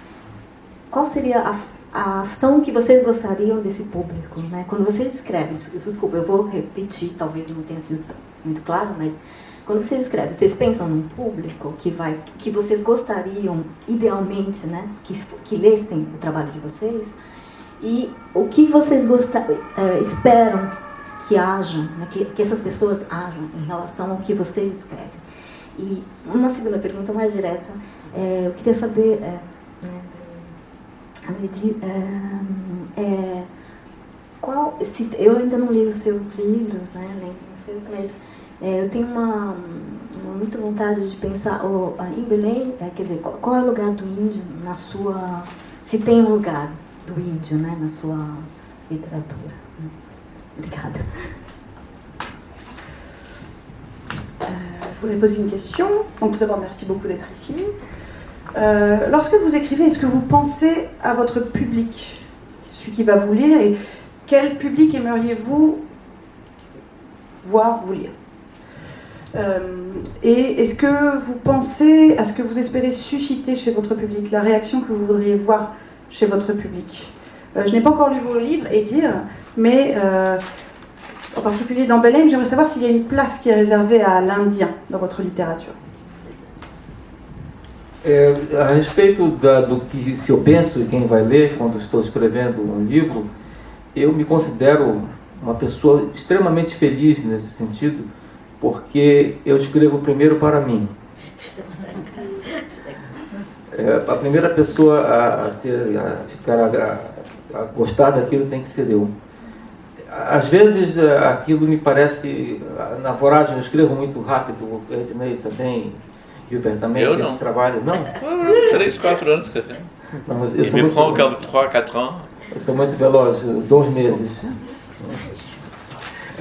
qual seria a, a, ação que vocês gostariam desse público, né? Quando vocês escrevem, desculpa, eu vou repetir, talvez não tenha sido muito claro, mas quando vocês escrevem, vocês pensam num público que vai, que vocês gostariam, idealmente, né, que, que lessem o trabalho de vocês, e o que vocês gostar, é, esperam que hajam, né, que, que essas pessoas hajam em relação ao que vocês escrevem. E uma segunda pergunta mais direta, é, eu queria saber, é, é, qual, se, eu ainda não li os seus livros, né, nem os seus, mas é, eu tenho uma, uma muita vontade de pensar oh, em Belém, é, quer dizer, qual, qual, é o lugar do índio na sua, se tem um lugar do índio, né, na sua littérature. Obrigada. Euh, je voulais poser une question. Donc tout d'abord, merci beaucoup d'être ici. Euh, lorsque vous écrivez, est-ce que vous pensez à votre public, celui qui va vous lire, et quel public aimeriez-vous voir vous lire euh, et est-ce que vous pensez à ce que vous espérez susciter chez votre public, la réaction que vous voudriez voir chez votre public euh, Je n'ai pas encore lu vos livres et dire, mais euh, en particulier dans Belém, j'aimerais savoir s'il y a une place qui est réservée à l'Indien dans votre littérature. É, a respeito da, do que se eu penso e quem vai ler quando estou escrevendo um livro, eu me considero uma pessoa extremamente feliz nesse sentido, porque eu escrevo primeiro para mim. É, a primeira pessoa a, a, ser, a ficar a, a, gostar daquilo tem que ser eu. às vezes eh, aquilo me parece, na voragem eu escrevo muito rápido, o Ednei também, Gilbert também, eu não. trabalho. Não? Três, quatro anos escrevendo. Não, eu sou me muito, prend comme 3, 4 ans. Eu sou muito veloz, dois meses.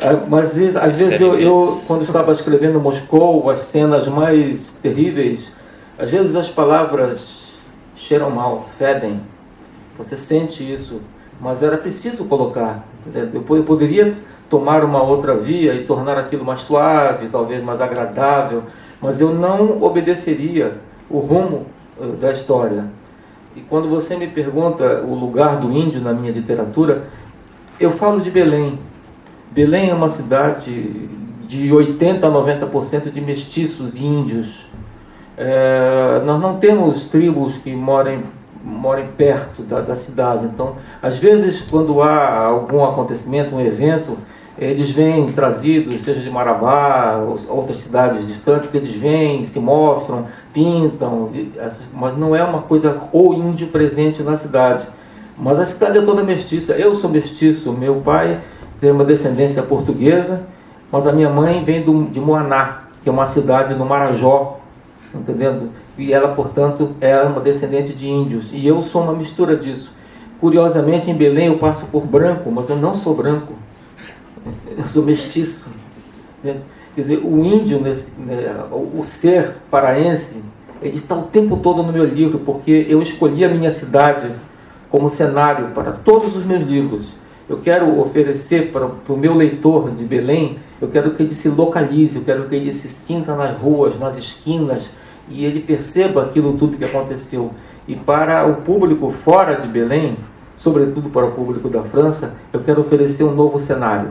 Ah, mas às vezes eu, eu, quando estava escrevendo Moscou, as cenas mais terríveis, às vezes as palavras cheiram mal, fedem. Você sente isso, mas era preciso colocar. Eu poderia tomar uma outra via e tornar aquilo mais suave, talvez mais agradável, mas eu não obedeceria o rumo eh, da história. E quando você me pergunta o lugar do índio na minha literatura, eu falo de Belém. Belém é uma cidade de 80 a 90% de mestiços índios. É, nós não temos tribos que morem, morem perto da, da cidade. Então, às vezes, quando há algum acontecimento, um evento, eles vêm trazidos, seja de Marabá, ou outras cidades distantes, eles vêm, se mostram, pintam, mas não é uma coisa ou índio presente na cidade. Mas a cidade é toda mestiça. Eu sou mestiço, meu pai tem uma descendência portuguesa, mas a minha mãe vem do, de Moaná, que é uma cidade no Marajó, entendendo? E ela, portanto, é uma descendente de índios. E eu sou uma mistura disso. Curiosamente, em Belém eu passo por branco, mas eu não sou branco. Eu sou mestiço. Quer dizer, o índio, nesse, né, o ser paraense, ele está o tempo todo no meu livro, porque eu escolhi a minha cidade como cenário para todos os meus livros. Eu quero oferecer para, para o meu leitor de Belém, eu quero que ele se localize, eu quero que ele se sinta nas ruas, nas esquinas, e ele perceba aquilo tudo que aconteceu. E para o público fora de Belém, sobretudo para o público da França, eu quero oferecer um novo cenário.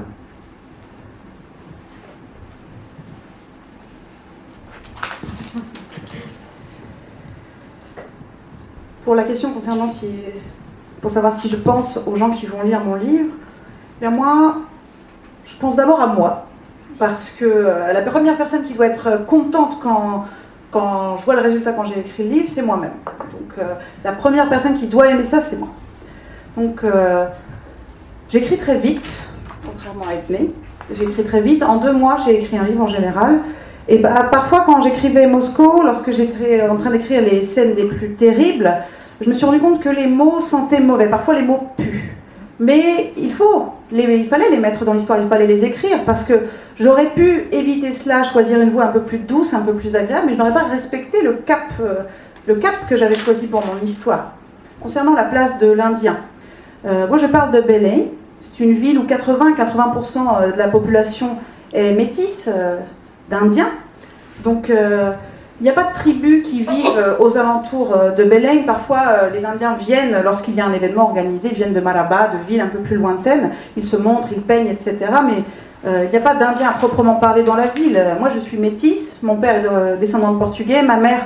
Pour la question concernant si, pour savoir si je pense aux gens qui vont lire mon livre, bien moi, je pense d'abord à moi, parce que euh, la première personne qui doit être contente quand, quand je vois le résultat quand j'ai écrit le livre, c'est moi-même. Donc euh, la première personne qui doit aimer ça, c'est moi. Donc euh, j'écris très vite, contrairement à Ethné. J'écris très vite. En deux mois, j'ai écrit un livre en général. Et bah, parfois, quand j'écrivais Moscou, lorsque j'étais en train d'écrire les scènes les plus terribles, je me suis rendu compte que les mots sentaient mauvais. Parfois, les mots puent. Mais il faut, il fallait les mettre dans l'histoire, il fallait les écrire, parce que j'aurais pu éviter cela, choisir une voix un peu plus douce, un peu plus agréable, mais je n'aurais pas respecté le cap, euh, le cap que j'avais choisi pour mon histoire. Concernant la place de l'Indien, euh, moi je parle de Belém, c'est une ville où 80-80% euh, de la population est métisse d'Indiens, donc il n'y a pas de tribus qui vivent euh, aux alentours euh, de Belém. Parfois, euh, les Indiens viennent, lorsqu'il y a un événement organisé, viennent de Marabá, de villes un peu plus lointaines. Ils se montrent, ils peignent, etc. Mais il n'y a pas d'Indiens à proprement parler dans la ville. Moi, je suis métisse. Mon père est descendant de portugais. Ma mère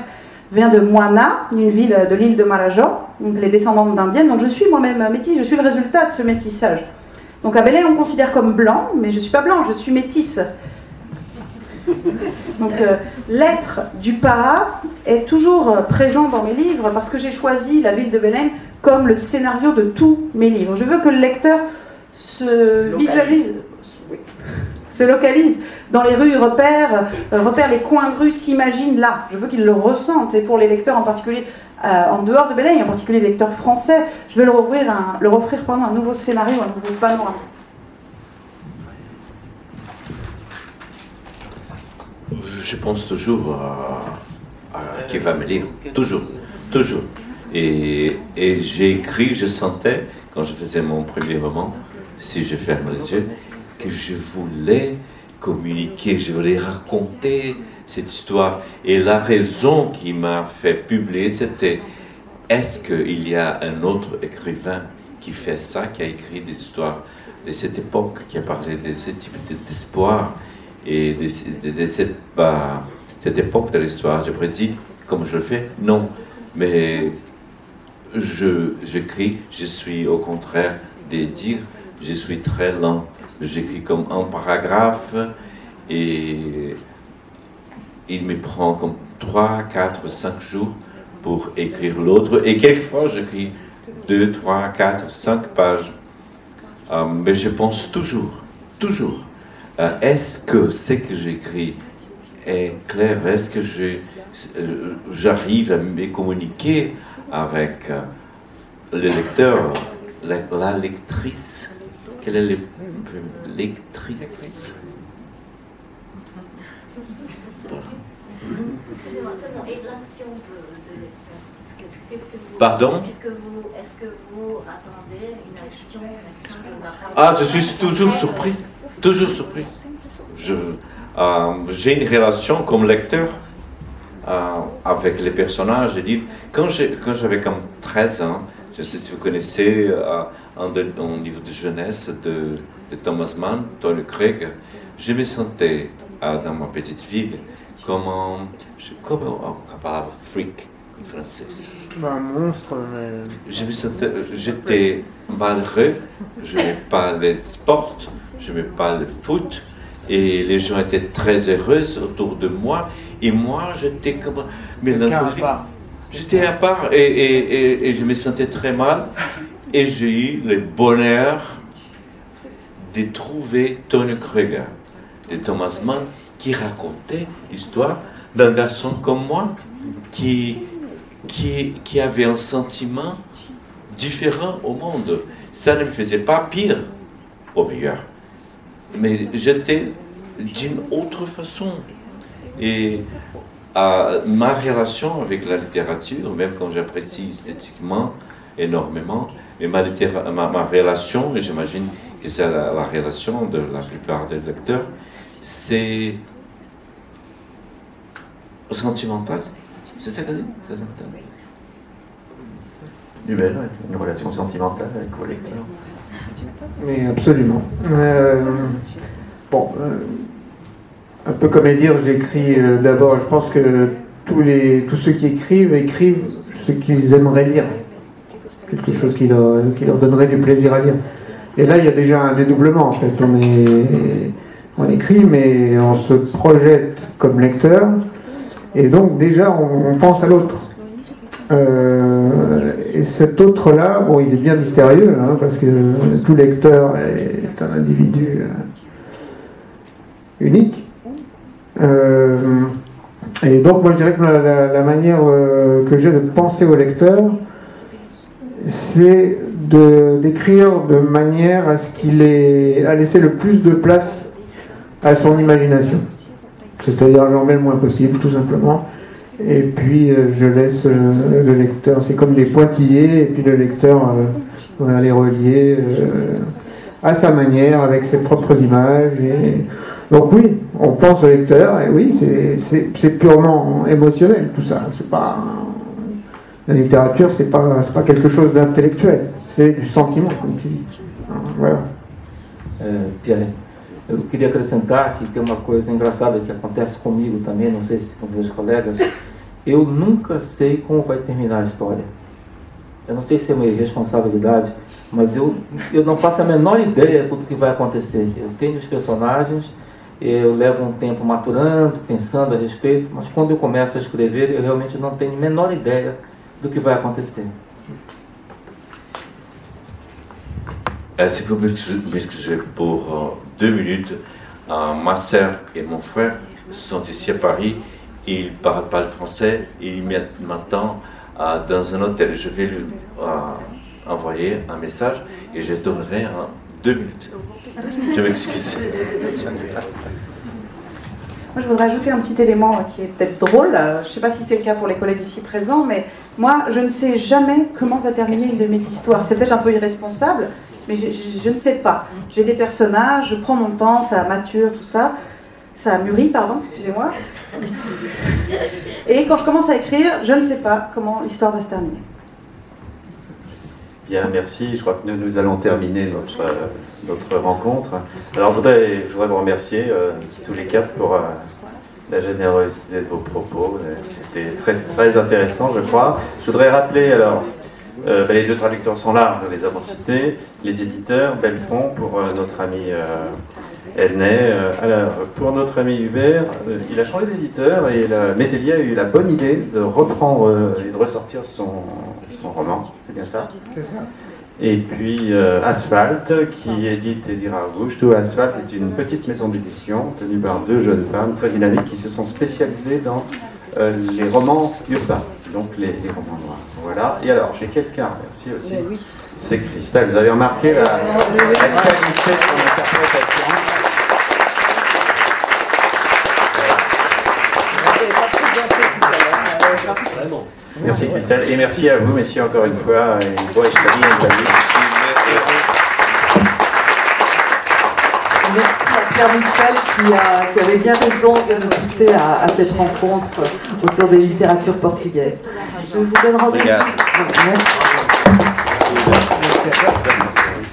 vient de Moana, une ville de l'île de Marajó. Donc, les descendantes d'Indiennes. Donc, je suis moi-même métisse. Je suis le résultat de ce métissage. Donc, à Belém, on considère comme blanc, mais je ne suis pas blanc, je suis métisse. Donc euh, l'être du Para est toujours euh, présent dans mes livres parce que j'ai choisi la ville de Belém comme le scénario de tous mes livres. Je veux que le lecteur se visualise, se localise dans les rues, repère, euh, repère les coins de rue, s'imagine là. Je veux qu'il le ressente. Et pour les lecteurs en particulier, en dehors de Belém, en particulier les lecteurs français, je vais leur offrir un, leur offrir un nouveau scénario, un nouveau panorama. Je pense toujours à, qui va me lire. Toujours, toujours. Et, et j'ai écrit, je sentais, quand je faisais mon premier roman, si je ferme les yeux, que je voulais communiquer, je voulais raconter cette histoire. Et la raison qui m'a fait publier, c'était est-ce qu'il y a un autre écrivain qui fait ça, qui a écrit des histoires de cette époque, qui a parlé de ce type d'espoir et de, cette, bah, cette, époque de l'histoire. Je précise, comme je le fais, non. Mais j'écris, je suis au contraire des dire, je suis très lent. J'écris comme un paragraphe et il me prend comme 3, 4, 5 jours pour écrire l'autre. Et quelquefois, j'écris 2, 3, 4, 5 pages mais je pense toujours, toujours, est-ce que ce que j'écris est clair? Est-ce que j'arrive à me communiquer avec le lecteur, la, lectrice? Quelle est la lectrice? Excusez-moi, seulement, et l'action de, lecteur Pardon? Est-ce que, vous, est que vous attendez une action, une action? Ah, je suis toujours surpris, toujours surpris. Euh, j'ai une relation comme lecteur euh, avec les personnages et livres. Quand j'avais comme 13 ans, je sais si vous connaissez euh, un, livre de jeunesse de, Thomas Mann, Tony Craig, je me sentais dans ma petite ville comme un, je parle freak en français. Un monstre, mais... Je me sentais, j'étais malheureux, je n'aimais pas les sports, je n'aimais pas le foot, et les gens étaient très heureux autour de moi, et moi j'étais comme J'étais à part et, et, et, je me sentais très mal, et j'ai eu le bonheur de trouver Tony Kruger de Thomas Mann qui racontait l'histoire d'un garçon comme moi qui, qui, qui avait un sentiment différent au monde. Ça ne me faisait pas pire, au meilleur mais j'étais d'une autre façon. Et ma relation avec la littérature, même quand j'apprécie esthétiquement énormément, mais ma, relation, et j'imagine que c'est la, relation de la plupart des lecteurs, c'est sentimental. C'est ça que dit? Sentimental. une relation sentimentale avec vos lecteurs. Mais absolument. Euh, bon, euh, un peu comme à dire, j'écris euh, d'abord, je pense que tous, les, tous ceux qui écrivent, écrivent ce qu'ils aimeraient lire. Quelque chose qui leur, qui leur donnerait du plaisir à lire. Et là, il y a déjà un dédoublement, en fait. On, écrit, mais on se projette comme lecteur. Et donc, déjà, on pense à l'autre. Euh, et cet autre-là, bon, il est bien mystérieux, hein, parce que tout lecteur est un individu euh, unique. Euh, et donc, moi, je dirais que la, manière que j'ai de penser au lecteur, c'est d'écrire de, manière à ce qu'il ait à laisser le plus de place à son imagination. C'est-à-dire, j'en mets le moins possible, tout simplement et puis euh, je laisse euh, le lecteur, c'est comme des pointillés, et puis le lecteur euh, va les relier à sa manière, avec ses propres images. Donc oui, on pense au lecteur, et oui, c'est purement émotionnel tout ça. C'est pas la littérature, c'est pas pas quelque chose d'intellectuel, c'est du sentiment, comme tu dis. Voilà. Pierre, eu queria acrescentar que tem uma coisa engraçada que acontece comigo também, não sei se com meus colegas. eu nunca sei como vai terminar a história. Eu não sei se é uma irresponsabilidade, mas eu, eu não faço a menor ideia do que vai acontecer. Eu tenho os personagens, eu levo um tempo maturando, pensando a respeito, mas quando eu começo a escrever, eu realmente não tenho a menor ideia do que vai acontecer. Si vous m'excusez deux minutes, euh, ma sœur et mon frère sont ici à Paris il ne parle pas le français, il m'attend euh, dans un hôtel. Je vais lui euh, envoyer un message et je tournerai en deux minutes. Je m'excuse. Moi, je voudrais ajouter un petit élément qui est peut-être drôle. Je ne sais pas si c'est le cas pour les collègues ici présents, mais moi, je ne sais jamais comment va terminer une de mes histoires. C'est peut-être un peu irresponsable, mais je, ne sais pas. J'ai des personnages, je prends mon temps, ça mature, tout ça. Ça mûrit, pardon, excusez-moi. Et quand je commence à écrire, je ne sais pas comment l'histoire va se terminer. Bien, merci. Je crois que nous, allons terminer notre, euh, notre rencontre. Alors, je voudrais, je voudrais vous remercier euh, tous les quatre pour euh, la générosité de vos propos. C'était très, très intéressant, je crois. Je voudrais rappeler, alors, ben, les deux traducteurs sont là, nous les avons cités, les éditeurs, Belfond pour notre ami. Euh, alors, pour notre ami Hubert, euh, il a changé d'éditeur et Métellier a eu la bonne idée de reprendre euh, et de ressortir son, son roman. C'est bien ça? C'est ça. Et puis euh, Asphalt, qui édite et dira Rouge. Tout Asphalt est une petite maison d'édition tenue par deux jeunes femmes très dynamiques qui se sont spécialisées dans euh, les romans urbains, donc les, romans noirs. Voilà. Et alors, j'ai quelqu'un, merci aussi. C'est Christelle. Vous avez remarqué la, la qualité de son interprétation. Merci Christelle et merci à vous, messieurs, encore une fois. Et Merci à Pierre Michel qui, avait bien raison de nous pousser à, cette rencontre autour des littératures portugaises. Je vous donne rendez-vous.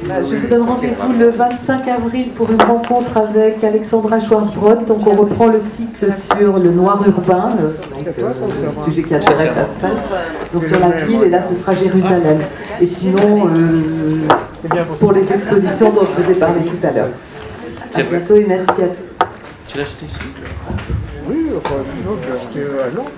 Euh, je vous donne rendez-vous le 25 avril pour une rencontre avec Alexandra Schwarzbrod. Donc on reprend le cycle sur le noir urbain, le, sujet qui intéresse Asphalt, donc sur la ville, et là ce sera Jérusalem. Et sinon, euh, pour les expositions dont je vous ai parlé tout à l'heure. À bientôt et merci à tous. Tu l'as acheté ici? Oui, enfin, non, je l'ai acheté à Nantes.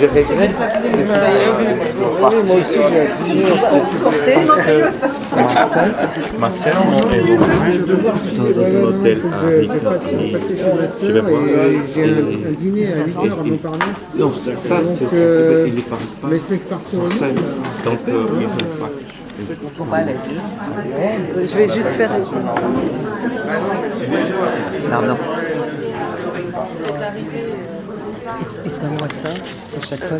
Je regrette. Moi aussi, j'ai accepté. Ma sœur et mon frère sont dans un hôtel à. Je vais voir. J'ai un dîner à 8h à Montparnasse. Non, ça, c'est. Il ne parle pas français. Donc, ils ont pas. Ils sont pas à l'aise. Je vais juste faire Pardon. Éteins-moi ça, parce que chaque fois